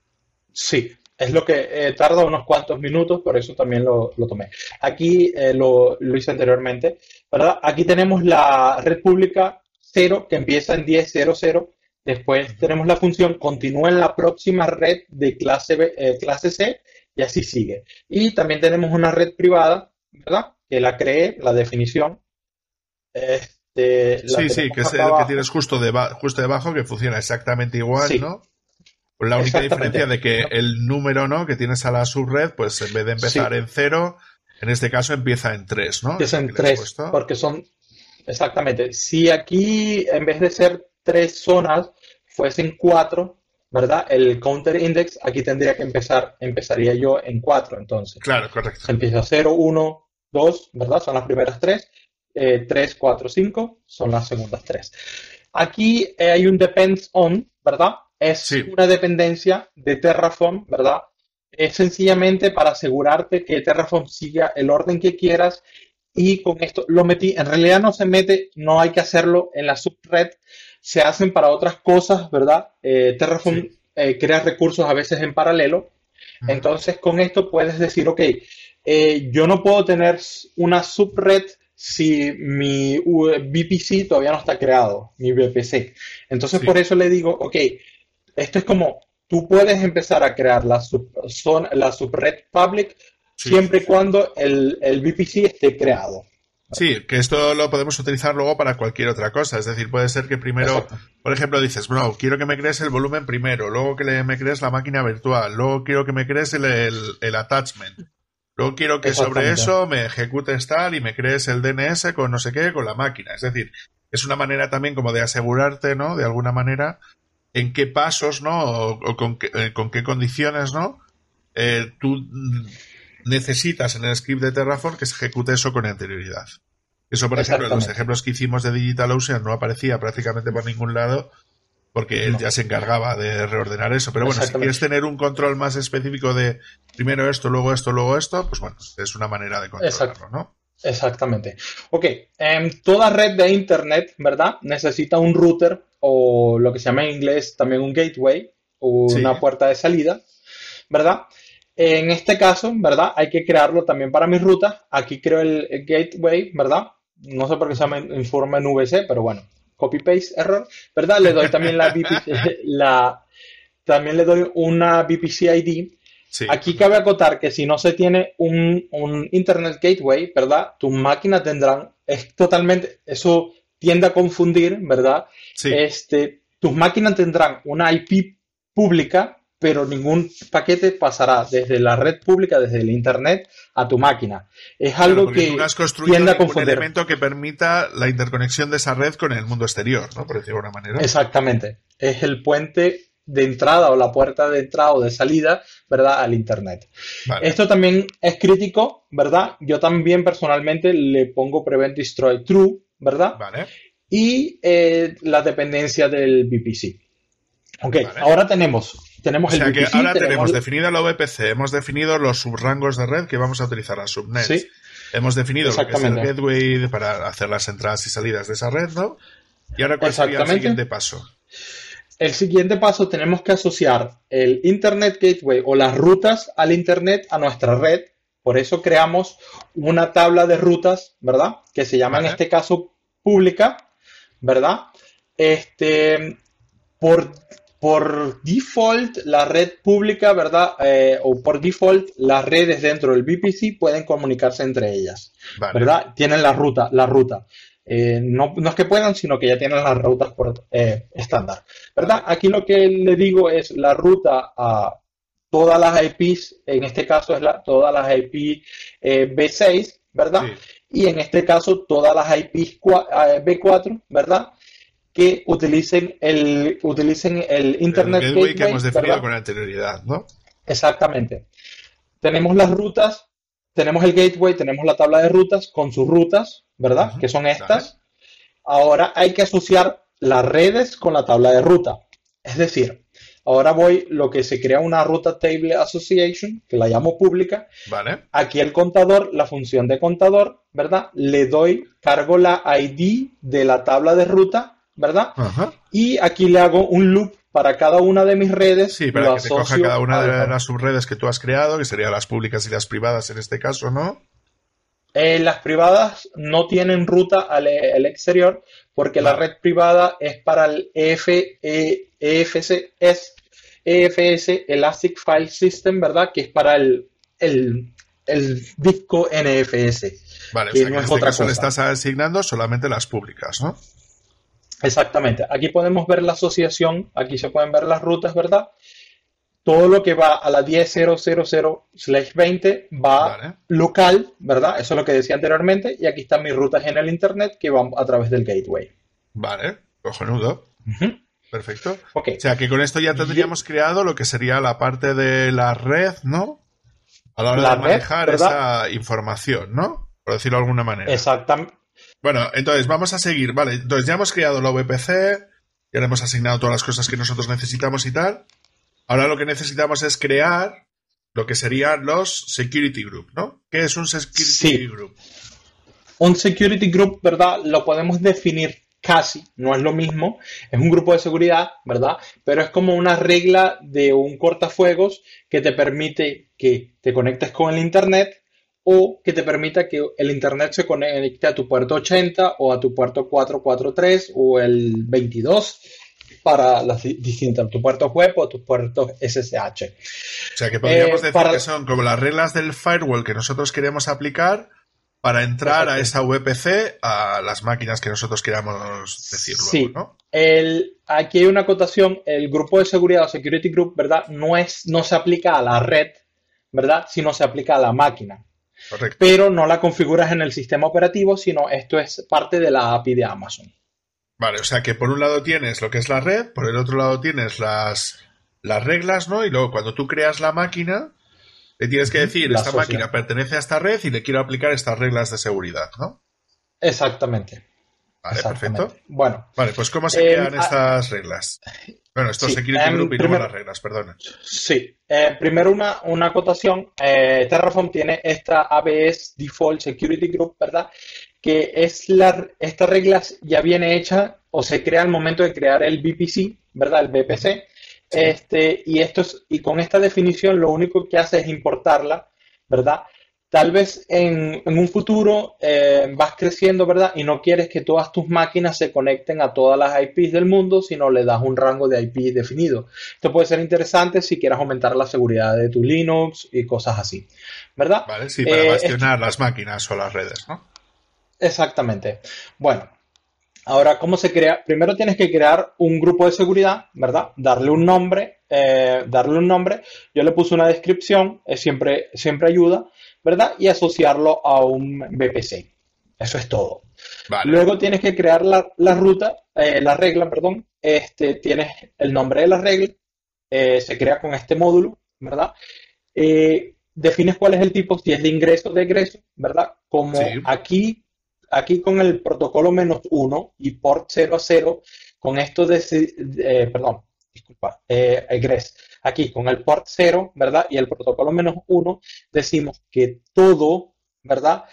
Sí, es lo que eh, tarda unos cuantos minutos, por eso también lo, tomé. Aquí eh, lo, hice anteriormente, ¿verdad? Aquí tenemos la red pública 0 que empieza en 10.00. Después tenemos la función continúa en la próxima red de clase, B, eh, clase C y así sigue. Y también tenemos una red privada, ¿verdad? Que la creé, la definición. Este, sí, sí, que es el que tienes justo, justo debajo, que funciona exactamente igual, ¿no? La única diferencia de que el número ¿no? que tienes a la subred, pues en vez de empezar en cero, en este caso empieza en tres, ¿no? Empieza en tres, porque son, exactamente, si aquí en vez de ser tres zonas, fuesen cuatro, ¿verdad? El counter index aquí tendría que empezar, empezaría yo en 4, entonces. Claro, correcto. Empieza 0, 1, 2, ¿verdad? Son las primeras tres. 3, 4, 5 son las segundas tres. Aquí eh, hay un depends on, ¿verdad? Es una dependencia de Terraform, ¿verdad? Es sencillamente para asegurarte que Terraform siga el orden que quieras y con esto lo metí. En realidad no se mete, no hay que hacerlo en la subred, se hacen para otras cosas, ¿verdad? Eh, Terraform eh, crea recursos a veces en paralelo. Entonces con esto puedes decir, ok, yo no puedo tener una subred si mi VPC todavía no está creado, mi VPC. Entonces, por eso le digo, ok, esto es como, tú puedes empezar a crear la, la subred public siempre y cuando el, el VPC esté creado. Sí, que esto lo podemos utilizar luego para cualquier otra cosa. Es decir, puede ser que primero, por ejemplo, dices, bro, quiero que me crees el volumen primero, luego que me crees la máquina virtual, luego quiero que me crees el, el attachment. Luego quiero que sobre eso me ejecutes tal y me crees el DNS con no sé qué, con la máquina. Es decir, es una manera también como de asegurarte, ¿no? De alguna manera, en qué pasos, ¿no? O, con, qué, eh, con, qué, condiciones, ¿no? Eh, tú necesitas en el script de Terraform que se ejecute eso con anterioridad. Eso, por ejemplo, en los ejemplos que hicimos de DigitalOcean no aparecía prácticamente por ningún lado porque él ya se encargaba de reordenar eso. Pero bueno, si quieres tener un control más específico de primero esto, luego esto, luego esto, pues bueno, es una manera de controlarlo, ¿no? Exactamente. Ok, en toda red de Internet, ¿verdad? Necesita un router o lo que se llama en inglés también un gateway o una puerta de salida, ¿verdad? En este caso, ¿verdad? Hay que crearlo también para mis rutas. Aquí creo el, gateway, ¿verdad? No sé por qué se llama en forma en VC, pero bueno, copy-paste error, ¿verdad? Le doy también la, la también le doy una VPC ID. Aquí cabe acotar que si no se tiene un, un, Internet Gateway, ¿verdad? Tus máquinas tendrán, es totalmente, eso tiende a confundir, ¿verdad? Este, tus máquinas tendrán una IP pública, pero ningún paquete pasará desde la red pública, desde el Internet, a tu máquina. Es algo que tú has construido un elemento que permita la interconexión de esa red con el mundo exterior, ¿no? Por decirlo de alguna manera. Exactamente. Es el puente de entrada o la puerta de entrada o de salida, ¿verdad? Al Internet. Esto también es crítico, ¿verdad? Yo también personalmente le pongo Prevent Destroy True, ¿verdad? Vale. Y eh, la dependencia del VPC. Ok, ahora tenemos tenemos o sea que ahora tenemos, definido la VPC, hemos definido los subrangos de red que vamos a utilizar, las subnets. Hemos definido lo que es el gateway para hacer las entradas y salidas de esa red, ¿no? Y ahora, ¿cuál sería el siguiente paso? El siguiente paso tenemos que asociar el Internet Gateway o las rutas al Internet a nuestra red. Por eso creamos una tabla de rutas, ¿verdad? Que se llama en este caso pública, ¿verdad? Este, por por default, la red pública, ¿verdad? Eh, o por default, las redes dentro del VPC pueden comunicarse entre ellas, ¿verdad? Tienen la ruta, la ruta. Eh, no, es que puedan, sino que ya tienen las rutas por eh, estándar, ¿verdad? Aquí lo que le digo es la ruta a todas las IPs, en este caso es la, todas las IP B6, ¿verdad? Y en este caso todas las IPs B4, ¿verdad? que utilicen el, utilicen el Internet el gateway, que hemos definido con anterioridad, ¿no? Exactamente. Tenemos las rutas, tenemos el gateway, tenemos la tabla de rutas con sus rutas, ¿verdad? que son estas. Ahora hay que asociar las redes con la tabla de ruta. Es decir, ahora voy lo que se crea una ruta table association, que la llamo pública. Vale. Aquí el contador, la función de contador, ¿verdad? Le doy, cargo la ID de la tabla de ruta ¿verdad? Y aquí le hago un loop para cada una de mis redes. Sí, para que te coja cada una de las subredes que tú has creado, que serían las públicas y las privadas en este caso, ¿no? Eh, las privadas no tienen ruta al, exterior porque la red privada es para el EF, EFS, es EFS, Elastic File System, ¿verdad? Que es para el, el, disco NFS. Vale, o sea que en este caso le estás asignando solamente las públicas, ¿no? Exactamente. Aquí podemos ver la asociación, aquí se pueden ver las rutas, ¿verdad? Todo lo que va a la 10.000/20 va local, ¿verdad? Eso es lo que decía anteriormente. Y aquí están mis rutas en el Internet que van a través del gateway. Vale, cojonudo. Perfecto. O sea que con esto ya tendríamos creado lo que sería la parte de la red, ¿no? A la hora de manejar esa información, ¿no? Por decirlo de alguna manera. Exactamente. Bueno, entonces vamos a seguir. Vale, entonces ya hemos creado la VPC, ya le hemos asignado todas las cosas que nosotros necesitamos y tal. Ahora lo que necesitamos es crear lo que serían los security group, ¿no? ¿Qué es un security group? Un security group, ¿verdad? Lo podemos definir casi, no es lo mismo, es un grupo de seguridad, ¿verdad? Pero es como una regla de un cortafuegos que te permite que te conectes con el Internet o que te permita que el Internet se conecte a tu puerto 80 o a tu puerto 443 o el 22 para las distintas, tu puerto web o tu puerto SSH. O sea que podríamos eh, decir que son como las reglas del firewall que nosotros queremos aplicar para entrar a esa VPC a las máquinas que nosotros queramos decir sí. ¿no? El, aquí hay una acotación, el grupo de seguridad o security group, ¿verdad? No, es, no se aplica a la red, ¿verdad? Sino se aplica a la máquina. Correcto. Pero no la configuras en el sistema operativo, sino esto es parte de la API de Amazon. Vale, o sea que por un lado tienes lo que es la red, por el otro lado tienes las, las reglas, ¿no? Y luego cuando tú creas la máquina, le tienes que decir, esta máquina pertenece a esta red y le quiero aplicar estas reglas de seguridad, ¿no? Exactamente. Vale, perfecto. Bueno. Vale, pues ¿cómo se crean eh, estas reglas? Bueno, esto es Security em, Group y luego las reglas, perdona. Sí. Eh, primero una, una acotación. Eh, Terraform tiene esta ABS Default Security Group, ¿verdad? Que es la, esta regla ya viene hecha o se crea al momento de crear el VPC, ¿verdad? El VPC. Este, y, esto y con esta definición lo único que hace es importarla, ¿verdad? Tal vez en, un futuro eh, vas creciendo, ¿verdad? Y no quieres que todas tus máquinas se conecten a todas las IPs del mundo, sino le das un rango de IP definido. Esto puede ser interesante si quieres aumentar la seguridad de tu Linux y cosas así, ¿verdad? Vale, sí, para gestionar eh, las máquinas o las redes, ¿no? Exactamente. Bueno, Ahora, ¿cómo se crea? Primero tienes que crear un grupo de seguridad, ¿verdad? Darle un nombre, eh, darle un nombre. Yo le puse una descripción, siempre, siempre ayuda, ¿verdad? Y asociarlo a un VPC. Eso es todo. Luego tienes que crear la, ruta, eh, la regla, perdón. Este, tienes el nombre de la regla, eh, se crea con este módulo, ¿verdad? defines cuál es el tipo, si es de ingreso o de egreso, ¿verdad? Como aquí aquí con el protocolo menos uno y port 0 a 0, con esto de, eh, perdón, disculpa, eh, egres, aquí con el port 0, ¿verdad? Y el protocolo menos uno, decimos que todo, ¿verdad?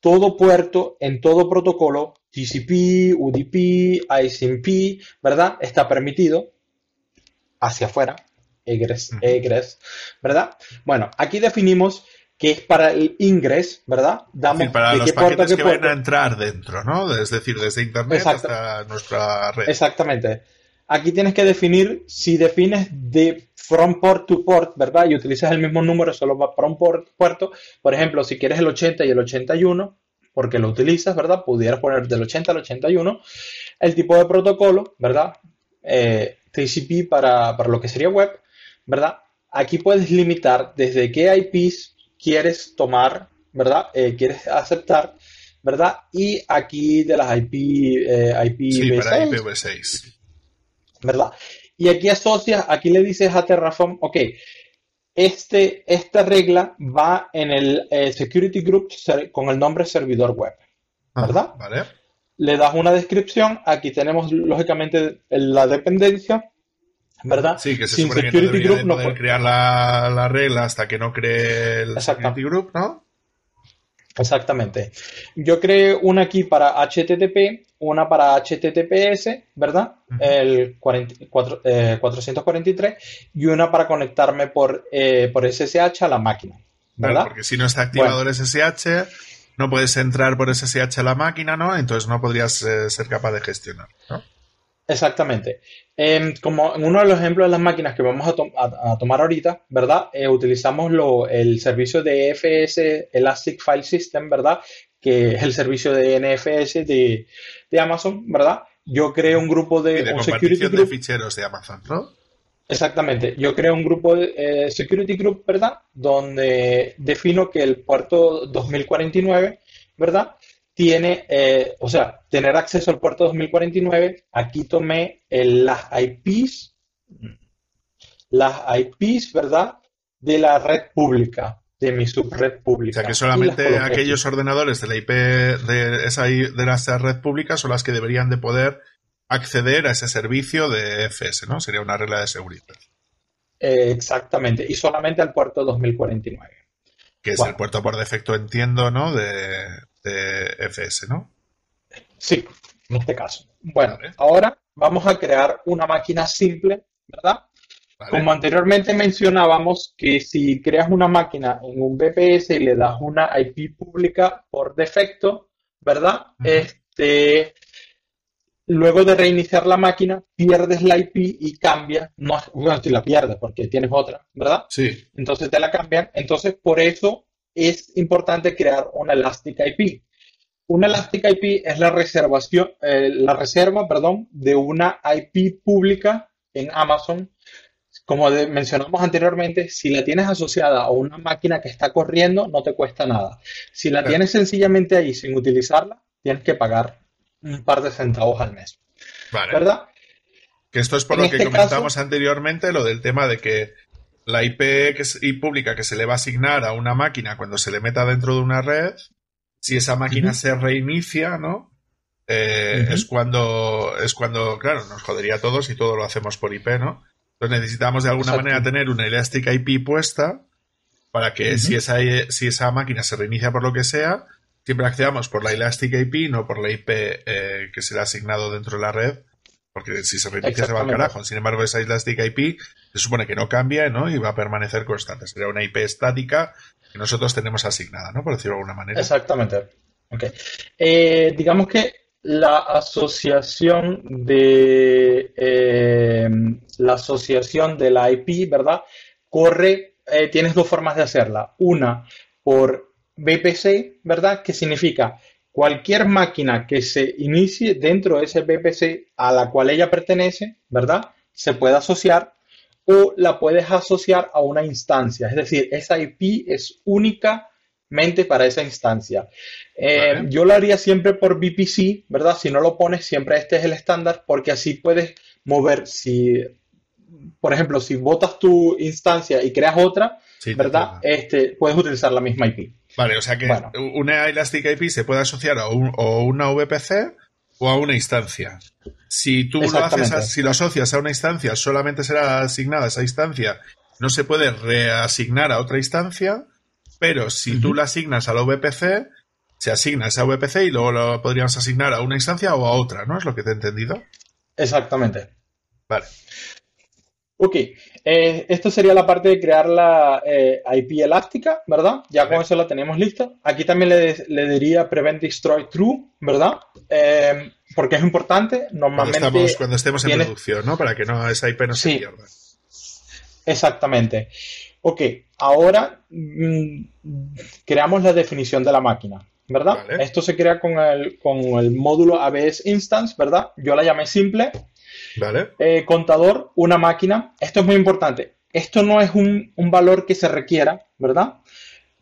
Todo puerto en todo protocolo, TCP, UDP, ICMP, ¿verdad? Está permitido hacia afuera, egres, egres, ¿verdad? Bueno, aquí definimos que es para el ingres, ¿verdad? Damos para los paquetes que van a entrar dentro, ¿no? Es decir, desde Internet hasta nuestra red. Exactamente. Aquí tienes que definir, si defines de from port to port, ¿verdad? Y utilizas el mismo número solo para un puerto. Por ejemplo, si quieres el 80 y el 81, porque lo utilizas, ¿verdad? Pudieras poner del 80 al 81. El tipo de protocolo, ¿verdad? Eh, TCP para, para lo que sería web, ¿verdad? Aquí puedes limitar desde qué IPs quieres tomar, ¿verdad? Eh, quieres aceptar, ¿verdad? Y aquí de las IP, eh, IPv6, ¿verdad? Y aquí asocias, aquí le dices a Terraform, ok, este, esta regla va en el eh, security group con el nombre servidor web, ah, ¿verdad? vale. Le das una descripción, aquí tenemos lógicamente la dependencia, ¿verdad? Sí, que se Sin supone security que no group no puede crear la, regla hasta que no cree el security group, ¿no? Exactamente. Yo creé una aquí para HTTP, una para HTTPS, ¿verdad? El 443 eh, y una para conectarme por, eh, por SSH a la máquina, ¿verdad? porque si no está activado el SSH, no puedes entrar por SSH a la máquina, ¿no? Entonces no podrías eh, ser capaz de gestionar, ¿no? Exactamente. Em, como en uno de los ejemplos de las máquinas que vamos a, tomar ahorita, ¿verdad? Eh, utilizamos el servicio de EFS Elastic File System, ¿verdad? Que es el servicio de NFS de, Amazon, ¿verdad? Yo creo un grupo de... un security group. de ficheros de Amazon, ¿no? Exactamente. Yo creo un grupo de eh, security group, ¿verdad? Donde defino que el puerto 2049, ¿verdad? Tiene, eh, o sea, tener acceso al puerto 2049, aquí tomé las IPs, las IPs, ¿verdad? De la red pública, de mi subred pública. O sea, que solamente aquellos ordenadores de la IP de, esa, de la red pública son las que deberían de poder acceder a ese servicio de FS, ¿no? Sería una regla de seguridad. Eh, exactamente, y solamente al puerto 2049. Que es el puerto por defecto, entiendo, ¿no? De, FS, ¿no? Sí, en este caso. Bueno, ahora vamos a crear una máquina simple, ¿verdad? Como anteriormente mencionábamos, que si creas una máquina en un VPS y le das una IP pública por defecto, ¿verdad? Este luego de reiniciar la máquina, pierdes la IP y cambia. No, bueno, si la pierdes porque tienes otra, ¿verdad? Sí. Entonces te la cambian. Entonces, por eso es importante crear una Elastic IP. Una Elastic IP es la reservación, eh, la reserva, perdón, de una IP pública en Amazon. Como mencionamos anteriormente, si la tienes asociada a una máquina que está corriendo, no te cuesta nada. Si la tienes sencillamente ahí sin utilizarla, tienes que pagar un par de centavos al mes. Vale. ¿Verdad? Que esto es por lo que este comentamos anteriormente, lo del tema de que la IP que es, pública que se le va a asignar a una máquina cuando se le meta dentro de una red, si esa máquina se reinicia, ¿no? Eh, es cuando es cuando, claro, nos jodería a todos y todo lo hacemos por IP, ¿no? Entonces necesitamos de alguna manera tener una Elastic IP puesta para que si, esa, si esa máquina se reinicia por lo que sea, siempre accedamos por la Elastic IP, no por la IP eh, que se le ha asignado dentro de la red, porque si se reinicia se va al carajo. Sin embargo, esa Elastic IP se supone que no cambia ¿no? y va a permanecer constante. Sería una IP estática que nosotros tenemos asignada, ¿no? por decirlo de alguna manera. Exactamente. Okay. Eh, digamos que la asociación de eh, la asociación de la IP, ¿verdad? Corre, tienes dos formas de hacerla. Una por VPC, ¿verdad? Que significa cualquier máquina que se inicie dentro de ese VPC a la cual ella pertenece, ¿verdad? Se puede asociar o la puedes asociar a una instancia. Es decir, esa IP es únicamente para esa instancia. Eh, yo lo haría siempre por VPC, ¿verdad? Si no lo pones, siempre este es el estándar porque así puedes mover, si, por ejemplo, si botas tu instancia y creas otra, ¿verdad? Este, puedes utilizar la misma IP. Vale, o sea que una Elastic IP se puede asociar a, un, una VPC o a una instancia. Si tú lo haces, si lo asocias a una instancia, solamente será asignada esa instancia. No se puede reasignar a otra instancia, pero si tú la asignas a la VPC, se asigna esa VPC y luego lo podríamos asignar a una instancia o a otra, ¿no? Es lo que te he entendido. Exactamente. Vale. Ok, eh, esto sería la parte de crear la eh, IP elástica, ¿verdad? Ya con eso la tenemos lista. Aquí también le, diría Prevent Destroy True, ¿verdad? Eh, porque es importante. Normalmente. Cuando, estemos en producción, ¿no? Para que no, esa IP no se pierda. Exactamente. Ok, ahora mm, creamos la definición de la máquina, ¿verdad? Esto se crea con el, con el módulo ABS Instance, ¿verdad? Yo la llamé simple eh, contador, una máquina. Esto es muy importante. Esto no es un, valor que se requiera, ¿verdad?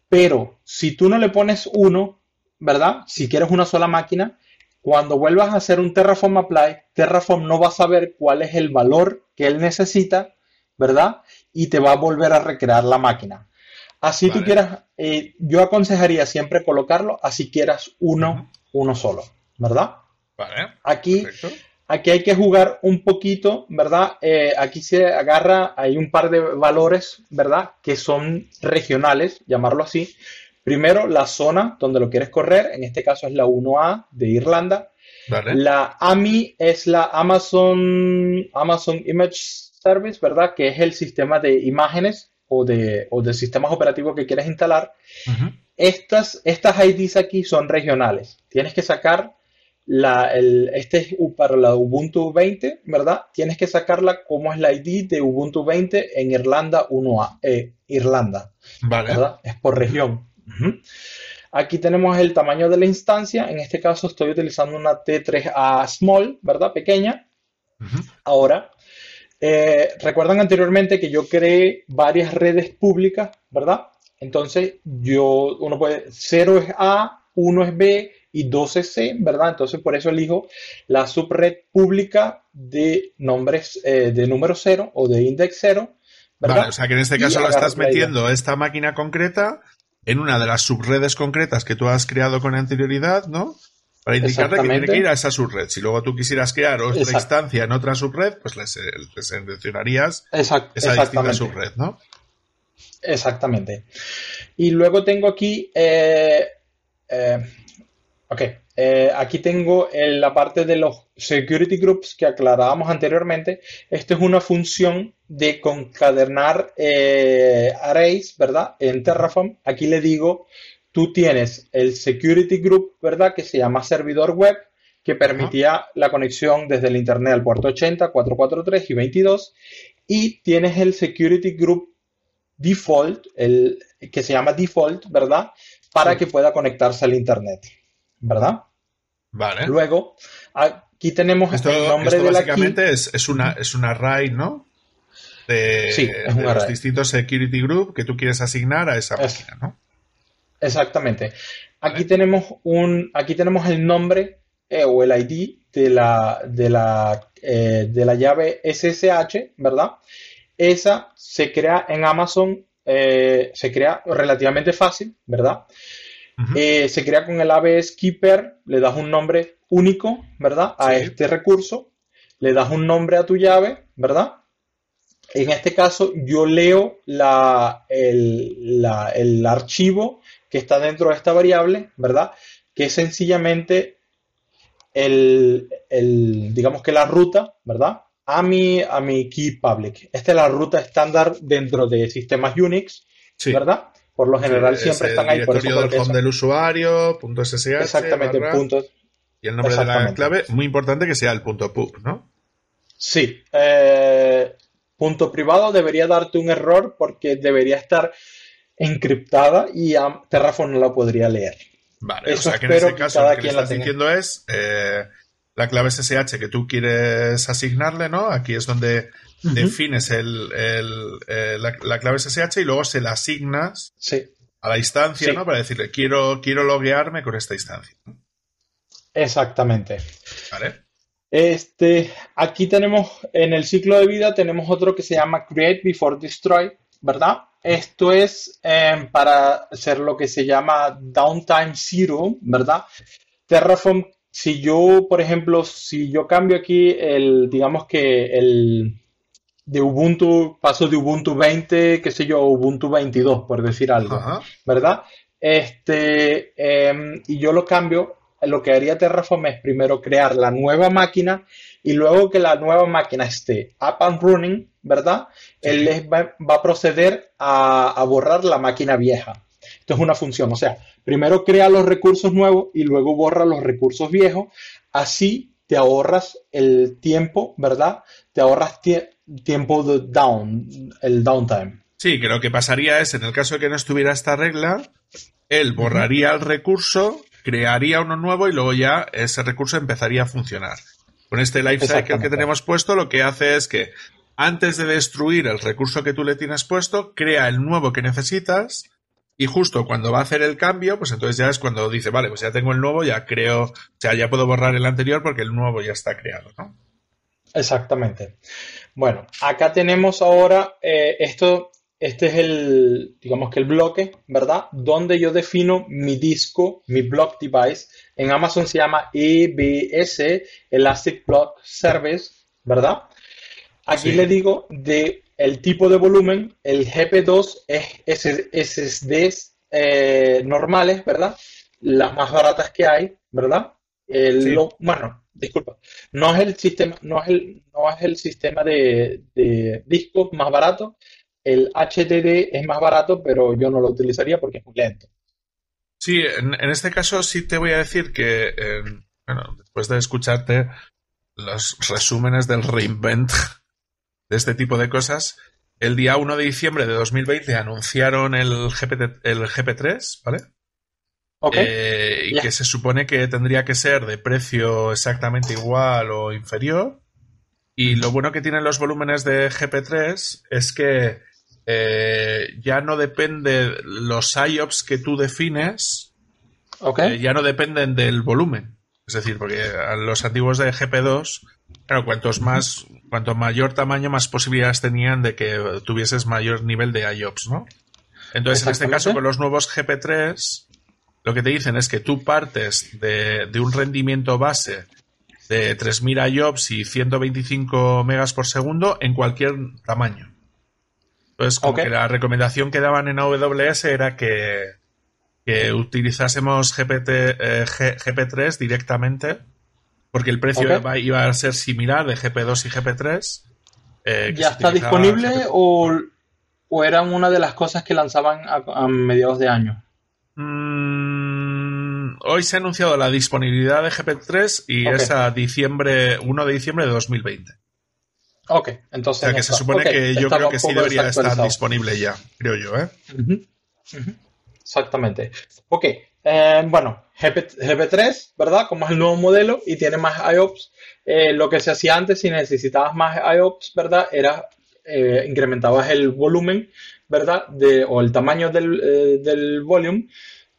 Pero si tú no le pones uno, ¿verdad? Si quieres una sola máquina, cuando vuelvas a hacer un Terraform Apply, Terraform no va a saber cuál es el valor que él necesita, ¿verdad? Y te va a volver a recrear la máquina. Así tú quieras, eh, yo aconsejaría siempre colocarlo, así quieras uno, uno solo, ¿verdad? Vale. Aquí Aquí hay que jugar un poquito, ¿verdad? Eh, aquí se agarra, hay un par de valores, ¿verdad? Que son regionales, llamarlo así. Primero, la zona donde lo quieres correr, en este caso es la 1A de Irlanda. La AMI es la Amazon, Amazon Image Service, ¿verdad? Que es el sistema de imágenes o de, de sistemas operativos que quieres instalar. estas, estas IDs aquí son regionales. Tienes que sacar la, el, este es para la Ubuntu 20, ¿verdad? Tienes que sacarla como es la ID de Ubuntu 20 en Irlanda 1A, eh, Irlanda. Vale. Es por región. Aquí tenemos el tamaño de la instancia. En este caso estoy utilizando una T3A Small, ¿verdad? Pequeña. Ahora, eh, recuerdan anteriormente que yo creé varias redes públicas, ¿verdad? Entonces, yo, uno puede, 0 es A, 1 es B, y 12C, ¿verdad? Entonces por eso elijo la subred pública de nombres eh, de número 0 o de index 0. ¿verdad? Vale, o sea que en este caso lo estás metiendo esta máquina concreta en una de las subredes concretas que tú has creado con anterioridad, ¿no? Para indicarle que tiene que ir a esa subred. Si luego tú quisieras crear otra instancia en otra subred, pues les, seleccionarías esa distinta subred, ¿no? Exactamente. Y luego tengo aquí, eh, eh, ok, eh, aquí tengo en la parte de los security groups que aclarábamos anteriormente. Esto es una función de concadenar arrays, ¿verdad? En Terraform. Aquí le digo, tú tienes el security group, ¿verdad? Que se llama servidor web que permitía la conexión desde el Internet al puerto 80, 443 y 22. Y tienes el security group default, el que se llama default, ¿verdad? Para que pueda conectarse al Internet, ¿verdad? Vale. Luego, aquí tenemos el nombre de la básicamente es, es, una, es un array, ¿no? De, sí, es un los distintos security group que tú quieres asignar a esa máquina, ¿no? Exactamente. Aquí tenemos un, aquí tenemos el nombre eh, o el ID de la, de la, eh, de la llave SSH, ¿verdad? Esa se crea en Amazon, eh, se crea relativamente fácil, ¿verdad? Eh, se crea con el ABS Keeper, le das un nombre único, ¿verdad? A este recurso, le das un nombre a tu llave, ¿verdad? En este caso, yo leo la, el, el, archivo que está dentro de esta variable, ¿verdad? Que es sencillamente el, el, digamos que la ruta, ¿verdad? a mi, a mi key public. Esta es la ruta estándar dentro de sistemas Unix, ¿verdad? Por lo general siempre están ahí. Por eso del home del usuario, punto .ssh. Exactamente, punto. Y el nombre de la clave, muy importante que sea el punto .pub, ¿no? Sí. Eh, punto privado debería darte un error porque debería estar encriptada y Terraform no la podría leer. Vale, Eso o sea que en este caso lo que le estás diciendo es eh, la clave SSH que tú quieres asignarle, ¿no? Aquí es donde defines el, la, clave SSH y luego se la asignas a la instancia, ¿no? Para decirle, quiero, quiero loguearme con esta instancia. Exactamente. Vale. Este, aquí tenemos, en el ciclo de vida, tenemos otro que se llama Create Before Destroy, ¿verdad? Esto es em, para hacer lo que se llama Downtime Zero, ¿verdad? Terraform si yo, por ejemplo, si yo cambio aquí el, digamos que el de Ubuntu, paso de Ubuntu 20, qué sé yo, Ubuntu 22, por decir algo, ¿verdad? Este, em, y yo lo cambio, lo que haría Terraform es primero crear la nueva máquina y luego que la nueva máquina esté up and running, ¿verdad? Él va, a proceder a, a borrar la máquina vieja. Esto es una función, o sea, primero crea los recursos nuevos y luego borra los recursos viejos. Así te ahorras el tiempo, ¿verdad? Te ahorras tiempo de down, el downtime. Sí, que lo que pasaría es, en el caso de que no estuviera esta regla, él borraría el recurso, crearía uno nuevo y luego ya ese recurso empezaría a funcionar. Con este lifecycle que tenemos puesto, lo que hace es que antes de destruir el recurso que tú le tienes puesto, crea el nuevo que necesitas y justo cuando va a hacer el cambio, pues entonces ya es cuando dice, vale, pues ya tengo el nuevo, ya creo, o sea, ya puedo borrar el anterior porque el nuevo ya está creado, ¿no? Exactamente. Bueno, acá tenemos ahora eh, esto, este es el, digamos que el bloque, ¿verdad? Donde yo defino mi disco, mi block device. En Amazon se llama EBS, Elastic Block Service, ¿verdad? Aquí le digo de el tipo de volumen, el GP2 es SSDs eh, normales, ¿verdad? Las más baratas que hay, ¿verdad? El, bueno, disculpa, no es el sistema, no es el, no es el sistema de, de discos más barato. El HDD es más barato, pero yo no lo utilizaría porque es muy lento. Sí, en, este caso sí te voy a decir que, eh, bueno, después de escucharte los resúmenes del reinvent de este tipo de cosas. El día 1 de diciembre de 2020 anunciaron el, GP, el GP3, ¿vale? Eh, y que se supone que tendría que ser de precio exactamente igual o inferior. Y lo bueno que tienen los volúmenes de GP3 es que eh, ya no depende los IOPS que tú defines, eh, ya no dependen del volumen. Es decir, porque a los antiguos de GP2, claro, cuantos más, cuanto mayor tamaño, más posibilidades tenían de que tuvieses mayor nivel de IOPS, ¿no? Entonces, en este caso, con los nuevos GP3, lo que te dicen es que tú partes de, de un rendimiento base de 3.000 IOPS y 125 megas por segundo en cualquier tamaño. Entonces, como que la recomendación que daban en AWS era que, que utilizásemos GPT, eh, GP3 directamente, porque el precio iba, a ser similar de GP2 y GP3. Eh, ¿Ya está disponible o, o, eran una de las cosas que lanzaban a, mediados de año? Mm, hoy se ha anunciado la disponibilidad de GP3 y es a diciembre, 1 de diciembre de 2020. Ok, entonces. O sea que se supone que yo creo que sí debería estar disponible ya, creo yo, ¿eh? Exactamente. Ok, eh, bueno, GP, 3 ¿verdad? Como es el nuevo modelo y tiene más IOPS, eh, lo que se hacía antes si necesitabas más IOPS, ¿verdad? Era eh, incrementabas el volumen, ¿verdad? De, o el tamaño del, del volumen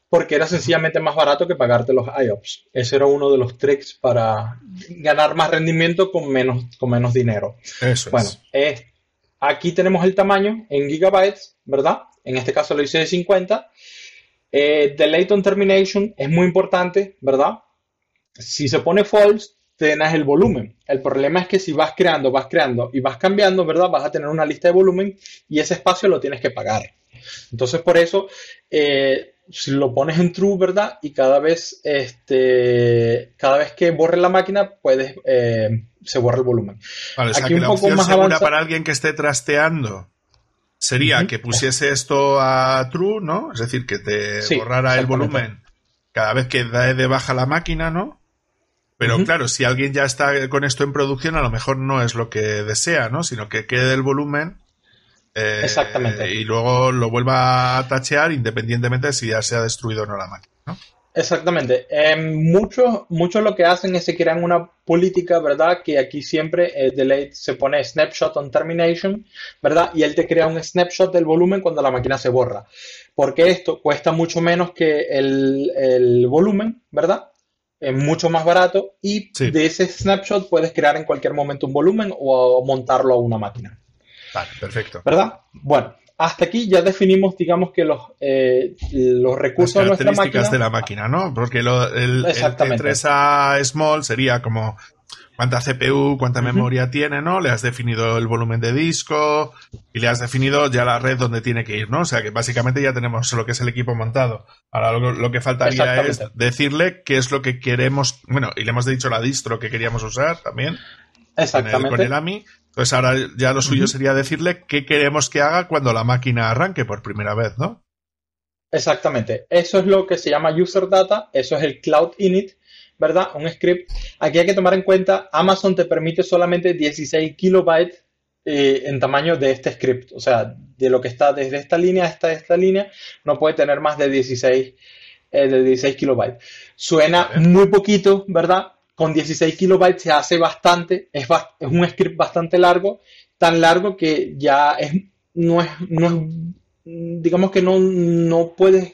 porque era sencillamente más barato que pagarte los IOPS. Ese era uno de los tricks para ganar más rendimiento con menos, con menos dinero. Eso bueno, es. aquí tenemos el tamaño en gigabytes, ¿verdad? En este caso lo hice de 50. Eh, delay on termination es muy importante, ¿verdad? Si se pone false, tienes el volumen. El problema es que si vas creando, vas creando y vas cambiando, ¿verdad? Vas a tener una lista de volumen y ese espacio lo tienes que pagar. Entonces, por eso, eh, si lo pones en true, ¿verdad? Y cada vez, este, cada vez que borre la máquina, puedes, eh, se borra el volumen. Vale, Aquí un poco más segura para alguien que esté trasteando sería que pusiese esto a true, ¿no? Es decir, que te borrara el volumen cada vez que da de baja la máquina, ¿no? Pero claro, si alguien ya está con esto en producción, a lo mejor no es lo que desea, ¿no? Sino que quede el volumen eh, Exactamente. Y luego lo vuelva a tachear independientemente de si ya se ha destruido o no la máquina. Exactamente. Eh, muchos, muchos lo que hacen es que crean una política, ¿verdad? Que aquí siempre el delay se pone snapshot on termination, ¿verdad? Y él te crea un snapshot del volumen cuando la máquina se borra. Porque esto cuesta mucho menos que el, volumen, ¿verdad? Es mucho más barato y de ese snapshot puedes crear en cualquier momento un volumen o montarlo a una máquina. Vale, perfecto. ¿Verdad? Bueno, hasta aquí ya definimos, digamos que los, eh, los recursos de nuestra máquina. de la máquina, ¿no? Porque lo, el, el T3A Small sería como cuánta CPU, cuánta memoria tiene, ¿no? Le has definido el volumen de disco y le has definido ya la red donde tiene que ir, ¿no? O sea que básicamente ya tenemos lo que es el equipo montado. Ahora lo, que faltaría es decirle qué es lo que queremos, bueno, y le hemos dicho la distro que queríamos usar también. Exactamente. Con el, AMI. Entonces ahora ya lo suyo sería decirle qué queremos que haga cuando la máquina arranque por primera vez, ¿no? Exactamente. Eso es lo que se llama user data, eso es el cloud init, ¿verdad? Un script. Aquí hay que tomar en cuenta, Amazon te permite solamente 16 kilobytes eh, en tamaño de este script. O sea, de lo que está desde esta línea hasta esta línea, no puede tener más de 16, eh, de 16 kilobytes. Suena muy poquito, ¿verdad? Con 16 kilobytes se hace bastante, es, es, un script bastante largo, tan largo que ya es, no es, no digamos que no, no puedes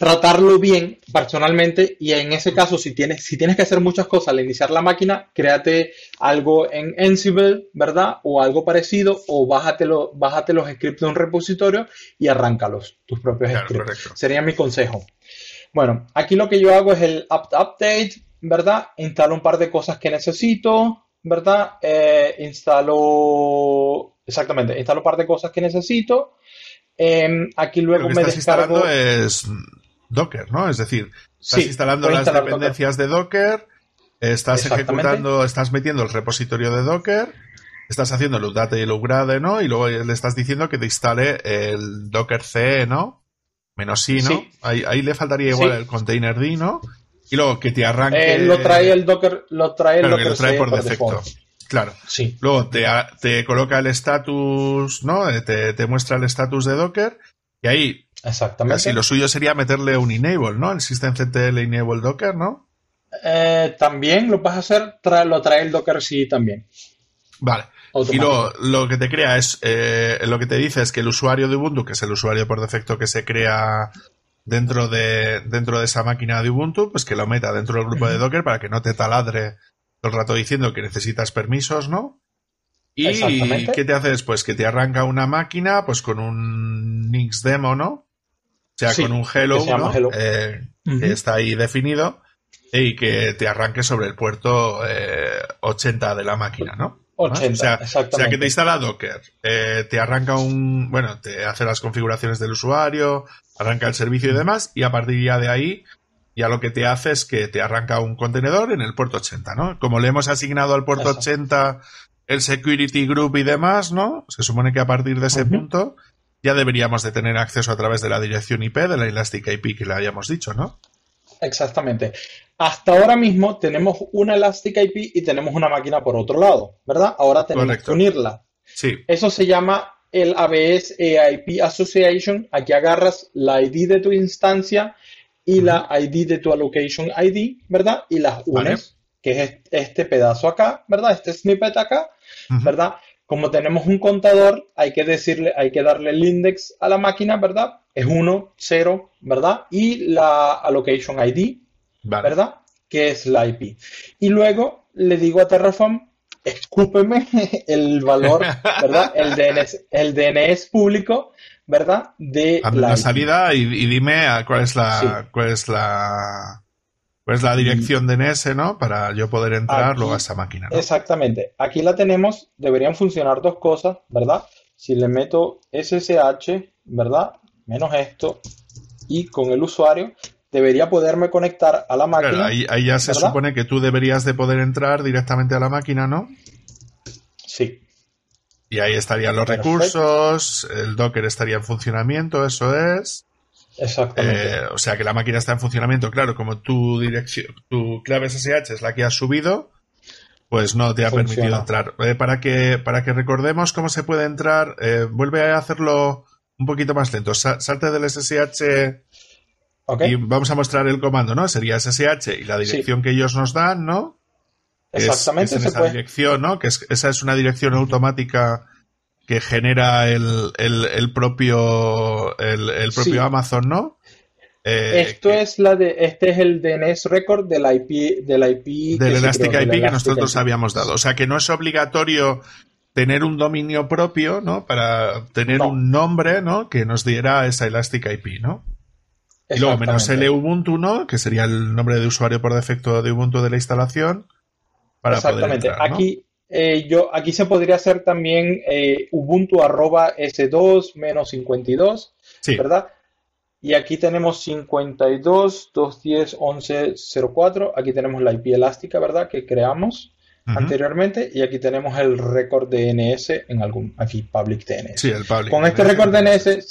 tratarlo bien personalmente y en ese caso si tienes, si tienes que hacer muchas cosas al iniciar la máquina, créate algo en Ansible, ¿verdad? O algo parecido o bájate, bájate los scripts de un repositorio y arráncalos, tus propios scripts. Sería mi consejo. Bueno, aquí lo que yo hago es el apt update, ¿verdad? Instalo un par de cosas que necesito, ¿verdad? Eh, instalo, exactamente, instalo un par de cosas que necesito. Em, aquí luego Lo que me estás instalando es Docker, ¿no? Es decir, estás instalando las dependencias de Docker, estás ejecutando, estás metiendo el repositorio de Docker, estás haciendo el update y el upgrade, ¿no? Y luego le estás diciendo que te instale el Docker C, ¿no? Menos I, ¿no? Ahí, le faltaría igual el container D, ¿no? Y luego que te arranque. Eh, lo trae el Docker, lo trae el lo trae por, defecto. Claro. Sí. Luego te, te coloca el estatus, ¿no? Eh, te, te muestra el estatus de Docker. Y ahí. Exactamente. Casi lo suyo sería meterle un enable, ¿no? El systemctl enable Docker, ¿no? Eh, también lo vas a hacer, lo trae el Docker sí también. Vale. Y luego lo que te crea es, lo que te dice es que el usuario de Ubuntu, que es el usuario por defecto que se crea dentro de, dentro de esa máquina de Ubuntu, pues que lo meta dentro del grupo de Docker para que no te taladre todo el rato diciendo que necesitas permisos, ¿no? ¿Y qué te hace después? Que te arranca una máquina, pues con un Nix demo, ¿no? O sea, con un Hello, ¿no? Eh, que está ahí definido y que te arranque sobre el puerto 80 eh, de la máquina, ¿no? 80, o, sea, o sea, que te instala Docker, eh, te arranca un, bueno, te hace las configuraciones del usuario, arranca el servicio y demás, y a partir ya de ahí, ya lo que te hace es que te arranca un contenedor en el puerto 80, ¿no? Como le hemos asignado al puerto 80 el security group y demás, ¿no? Se supone que a partir de ese punto ya deberíamos de tener acceso a través de la dirección IP de la Elastic IP que le habíamos dicho, ¿no? Exactamente. Hasta ahora mismo tenemos una Elastic IP y tenemos una máquina por otro lado, ¿verdad? Ahora tenemos que unirla. Sí. Eso se llama el ABS EIP Association. Aquí agarras la ID de tu instancia y la ID de tu allocation ID, ¿verdad? Y las unes, que es este pedazo acá, ¿verdad? Este snippet acá, ¿verdad? Como tenemos un contador, hay que decirle, hay que darle el index a la máquina, ¿verdad? Es 1, 0, ¿verdad? Y la allocation ID, ¿verdad? Que es la IP. Y luego le digo a Terraform, escúpeme el valor, ¿verdad? El DNS, el DNS público, ¿verdad? De la, salida y, dime cuál es la, cuál es la, cuál es la dirección DNS, ¿no? Para yo poder entrar luego a esa máquina. Exactamente. Aquí la tenemos, deberían funcionar dos cosas, ¿verdad? Si le meto SSH, ¿verdad? Menos esto, y con el usuario, debería poderme conectar a la máquina. ahí, ya se supone que tú deberías de poder entrar directamente a la máquina, ¿no? Sí. Y ahí estarían los recursos, el Docker estaría en funcionamiento, eso es. Exactamente. Eh, o sea que la máquina está en funcionamiento, claro, como tu dirección, tu clave SSH es la que has subido, pues no te ha permitido entrar. Eh, para, que, para que recordemos cómo se puede entrar, eh, vuelve a hacerlo un poquito más lento. salte del SSH y vamos a mostrar el comando, ¿no? Sería SSH y la dirección que ellos nos dan, ¿no? Exactamente. Es, esa dirección, ¿no? Que esa es una dirección automática que genera el, propio, el, propio Amazon, ¿no? Eh, Esto es la de, este es el DNS record del IP, del IP del Elastic IP que nosotros habíamos dado. O sea que no es obligatorio tener un dominio propio, ¿no? Para tener un nombre, ¿no? Que nos diera esa Elastic IP, ¿no? Y luego menos el Ubuntu, ¿no? Que sería el nombre de usuario por defecto de Ubuntu de la instalación. Para Exactamente. Poder entrar, Aquí, eh, yo, aquí se podría hacer también eh, Ubuntu arroba S2 menos 52, ¿verdad? Y aquí tenemos 52, 210, 11, 04. Aquí tenemos la IP elástica, ¿verdad? Que creamos anteriormente. Y aquí tenemos el récord DNS en algún, aquí, public DNS. Sí, el public. Con este récord DNS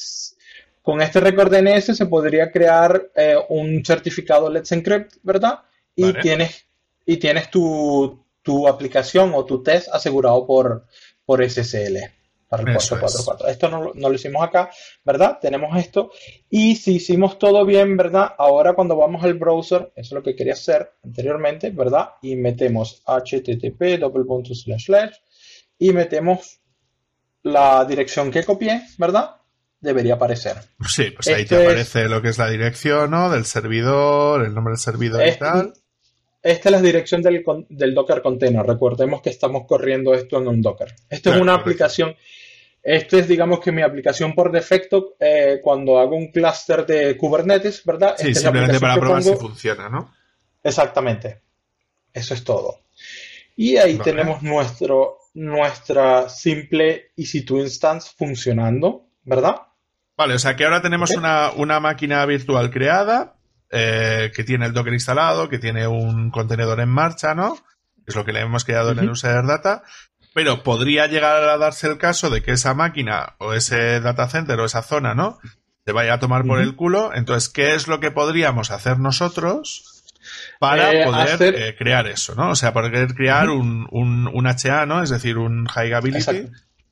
con este récord DNS se podría crear eh, un certificado Let's Encrypt, ¿verdad? Y tienes, y tienes tu, aplicación o tu test asegurado por, por SSL para el 444. Esto no, lo hicimos acá, ¿verdad? Tenemos esto. Y si hicimos todo bien, ¿verdad? Ahora cuando vamos al browser, eso es lo que quería hacer anteriormente, ¿verdad? Y metemos http slash y metemos la dirección que copié, ¿verdad? Debería aparecer. Sí, pues ahí te aparece lo que es la dirección, ¿no? Del servidor, el nombre del servidor y tal. Esta es la dirección del, Docker Container. Recordemos que estamos corriendo esto en un Docker. Esto es una aplicación. Esto es, digamos que mi aplicación por defecto eh, cuando hago un clúster de Kubernetes, ¿verdad? Sí, simplemente para probar si funciona, ¿no? Exactamente. Eso es todo. Y ahí tenemos nuestro, nuestra simple EC2 instance funcionando, ¿verdad? Vale, o sea que ahora tenemos una, máquina virtual creada eh, que tiene el Docker instalado, que tiene un contenedor en marcha, ¿no? Es lo que le hemos creado en el user data. Pero podría llegar a darse el caso de que esa máquina o ese data center o esa zona, ¿no? Se vaya a tomar por el culo. Entonces, ¿qué es lo que podríamos hacer nosotros para eh, poder eh, crear eso, ¿no? O sea, poder crear un, un, HA, ¿no? Es decir, un High Ability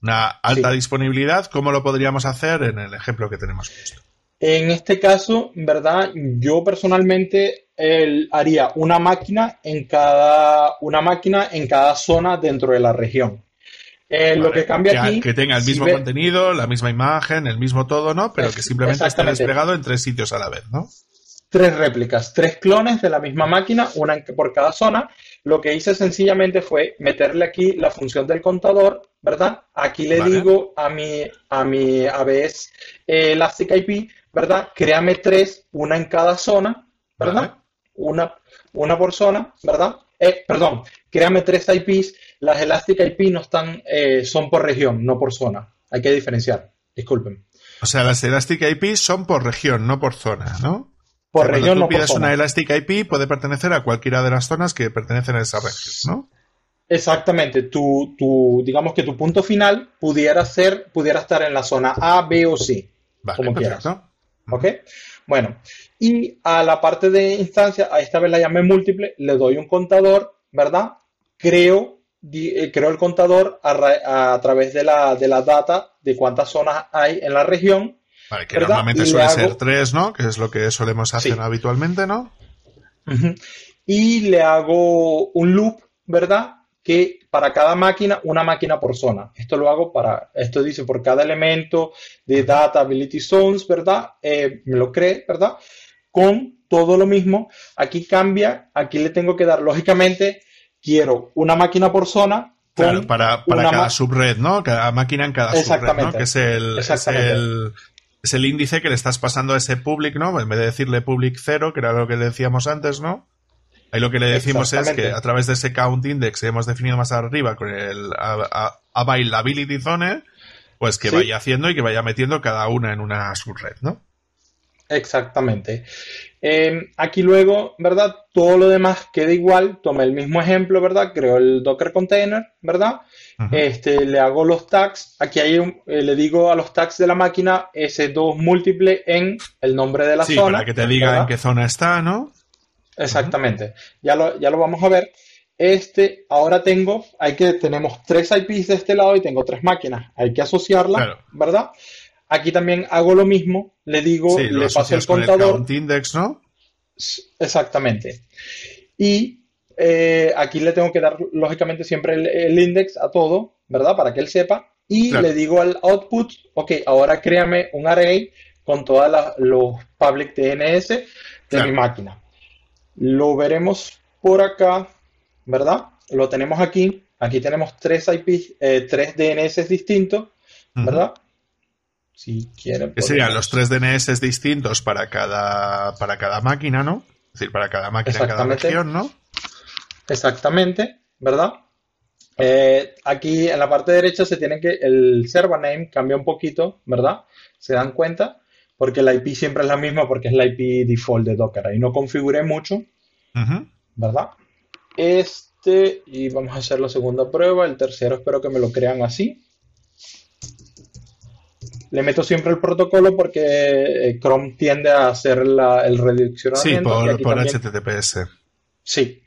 una alta disponibilidad, ¿cómo lo podríamos hacer en el ejemplo que tenemos puesto? En este caso, ¿verdad? Yo personalmente haría una máquina en cada una máquina en cada zona dentro de la región. Eh, lo que cambia que, aquí. Que tenga el mismo contenido, la misma imagen, el mismo todo, ¿no? Pero que simplemente esté desplegado en tres sitios a la vez, ¿no? Tres réplicas, tres clones de la misma máquina, una por cada zona. Lo que hice sencillamente fue meterle aquí la función del contador, ¿verdad? Aquí le digo a mi, a mi ABS eh, Elastic IP, ¿verdad? Créame tres, una en cada zona, ¿verdad? Una, una por zona, ¿verdad? Eh, perdón, créame tres IPs. Las Elastic IP no están, eh, son por región, no por zona. Hay que diferenciar. Disculpen. O sea, las Elastic IP son por región, no por zona, ¿no? Por región, no por una Elastic IP puede pertenecer a cualquiera de las zonas que pertenecen a esa región, ¿no? Exactamente. Tu, tu, digamos que tu punto final pudiera ser, pudiera estar en la zona A, B o C. como quieras. ¿Ok? Bueno, y a la parte de instancia, a esta vez la llamé múltiple, le doy un contador, ¿verdad? Creo, eh, creo el contador a, través de la, de la data de cuántas zonas hay en la región. Vale, que normalmente suele ser tres, ¿no? Que es lo que solemos hacer habitualmente, ¿no? Y le hago un loop, ¿verdad? que para cada máquina, una máquina por zona. Esto lo hago para, esto dice por cada elemento de Data Ability Zones, ¿verdad? Eh, me lo cree, ¿verdad? Con todo lo mismo. Aquí cambia, aquí le tengo que dar, lógicamente, quiero una máquina por zona. Claro, para, cada subred, ¿no? Cada máquina en cada subred, ¿no? Que es el, es el, es el índice que le estás pasando a ese public, ¿no? En vez de decirle public cero, que era lo que le decíamos antes, ¿no? Ahí lo que le decimos es que a través de ese count index que hemos definido más arriba con el availability zone, pues que vaya haciendo y que vaya metiendo cada una en una subred, ¿no? Exactamente. Em, aquí luego, ¿verdad? Todo lo demás queda igual. Tomé el mismo ejemplo, ¿verdad? Creo el Docker container, ¿verdad? Este, le hago los tags. Aquí hay un, eh, le digo a los tags de la máquina S2 múltiple en el nombre de la zona. Sí, para que te diga en qué zona está, ¿no? Exactamente. ya, lo, ya lo vamos a ver. Este, ahora tengo, hay que, tenemos tres IPs de este lado y tengo tres máquinas. Hay que asociarlas, ¿verdad? Aquí también hago lo mismo, le digo, le paso el contador. index, ¿no? Exactamente. Y eh, aquí le tengo que dar, lógicamente, siempre el, index a todo, ¿verdad? Para que él sepa. Y le digo al output, ok, ahora créame un array con todos los public DNS de mi máquina. Lo veremos por acá, ¿verdad? Lo tenemos aquí. Aquí tenemos tres IP, eh, tres DNS distintos, ¿verdad? Si quieren. Serían los tres DNS distintos para cada, para cada máquina, ¿no? Es decir, para cada máquina cada región, ¿no? Exactamente, ¿verdad? Eh, aquí en la parte derecha se tiene que, el server name cambia un poquito, ¿verdad? ¿Se dan cuenta? porque la IP siempre es la misma porque es la IP default de Docker. Ahí no configuré mucho, ¿verdad? Este, y vamos a hacer la segunda prueba. El tercero espero que me lo crean así. Le meto siempre el protocolo porque eh, Chrome tiende a hacer el redireccionamiento. Sí, por, HTTPS. Sí.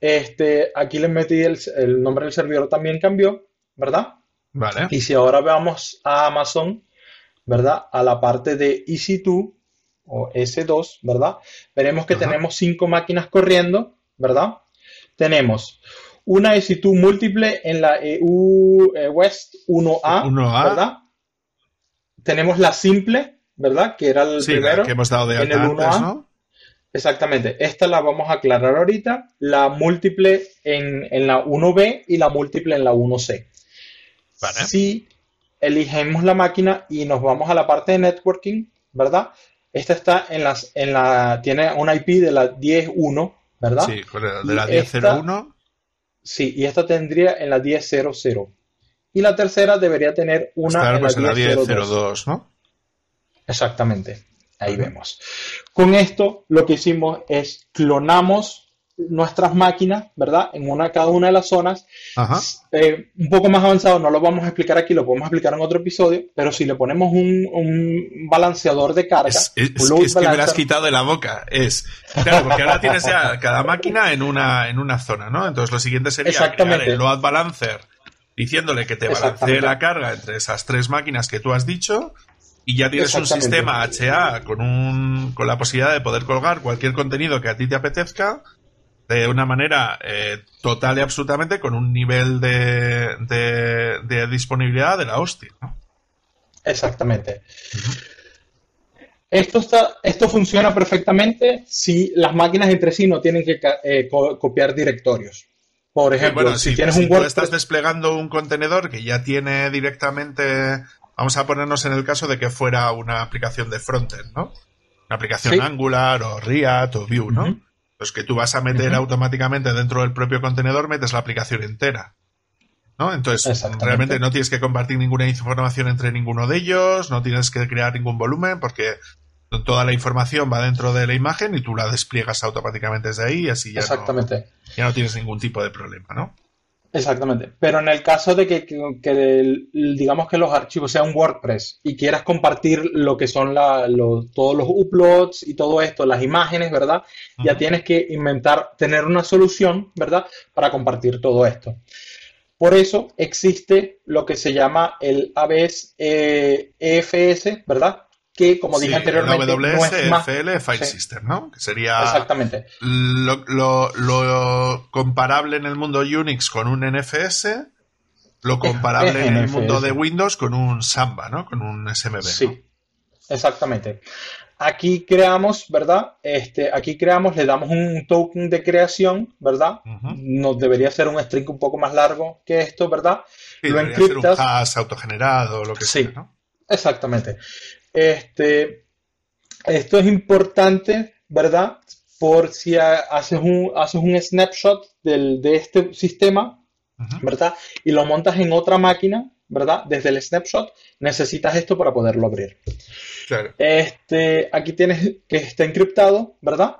Este, aquí le metí el, el nombre del servidor también cambió, ¿verdad? Vale. Y si ahora veamos a Amazon, ¿verdad? A la parte de EC2 o S2, ¿verdad? Veremos que tenemos cinco máquinas corriendo, ¿verdad? Tenemos una EC2 múltiple en la EU eh, West 1A, ¿verdad? Tenemos la simple, ¿verdad? Que era el primero. que hemos dado de en el 1A. ¿no? Exactamente. Esta la vamos a aclarar ahorita. La múltiple en, en la 1B y la múltiple en la 1C. Vale. Si elegimos la máquina y nos vamos a la parte de networking, ¿verdad? Esta está en las, en la, tiene una IP de la 10.1, ¿verdad? Sí, de la 10.01. Sí, y esta tendría en la 10.00. Y la tercera debería tener una en, la 10.02, ¿no? Exactamente. Ahí vemos. Con esto lo que hicimos es clonamos nuestras máquinas, ¿verdad? En una cada una de las zonas. Eh, un poco más avanzado, no lo vamos a explicar aquí, lo podemos explicar en otro episodio, pero si le ponemos un, balanceador de carga. Es, que me lo has quitado de la boca. Es, claro, porque ahora tienes cada máquina en una, en una zona, ¿no? Entonces lo siguiente sería crear el load balancer diciéndole que te balancee la carga entre esas tres máquinas que tú has dicho y ya tienes un sistema HA con, un, con la posibilidad de poder colgar cualquier contenido que a ti te apetezca de una manera eh, total y absolutamente con un nivel de, de, disponibilidad de la hostia. ¿no? Exactamente. Esto, está, esto funciona perfectamente si las máquinas entre sí no tienen que eh, copiar directorios. Por ejemplo, si, tienes un Word... estás desplegando un contenedor que ya tiene directamente, vamos a ponernos en el caso de que fuera una aplicación de frontend, ¿no? Una aplicación Angular o React o Vue, ¿no? Pues que tú vas a meter automáticamente dentro del propio contenedor, metes la aplicación entera. ¿no? Entonces, realmente no tienes que compartir ninguna información entre ninguno de ellos, no tienes que crear ningún volumen, porque toda la información va dentro de la imagen y tú la despliegas automáticamente desde ahí y así ya, Exactamente. No, ya no tienes ningún tipo de problema, ¿no? Exactamente. Pero en el caso de que, digamos que los archivos sean WordPress y quieras compartir lo que son todos los uploads y todo esto, las imágenes, ¿verdad? Ya tienes que inventar, tener una solución, ¿verdad? Para compartir todo esto. Por eso existe lo que se llama el ABS EFS, ¿verdad? Que, como dije anteriormente, no es más... File System, ¿no? Que sería Exactamente. Lo, comparable en el mundo Unix con un NFS, lo comparable en el mundo de Windows con un Samba, ¿no? Con un SMB. Sí, exactamente. Aquí creamos, ¿verdad? Este, aquí creamos, le damos un token de creación, ¿verdad? Nos debería ser un string un poco más largo que esto, ¿verdad? lo encriptas. Ser un hash autogenerado, lo que sea, ¿no? Exactamente. Este, esto es importante, ¿verdad? Por si haces un, haces un snapshot de este sistema, ¿verdad? Y lo montas en otra máquina, ¿verdad? Desde el snapshot, necesitas esto para poderlo abrir. Este, aquí tienes que está encriptado, ¿verdad?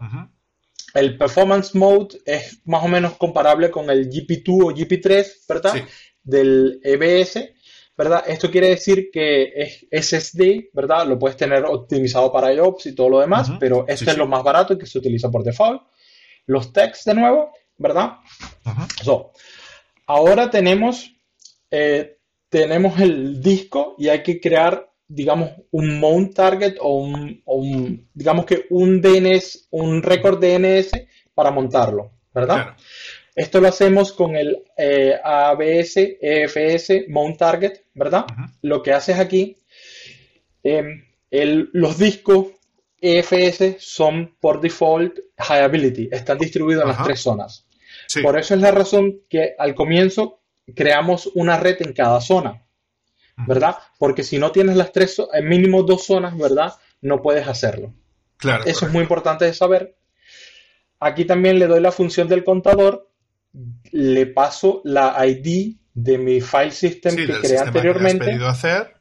El performance mode es más o menos comparable con el GP2 o GP3, ¿verdad? Del EBS. ¿Verdad? Esto quiere decir que es SSD, ¿verdad? Lo puedes tener optimizado para IOPS y todo lo demás, pero este es lo más barato y que se utiliza por default. Los texts de nuevo, ¿verdad? ahora tenemos, eh, tenemos el disco y hay que crear, digamos, un mount target o un, digamos que un DNS, un récord DNS para montarlo, ¿verdad? Esto lo hacemos con el eh, ABS EFS Mount Target, ¿verdad? Lo que haces aquí, em, los discos EFS son por default High Ability, están distribuidos en las tres zonas. Por eso es la razón que al comienzo creamos una red en cada zona, ¿verdad? Porque si no tienes las tres, en mínimo dos zonas, ¿verdad? No puedes hacerlo. Claro. Eso es muy importante de saber. Aquí también le doy la función del contador le paso la ID de mi file system que creé anteriormente. Que has pedido hacer.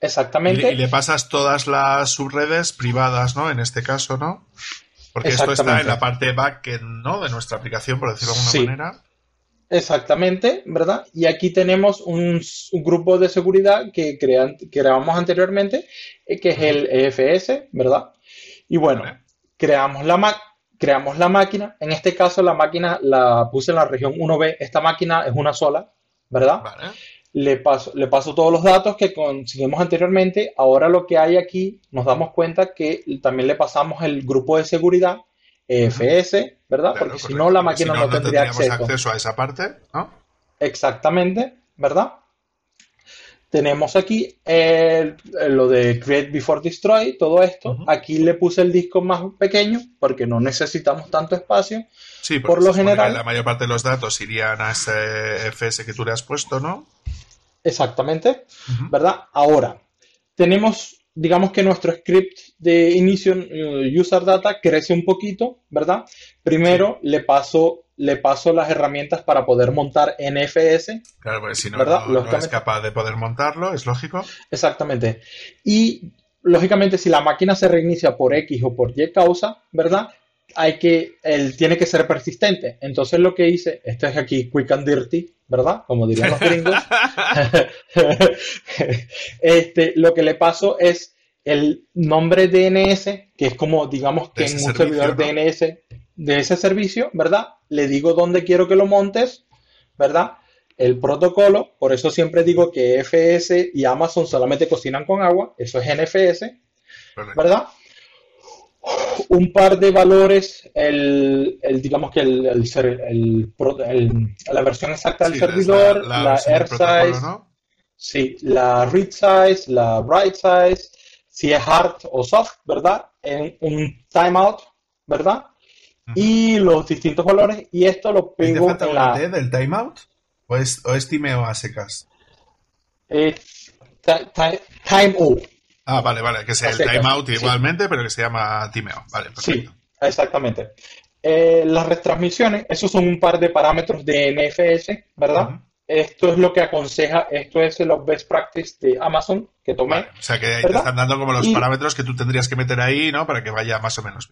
Exactamente. Y, le pasas todas las subredes privadas, ¿no? En este caso, ¿no? Porque esto está en la parte backend, ¿no? De nuestra aplicación, por decirlo de alguna manera. Exactamente, ¿verdad? Y aquí tenemos un, grupo de seguridad que creamos anteriormente, eh, que es el EFS, ¿verdad? Y bueno, creamos la, creamos la máquina. En este caso, la máquina la puse en la región 1B. Esta máquina es una sola, ¿verdad? Le, paso, le paso todos los datos que conseguimos anteriormente. Ahora lo que hay aquí, nos damos cuenta que también le pasamos el grupo de seguridad EFS, ¿verdad? Porque si no, la máquina no, tendría acceso. acceso a esa parte, ¿no? Exactamente, ¿verdad? Tenemos aquí lo de Create Before Destroy, todo esto. Aquí le puse el disco más pequeño porque no necesitamos tanto espacio. Sí, por lo general. La mayor parte de los datos irían a ese FS que tú le has puesto, ¿no? Exactamente, ¿verdad? Ahora, tenemos, digamos que nuestro script de inicio uh, user data crece un poquito, ¿verdad? Primero le paso le paso las herramientas para poder montar NFS. Claro, porque si no, no, es capaz de poder montarlo, es lógico. Exactamente. Y lógicamente, si la máquina se reinicia por X o por Y causa, ¿verdad? Hay que, él tiene que ser persistente. Entonces lo que hice, esto es aquí quick and dirty, ¿verdad? Como dirían los gringos. este, lo que le paso es el nombre DNS, que es como, digamos que en un servidor DNS de ese servicio, ¿verdad? Le digo dónde quiero que lo montes, ¿verdad? El protocolo, por eso siempre digo que FS y Amazon solamente cocinan con agua, eso es NFS, ¿verdad? un par de valores, el, digamos que el, el, la versión exacta del servidor, la, air size, sí, la read size, la write size, si es hard o soft, ¿verdad? En un timeout, ¿verdad? Y los distintos valores, y esto lo pego en la... del timeout? ¿O es, o es timeo a secas? Eh, timeout. Ah, vale, vale, que sea el timeout igualmente, pero que se llama timeo. Vale, perfecto. Sí, exactamente. Eh, las retransmisiones, esos son un par de parámetros de NFS, ¿verdad? Esto es lo que aconseja, esto es los best practice de Amazon que tomé. o sea que te están dando como los parámetros que tú tendrías que meter ahí, ¿no? Para que vaya más o menos.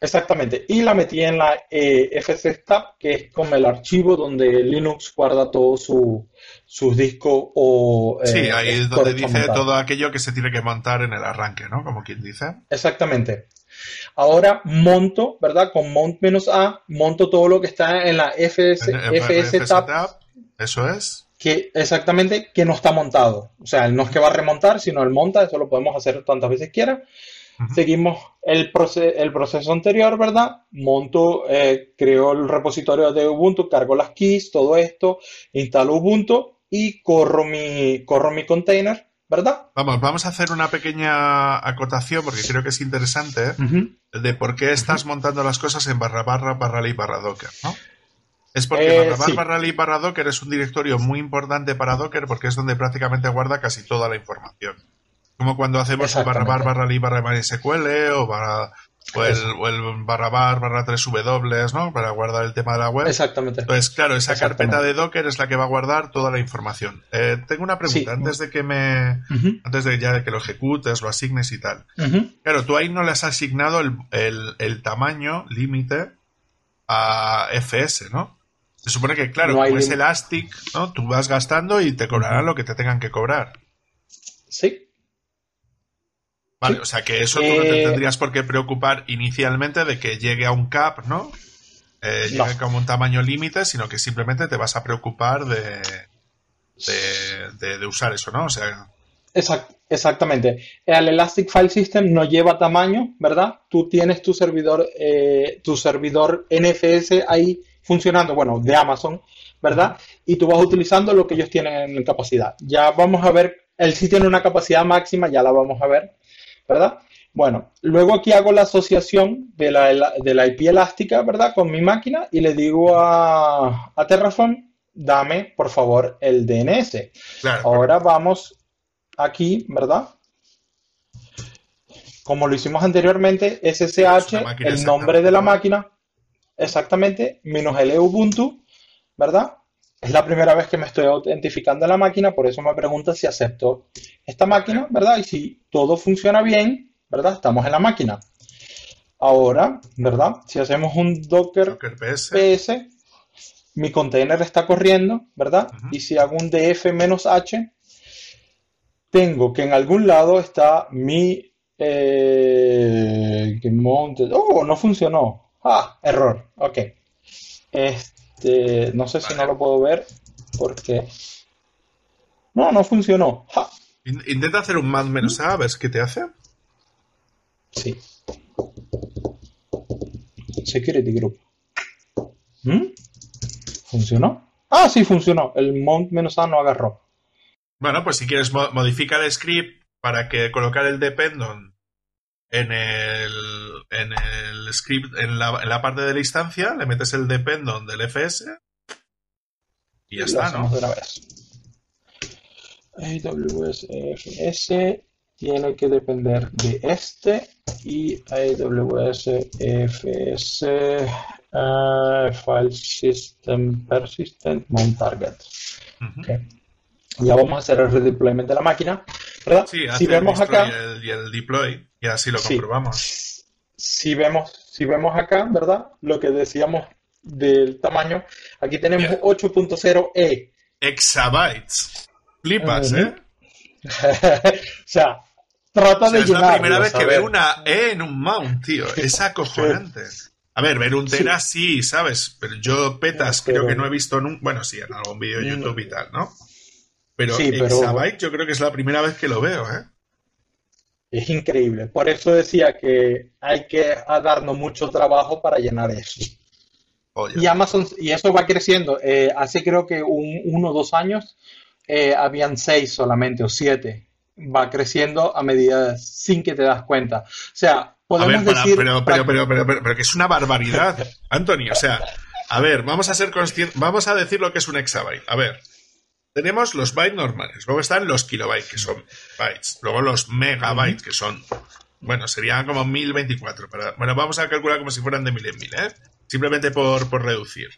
Exactamente. Y la metí en la eh, FCSTAB, que es como el archivo donde Linux guarda todo su, sus discos o... Eh, sí, ahí es donde dice todo aquello que se tiene que montar en el arranque, ¿no? Como quien dice. Exactamente. Ahora monto, ¿verdad? Con mount-a, monto todo lo que está en la FS, FSTAB. Eso es. Que exactamente que no está montado. O sea, no es que va a remontar, sino él monta, eso lo podemos hacer tantas veces quiera. Seguimos el, el, proceso anterior, ¿verdad? Monto, eh, creo el repositorio de Ubuntu, cargo las keys, todo esto, instalo Ubuntu y corro mi, corro mi container, ¿verdad? Vamos, vamos a hacer una pequeña acotación porque creo que es interesante ¿eh? de por qué estás montando las cosas en barra barra barra li barra docker, ¿no? Es porque eh, barra barra, barra li barra docker es un directorio muy importante para Docker porque es donde prácticamente guarda casi toda la información. Como cuando hacemos el barra bar barra li barra MySQL o, barra, o, el, o el barra bar barra 3W, ¿no? Para guardar el tema de la web. Exactamente. Entonces, claro, esa carpeta de Docker es la que va a guardar toda la información. Eh, tengo una pregunta, antes de que me. Antes de ya de que lo ejecutes, lo asignes y tal. Claro, tú ahí no le has asignado el, tamaño límite a FS, ¿no? Se supone que, claro, como es Elastic, ¿no? Tú vas gastando y te cobrarán lo que te tengan que cobrar. Sí, Vale, o sea que eso tú no te eh, tendrías por qué preocupar inicialmente de que llegue a un cap, ¿no? Eh, llegue como un tamaño límite, sino que simplemente te vas a preocupar de, de, usar eso, ¿no? O sea. exactamente. El Elastic File System no lleva tamaño, ¿verdad? Tú tienes tu servidor, eh, tu servidor NFS ahí funcionando, bueno, de Amazon, ¿verdad? Y tú vas utilizando lo que ellos tienen en capacidad. Ya vamos a ver, él sí tiene una capacidad máxima, ya la vamos a ver, ¿verdad? Bueno, luego aquí hago la asociación de la, de la IP elástica, ¿verdad? Con mi máquina y le digo a, a Terraform, dame por favor el DNS. Ahora vamos aquí, ¿verdad? Como lo hicimos anteriormente, SSH, el nombre de la máquina, exactamente, menos el Ubuntu, ¿verdad? Es la primera vez que me estoy autentificando en la máquina, por eso me pregunta si acepto esta máquina, ¿verdad? Y si todo funciona bien, ¿verdad? Estamos en la máquina. Ahora, ¿verdad? Si hacemos un Docker, PS. mi container está corriendo, ¿verdad? Y si hago un df-h, tengo que en algún lado está mi... Eh, oh, no funcionó. Ah, error. Ok. Este, este, no sé si no lo puedo ver porque... No, no funcionó. Intenta hacer un más menos a, ver qué te hace. Sí. Security Group. ¿Mm? ¿Funcionó? Ah, sí, funcionó. El mount menos A no agarró. Bueno, pues si quieres modificar el script para que colocar el dependent en el, en el script, en la, en la, parte de la instancia, le metes el dependent del FS y ya está, ¿no? AWS FS tiene que depender de este y AWS FS uh, File System Persistent Mount Target. Ya vamos a hacer el redeployment de la máquina, ¿verdad? Sí, si vemos acá y el deploy y así lo comprobamos. Si vemos, si vemos acá, ¿verdad? Lo que decíamos del tamaño, aquí tenemos 8.0e. Exabytes. Flipas, ¿eh? o sea, trata de Es la primera vez que veo una E en un mount, tío. Es acojonante. A ver, ver un Tera sí. ¿sabes? Pero yo petas creo que no he visto nunca. Bueno, sí, en algún vídeo de YouTube y tal, ¿no? Pero, Exabyte yo creo que es la primera vez que lo veo, ¿eh? Es increíble. Por eso decía que hay que darnos mucho trabajo para llenar eso. Y Amazon, y eso va creciendo. Eh, hace creo que un, uno o dos años eh, habían seis solamente o siete. Va creciendo a medida sin que te das cuenta. O sea, podemos decir. Pero, pero, pero, pero, pero, que es una barbaridad, Anthony. O sea, a ver, vamos a ser conscientes. Vamos a decir lo que es un exabyte. A ver. Tenemos los bytes normales, luego están los kilobytes, que son bytes, luego los megabytes, que son, bueno, serían como 1024, pero, bueno, vamos a calcular como si fueran de mil en mil, ¿eh? Simplemente por, reducir.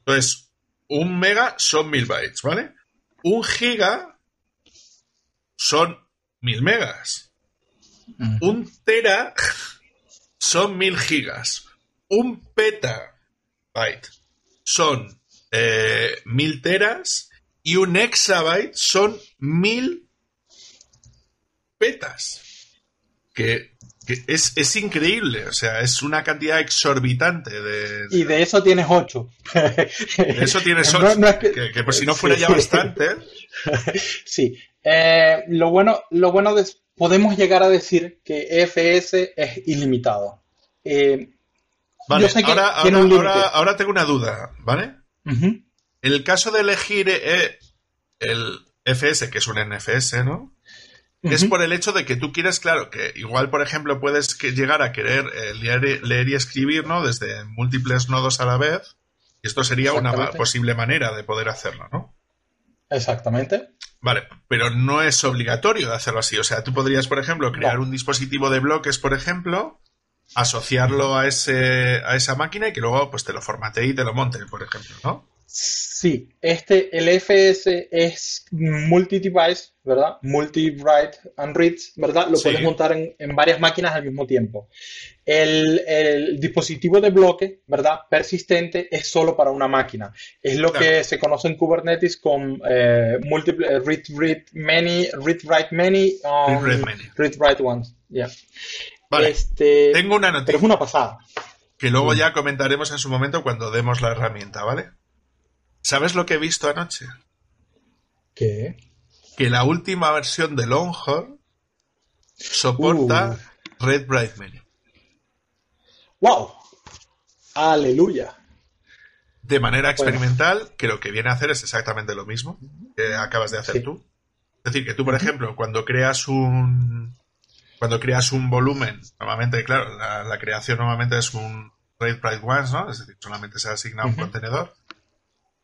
Entonces, un mega son mil bytes, ¿vale? Un giga son mil megas. Un tera son mil gigas. Un petabyte son eh, mil teras y un exabyte son mil petas. Que, es, increíble, o sea, es una cantidad exorbitante de... Y de eso tienes ocho. De eso tienes ocho, que, por si no fuera ya bastante. Sí, eh, lo bueno, lo bueno de, podemos llegar a decir que FS es ilimitado. Eh, vale, ahora, ahora, tengo una duda, ¿vale? En el caso de elegir eh, el FS, que es un NFS, ¿no? Es por el hecho de que tú quieres, claro, que igual, por ejemplo, puedes llegar a querer eh, leer, y escribir, ¿no? Desde múltiples nodos a la vez. Y esto sería una posible manera de poder hacerlo, ¿no? Exactamente. Vale, pero no es obligatorio hacerlo así. O sea, tú podrías, por ejemplo, crear un dispositivo de bloques, por ejemplo, asociarlo a, ese, a esa máquina y que luego pues te lo formate y te lo monte, por ejemplo, ¿no? Sí, este, el FS es multi-device, ¿verdad? Multi-write and read, ¿verdad? Lo puedes montar en, varias máquinas al mismo tiempo. El, dispositivo de bloque, ¿verdad? Persistente es solo para una máquina. Es lo que se conoce en Kubernetes con eh, eh read, read many, read, write many, um, read, write ones. Vale. Este, Tengo una noticia. Pero es una pasada. Que luego ya comentaremos en su momento cuando demos la herramienta, ¿vale? ¿Sabes lo que he visto anoche? ¿Qué? Que la última versión de Longhorn soporta uh. Red Bright Menu. ¡Wow! ¡Aleluya! De manera experimental, que lo que viene a hacer es exactamente lo mismo que acabas de hacer tú. Es decir, que tú, por ejemplo, cuando creas un. Cuando creas un volumen, normalmente, claro, la, creación normalmente es un RAID Bright Ones, ¿no? Es decir, solamente se asigna un contenedor.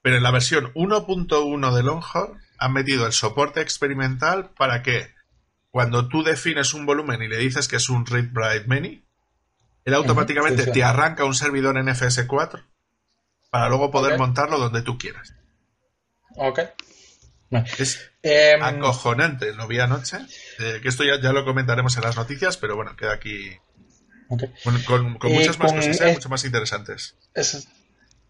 Pero en la versión 1.1 de Longhorn han metido el soporte experimental para que cuando tú defines un volumen y le dices que es un read write many, él automáticamente te arranca un servidor en FS4 para luego poder montarlo donde tú quieras. Ok. Es em, acojonante, lo vi anoche. Eh, que esto ya, lo comentaremos en las noticias, pero bueno, queda aquí con, eh, muchas más cosas, ¿eh? mucho más interesantes.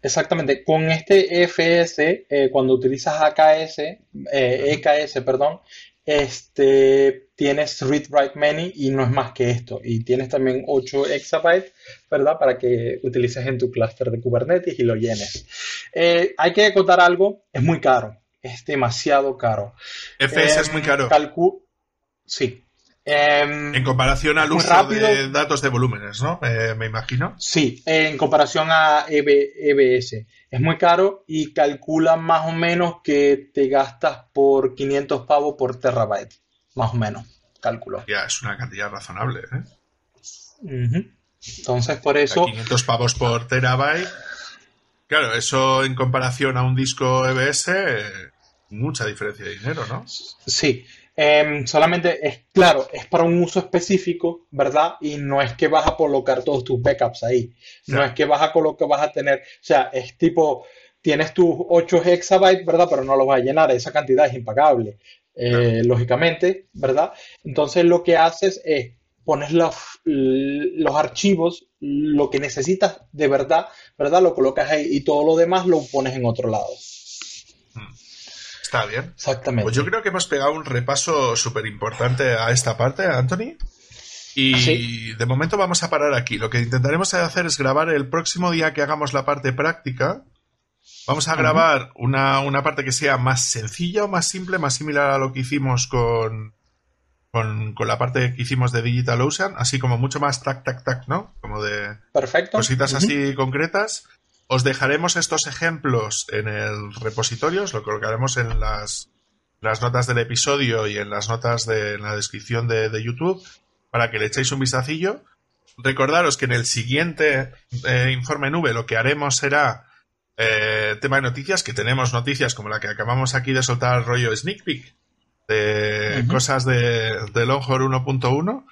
Exactamente. Con este EFS, eh, cuando utilizas AKS, EKS, eh, perdón, este, tienes read write many y no es más que esto. Y tienes también 8 exabytes, ¿verdad? Para que utilices en tu clúster de Kubernetes y lo llenes. Eh, hay que contar algo, es muy caro. Es demasiado caro. ¿FS es muy caro? Sí, Em, en comparación al uso de datos de volúmenes, ¿no? Eh, me imagino. Sí, en comparación a EBS. Es muy caro y calcula más o menos que te gastas por 500 pavos por terabyte. Más o menos, cálculo. Ya, es una cantidad razonable, ¿eh? Entonces, por eso... 500 pavos por terabyte. Claro, eso en comparación a un disco EBS, mucha diferencia de dinero, ¿no? Sí. Em, solamente es, claro, es para un uso específico, ¿verdad? Y no es que vas a colocar todos tus backups ahí. No es que vas a colocar, vas a tener, o sea, es tipo, tienes tus 8 hexabytes, ¿verdad? Pero no los vas a llenar, esa cantidad es impagable, eh, lógicamente, ¿verdad? Entonces lo que haces es pones los, los archivos, lo que necesitas de verdad, ¿verdad? Lo colocas ahí y todo lo demás lo pones en otro lado. Está bien. Exactamente. Pues yo creo que hemos pegado un repaso súper importante a esta parte, Anthony. Y de momento vamos a parar aquí. Lo que intentaremos hacer es grabar el próximo día que hagamos la parte práctica. Vamos a grabar una, parte que sea más sencilla o más simple, más similar a lo que hicimos con, con, la parte que hicimos de DigitalOcean, así como mucho más tac, tac, tac, ¿no? Como de Perfecto. cositas así concretas. Os dejaremos estos ejemplos en el repositorio, os lo colocaremos en las, las notas del episodio y en las notas de la descripción de, de, YouTube para que le echéis un vistacillo. Recordaros que en el siguiente eh, informe nube lo que haremos será eh, tema de noticias, que tenemos noticias como la que acabamos aquí de soltar rollo sneak peek de cosas de, de Longhorn 1.1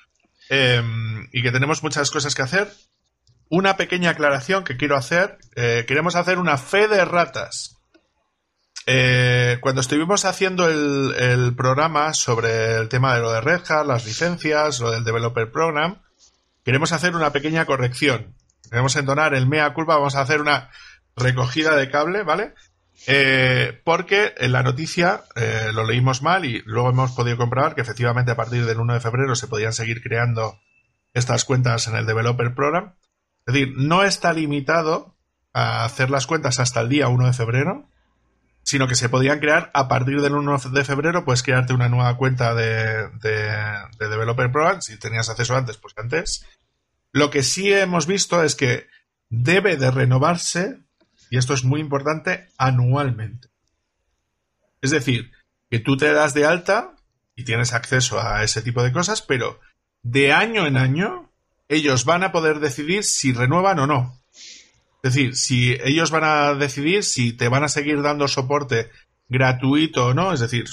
em, y que tenemos muchas cosas que hacer. Una pequeña aclaración que quiero hacer. Eh, queremos hacer una fe de ratas. Eh, cuando estuvimos haciendo el, programa sobre el tema de lo de Red Hat, las licencias, lo del Developer Program, queremos hacer una pequeña corrección. Queremos entonar el mea culpa, vamos a hacer una recogida de cable, ¿vale? Eh, porque en la noticia lo leímos mal y luego hemos podido comprobar que efectivamente a partir del 1 de febrero se podían seguir creando estas cuentas en el Developer Program. Es decir, no está limitado a hacer las cuentas hasta el día 1 de febrero, sino que se podían crear a partir del 1 de febrero, puedes crearte una nueva cuenta de, de Developer Program, si tenías acceso antes, pues antes. Lo que sí hemos visto es que debe de renovarse y esto es muy importante, anualmente. Es decir, que tú te das de alta y tienes acceso a ese tipo de cosas, pero de año en año ellos van a poder decidir si renuevan o no. Es decir, si ellos van a decidir si te van a seguir dando soporte gratuito o no, es decir,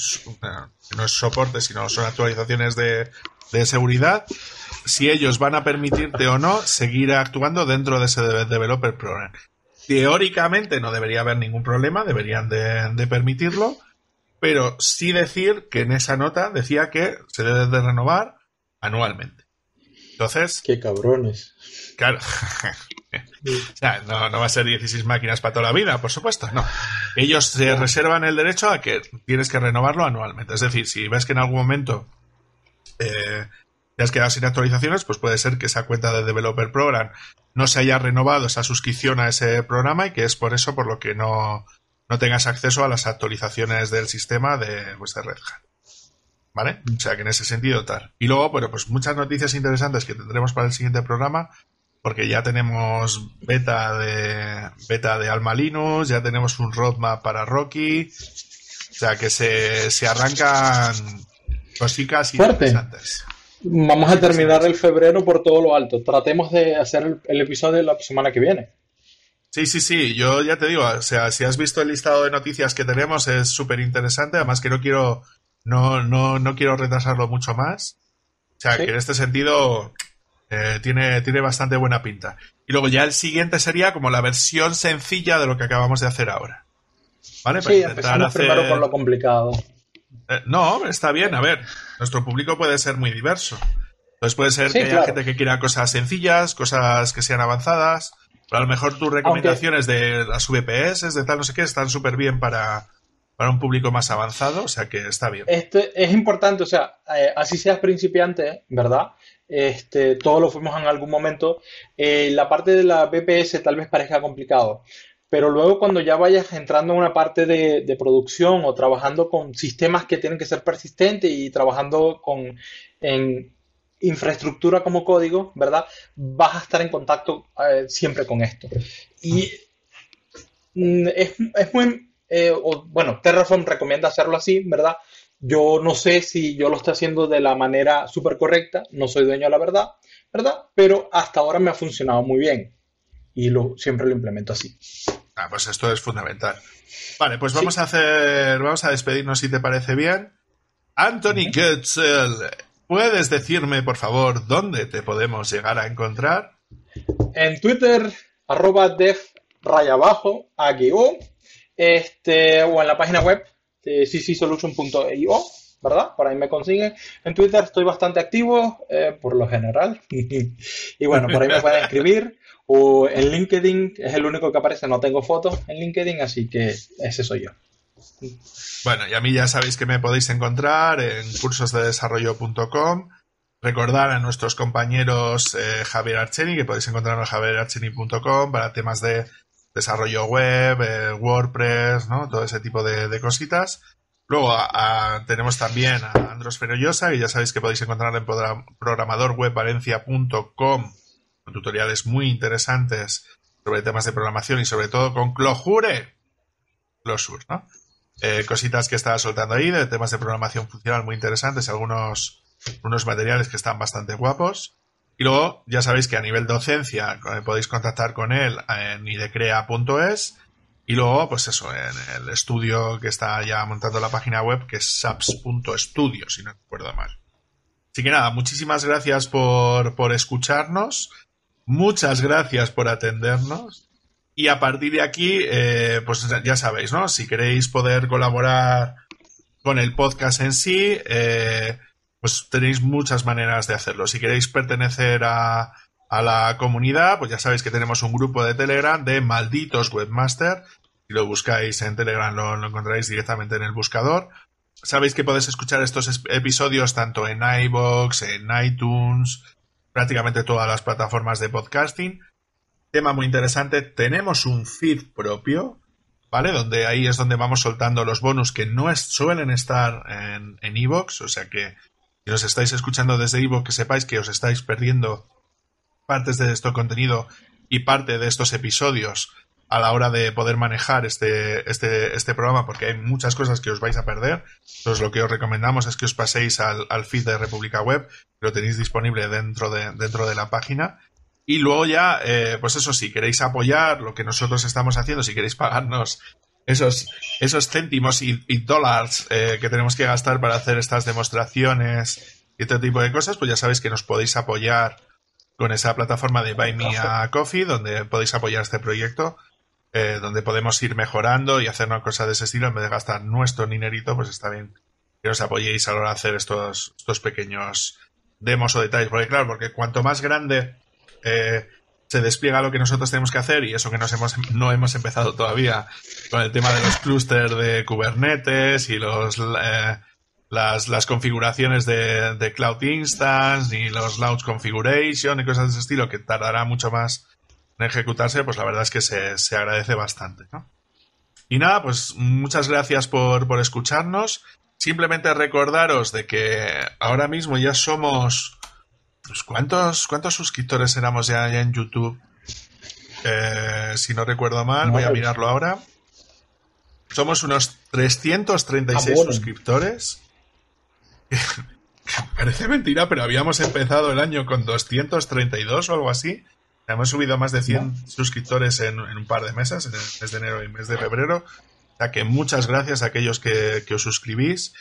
no es soporte, sino son actualizaciones de, de seguridad, si ellos van a permitirte o no seguir actuando dentro de ese developer program. Teóricamente no debería haber ningún problema, deberían de, permitirlo, pero sí decir que en esa nota decía que se debe de renovar anualmente. Entonces. ¡Qué cabrones! Claro. o sea, no, no, va a ser 16 máquinas para toda la vida, por supuesto, no. Ellos se reservan el derecho a que tienes que renovarlo anualmente. Es decir, si ves que en algún momento eh, te has quedado sin actualizaciones, pues puede ser que esa cuenta de Developer Program no se haya renovado esa suscripción a ese programa y que es por eso por lo que no, no tengas acceso a las actualizaciones del sistema de, pues, Red Hat. ¿Vale? O sea que en ese sentido tal. Y luego, bueno, pues muchas noticias interesantes que tendremos para el siguiente programa, porque ya tenemos beta de beta de Alma Linux, ya tenemos un roadmap para Rocky. O sea que se, se arrancan cositas interesantes. Vamos a terminar el febrero por todo lo alto. Tratemos de hacer el, episodio la semana que viene. Sí, sí, sí. Yo ya te digo, o sea, si has visto el listado de noticias que tenemos, es súper interesante. Además que no quiero, no, no, no quiero retrasarlo mucho más. O sea, que en este sentido eh, tiene, tiene bastante buena pinta. Y luego ya el siguiente sería como la versión sencilla de lo que acabamos de hacer ahora. ¿Vale? sí, empezamos primero por lo complicado. Eh, no, está bien. A ver, nuestro público puede ser muy diverso. Entonces puede ser que haya gente que quiera cosas sencillas, cosas que sean avanzadas. Pero a lo mejor tus recomendaciones de las VPS, de tal no sé qué, están súper bien para, para un público más avanzado, o sea que está bien. Este, es importante, o sea, eh, así seas principiante, ¿verdad? Este, todos lo fuimos en algún momento. Eh, la parte de la VPS tal vez parezca complicado, pero luego cuando ya vayas entrando en una parte de, producción o trabajando con sistemas que tienen que ser persistentes y trabajando con en infraestructura como código, ¿verdad? Vas a estar en contacto eh, siempre con esto. Y mm, es, muy, eh, bueno, Terraform recomienda hacerlo así, ¿verdad? Yo no sé si yo lo estoy haciendo de la manera súper correcta, no soy dueño de la verdad, ¿verdad? Pero hasta ahora me ha funcionado muy bien y lo, siempre lo implemento así. Ah, pues esto es fundamental. Vale, pues vamos a hacer, vamos a despedirnos si te parece bien. Anthony Goetzel, ¿puedes decirme, por favor, dónde te podemos llegar a encontrar? En Twitter, arroba def raya abajo, este, o en la página web de ccsolution.io, ¿verdad? Por ahí me consiguen. En Twitter estoy bastante activo, eh, por lo general. y bueno, por ahí me pueden escribir. O en LinkedIn es el único que aparece, no tengo fotos en LinkedIn, así que ese soy yo. Bueno, y a mí ya sabéis que me podéis encontrar en cursosdedesarrollo.com. Recordar a nuestros compañeros eh, Javier Archeni, que podéis encontrar en javierarcheni.com para temas de desarrollo web, eh, WordPress, ¿no? Todo ese tipo de, cositas. Luego tenemos también a Andros Ferollosa, que ya sabéis que podéis encontrar en programadorwebvalencia.com con tutoriales muy interesantes sobre temas de programación y sobre todo con Clojure. Closure, ¿no? Eh, cositas que estaba soltando ahí de temas de programación funcional muy interesantes, algunos unos materiales que están bastante guapos. Y luego, ya sabéis que a nivel docencia eh, podéis contactar con él en idecrea.es y luego, pues eso, en el estudio que está ya montando la página web, que es saps.studio, si no recuerdo mal. Así que nada, muchísimas gracias por, por escucharnos. Muchas gracias por atendernos. Y a partir de aquí, eh, pues ya sabéis, ¿no? Si queréis poder colaborar con el podcast en sí, eh, pues tenéis muchas maneras de hacerlo. Si queréis pertenecer a, la comunidad, pues ya sabéis que tenemos un grupo de Telegram de malditos webmaster. Si lo buscáis en Telegram lo, encontraréis directamente en el buscador. Sabéis que podéis escuchar estos episodios tanto en iBox, en iTunes, prácticamente todas las plataformas de podcasting. Tema muy interesante, tenemos un feed propio, ¿vale? Donde ahí es donde vamos soltando los bonus que no suelen estar en iBox, o sea que si os estáis escuchando desde iVoox, que sepáis que os estáis perdiendo partes de este contenido y parte de estos episodios a la hora de poder manejar este, este, este programa, porque hay muchas cosas que os vais a perder. Entonces, lo que os recomendamos es que os paséis al, feed de República Web, lo tenéis disponible dentro de, dentro de la página. Y luego ya, eh, pues eso, si queréis apoyar lo que nosotros estamos haciendo, si queréis pagarnos esos, esos céntimos y, dólares eh, que tenemos que gastar para hacer estas demostraciones y este tipo de cosas, pues ya sabéis que nos podéis apoyar con esa plataforma de Buy Me a Coffee, donde podéis apoyar este proyecto, eh, donde podemos ir mejorando y hacer una cosa de ese estilo en vez de gastar nuestro dinerito, pues está bien que os apoyéis a la hora de hacer estos, estos pequeños demos o detalles. Porque claro, porque cuanto más grande eh, se despliega lo que nosotros tenemos que hacer y eso que nos hemos, no hemos empezado todavía con el tema de los clústeres de Kubernetes y los eh, las, las configuraciones de, de, Cloud Instance y los Launch Configuration y cosas de ese estilo que tardará mucho más en ejecutarse, pues la verdad es que se, se agradece bastante. ¿no? Y nada, pues muchas gracias por, por escucharnos. Simplemente recordaros de que ahora mismo ya somos... Pues, ¿cuántos, ¿Cuántos suscriptores éramos ya, en YouTube? Eh, si no recuerdo mal, voy a mirarlo ahora. Somos unos 336 ah, suscriptores. Parece mentira, pero habíamos empezado el año con 232 o algo así. Hemos subido más de 100 suscriptores en, un par de meses, en el mes de enero y mes de febrero. O sea que muchas gracias a aquellos que, os suscribís.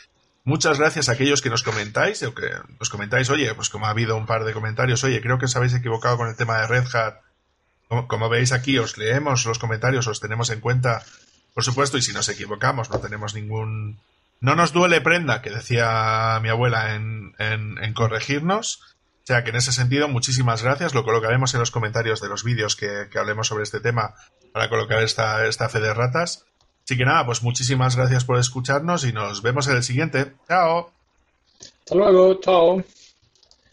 Muchas gracias a aquellos que nos comentáis, o que nos comentáis, oye, pues como ha habido un par de comentarios, oye, creo que os habéis equivocado con el tema de Red Hat. Como, veis aquí, os leemos los comentarios, os tenemos en cuenta, por supuesto, y si nos equivocamos, no tenemos ningún, no nos duele prenda, que decía mi abuela en, en, corregirnos. O sea que en ese sentido, muchísimas gracias. Lo colocaremos en los comentarios de los vídeos que, que hablemos sobre este tema para colocar esta, esta fe de ratas. Así que nada, pues muchísimas gracias por escucharnos y nos vemos en el siguiente. Chao. Hasta luego, chao.